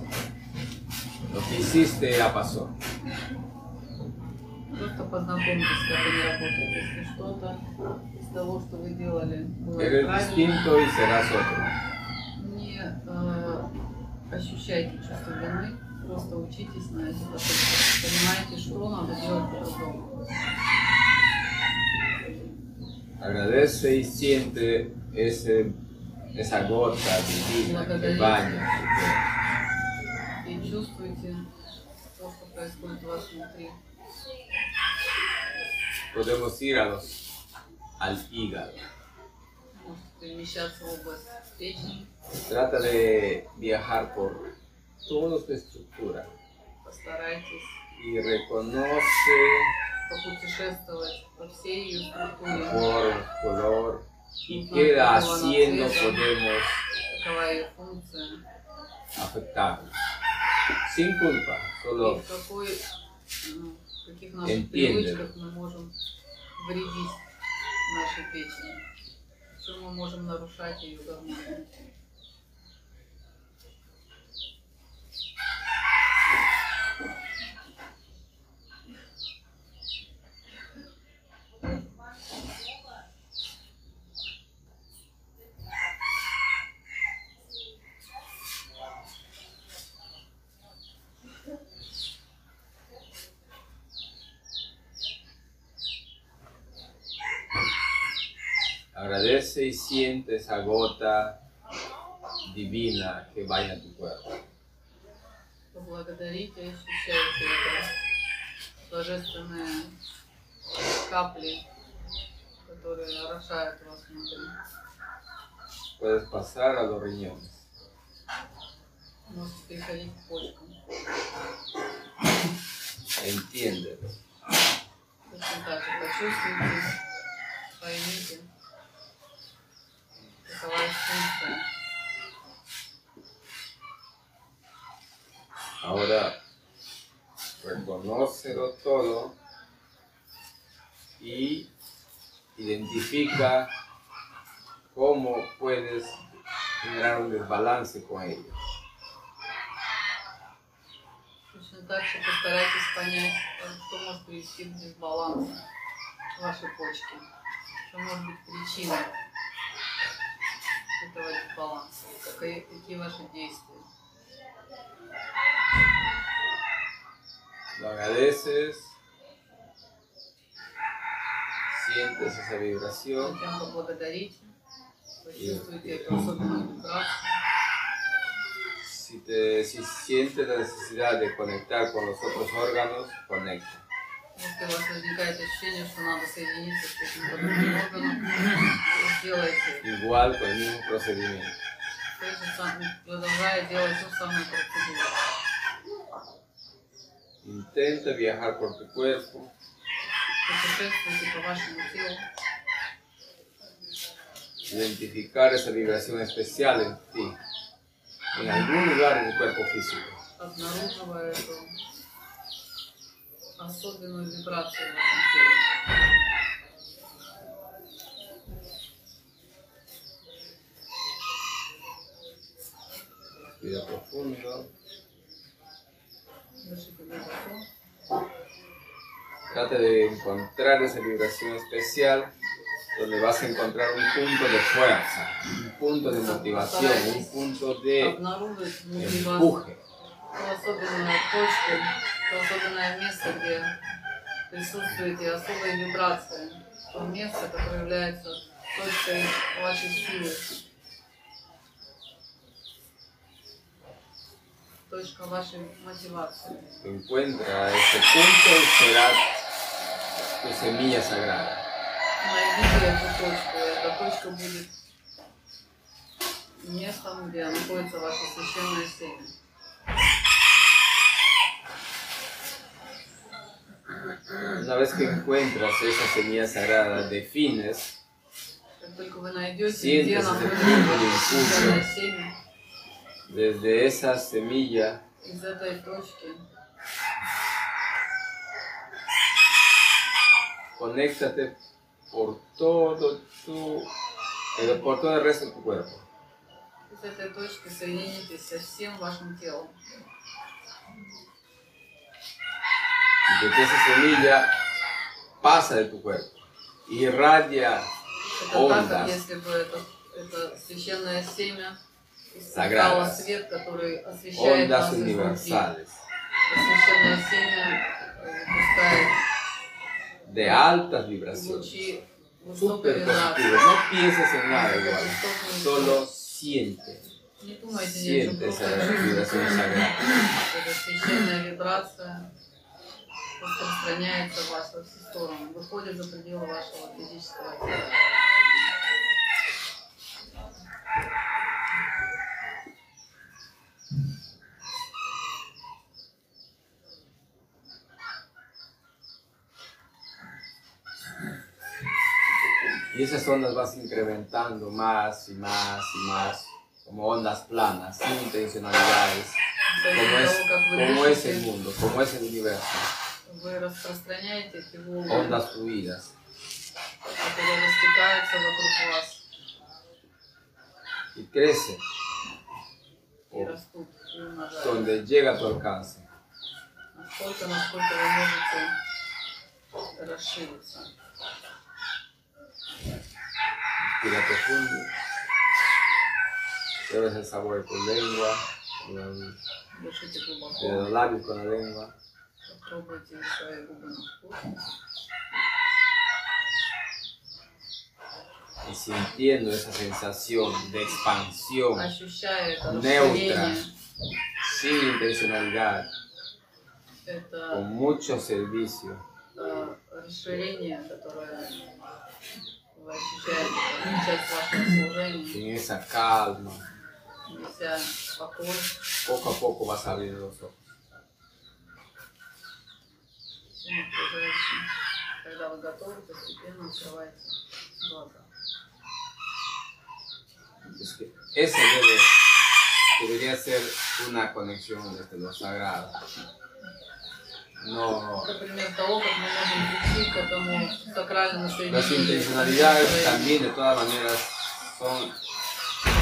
Lo que hiciste ya pasó. Просто познакомьтесь, как они работают. Если что-то из того, что вы делали, было Eres distinto y serás otro. не э, ощущайте чувство вины, просто учитесь на ошибках. Понимаете, что надо делать по-другому. Agradece y siente ese, esa gota divina que baña tu cuerpo. И чувствуйте то, что происходит у вас внутри. Podemos ir a los, al hígado. Trata de viajar por toda tu estructura. Y reconoce por color. Y qué haciendo podemos afectarnos. Sin culpa, solo entiende. Нашей печени. В чем мы можем нарушать ее гармонию. agradece y siente esa gota divina que baña tu cuerpo. Поблагодарите и ощущайте это божественное капли, которые орошают вас внутри. Puedes pasar a los riñones. Можете переходить к почкам. Entiéndelo. Точно так же почувствуйте, поймите, какова их функция. Ahora, reconócelo todo y identifica cómo puedes generar un desbalance con ellos. Точно так же постарайтесь понять, э, что может привести к дисбалансу вашей почки. Что может быть причиной этого дисбаланса. Какие, какие ваши действия. Lo agradeces, sientes esa vibración Затем поблагодарите. Почувствуйте эту особенную вибрацию. Si, te, si sientes la necesidad de conectar con los otros órganos, conecta. Если у вас возникает ощущение, что надо соединиться с этим другим органом, сделайте Igual con el mismo procedimiento. то же самое, продолжая делать ту самую процедуру. Intenta viajar por tu cuerpo, Путешествуйте по вашему телу, identificar esa vibración especial en ti, en algún lugar en el cuerpo físico. обнаруживая эту особенную вибрацию в вашем теле. Respira profundo. Дышите глубоко. Trata de encontrar esa vibración especial donde vas a encontrar un punto de fuerza, un punto de motivación, un punto de Обнаружить внутри вас empuje. Ту особенную точку, то особенное место, где присутствует и особая вибрация. То место, которое является точкой вашей силы. Точка вашей мотивации. Encuentra ese punto será tu semilla sagrada. Найдите эту точку. Эта точка будет местом, где находится ваше священное семя. Una vez que encuentras esa semilla sagrada, defines Как только вы найдете, Sientes где ese находится punto de ваше impulso. священное семя, desde esa semilla из этой точки conéctate por todo tu, eh, por todo el resto de tu cuerpo. из этой точки соединитесь со всем вашим телом. de que esa semilla pasa de tu cuerpo y irradia ondas. Sagradas, ondas universales, de altas vibraciones, super positivas. No pienses en nada igual, solo siente. Siente esa vibración sagrada Эта священная вибрация распространяется в вас во все стороны, выходит за пределы вашего физического тела. Y esas ondas vas incrementando más y más y más, como ondas planas, sin intencionalidades, como es, como es el mundo, como es el universo, Вы распространяете эти волны, ondas fluidas. которые растекаются вокруг вас y crece и растут, и умножаются. donde llega a tu alcance. Настолько, насколько вы можете расшириться. Respira profundo. Llevas el sabor de tu lengua, con el- Дышите de глубоко, los labios con la lengua. попробуйте свои губы на вкус. Y sintiendo esa sensación de expansión Ощущая это neutra, расширение, sin intencionalidad, это con mucho servicio, э, расширение, которое вы ощущаете как часть вашего служения, en esa calma, неся покой, poco a poco vas abriendo los ojos. всем окружающим. Когда вы готовы, постепенно открывайте глаза. Es que esa debe, debería ser una conexión desde lo sagrado. No, Это пример того, как мы можем прийти к этому сакральному las соединению. intencionalidades también de todas maneras son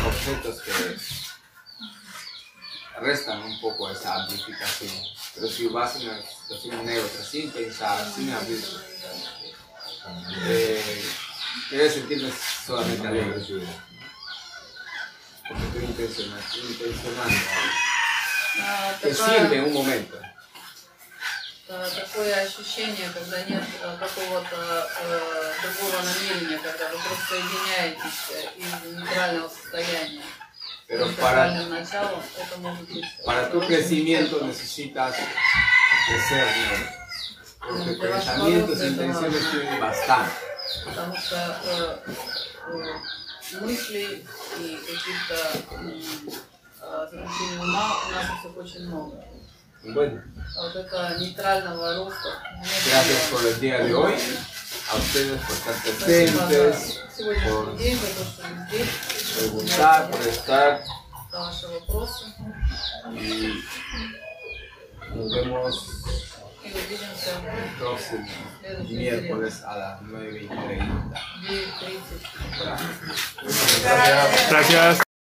objetos que restan un poco esa amplificación. Pero si vas en una situación neutra, sin pensar, sin abrir, eh, debes sentirte solamente alegre. Porque estoy intencionando, intencionando. А, Te такая- sirve en un momento. э, такое ощущение, когда нет э, какого-то э, другого намерения, когда вы просто соединяетесь э, из нейтрального состояния. Pero с para, сакральным началом, это может быть para tu очень crecimiento эффектно. necesitas crecer, ¿no? Porque Для вашего pensamientos роста e это intenciones важно, tienen bastante. потому что э, э, мыслей и каких-то м, э, заключений ума у нас у всех очень много. Bueno. Gracias por el día de hoy. A ustedes por estar presentes, por preguntar, por estar. Y nos vemos el próximo miércoles a las 9 y 30. Gracias. Gracias.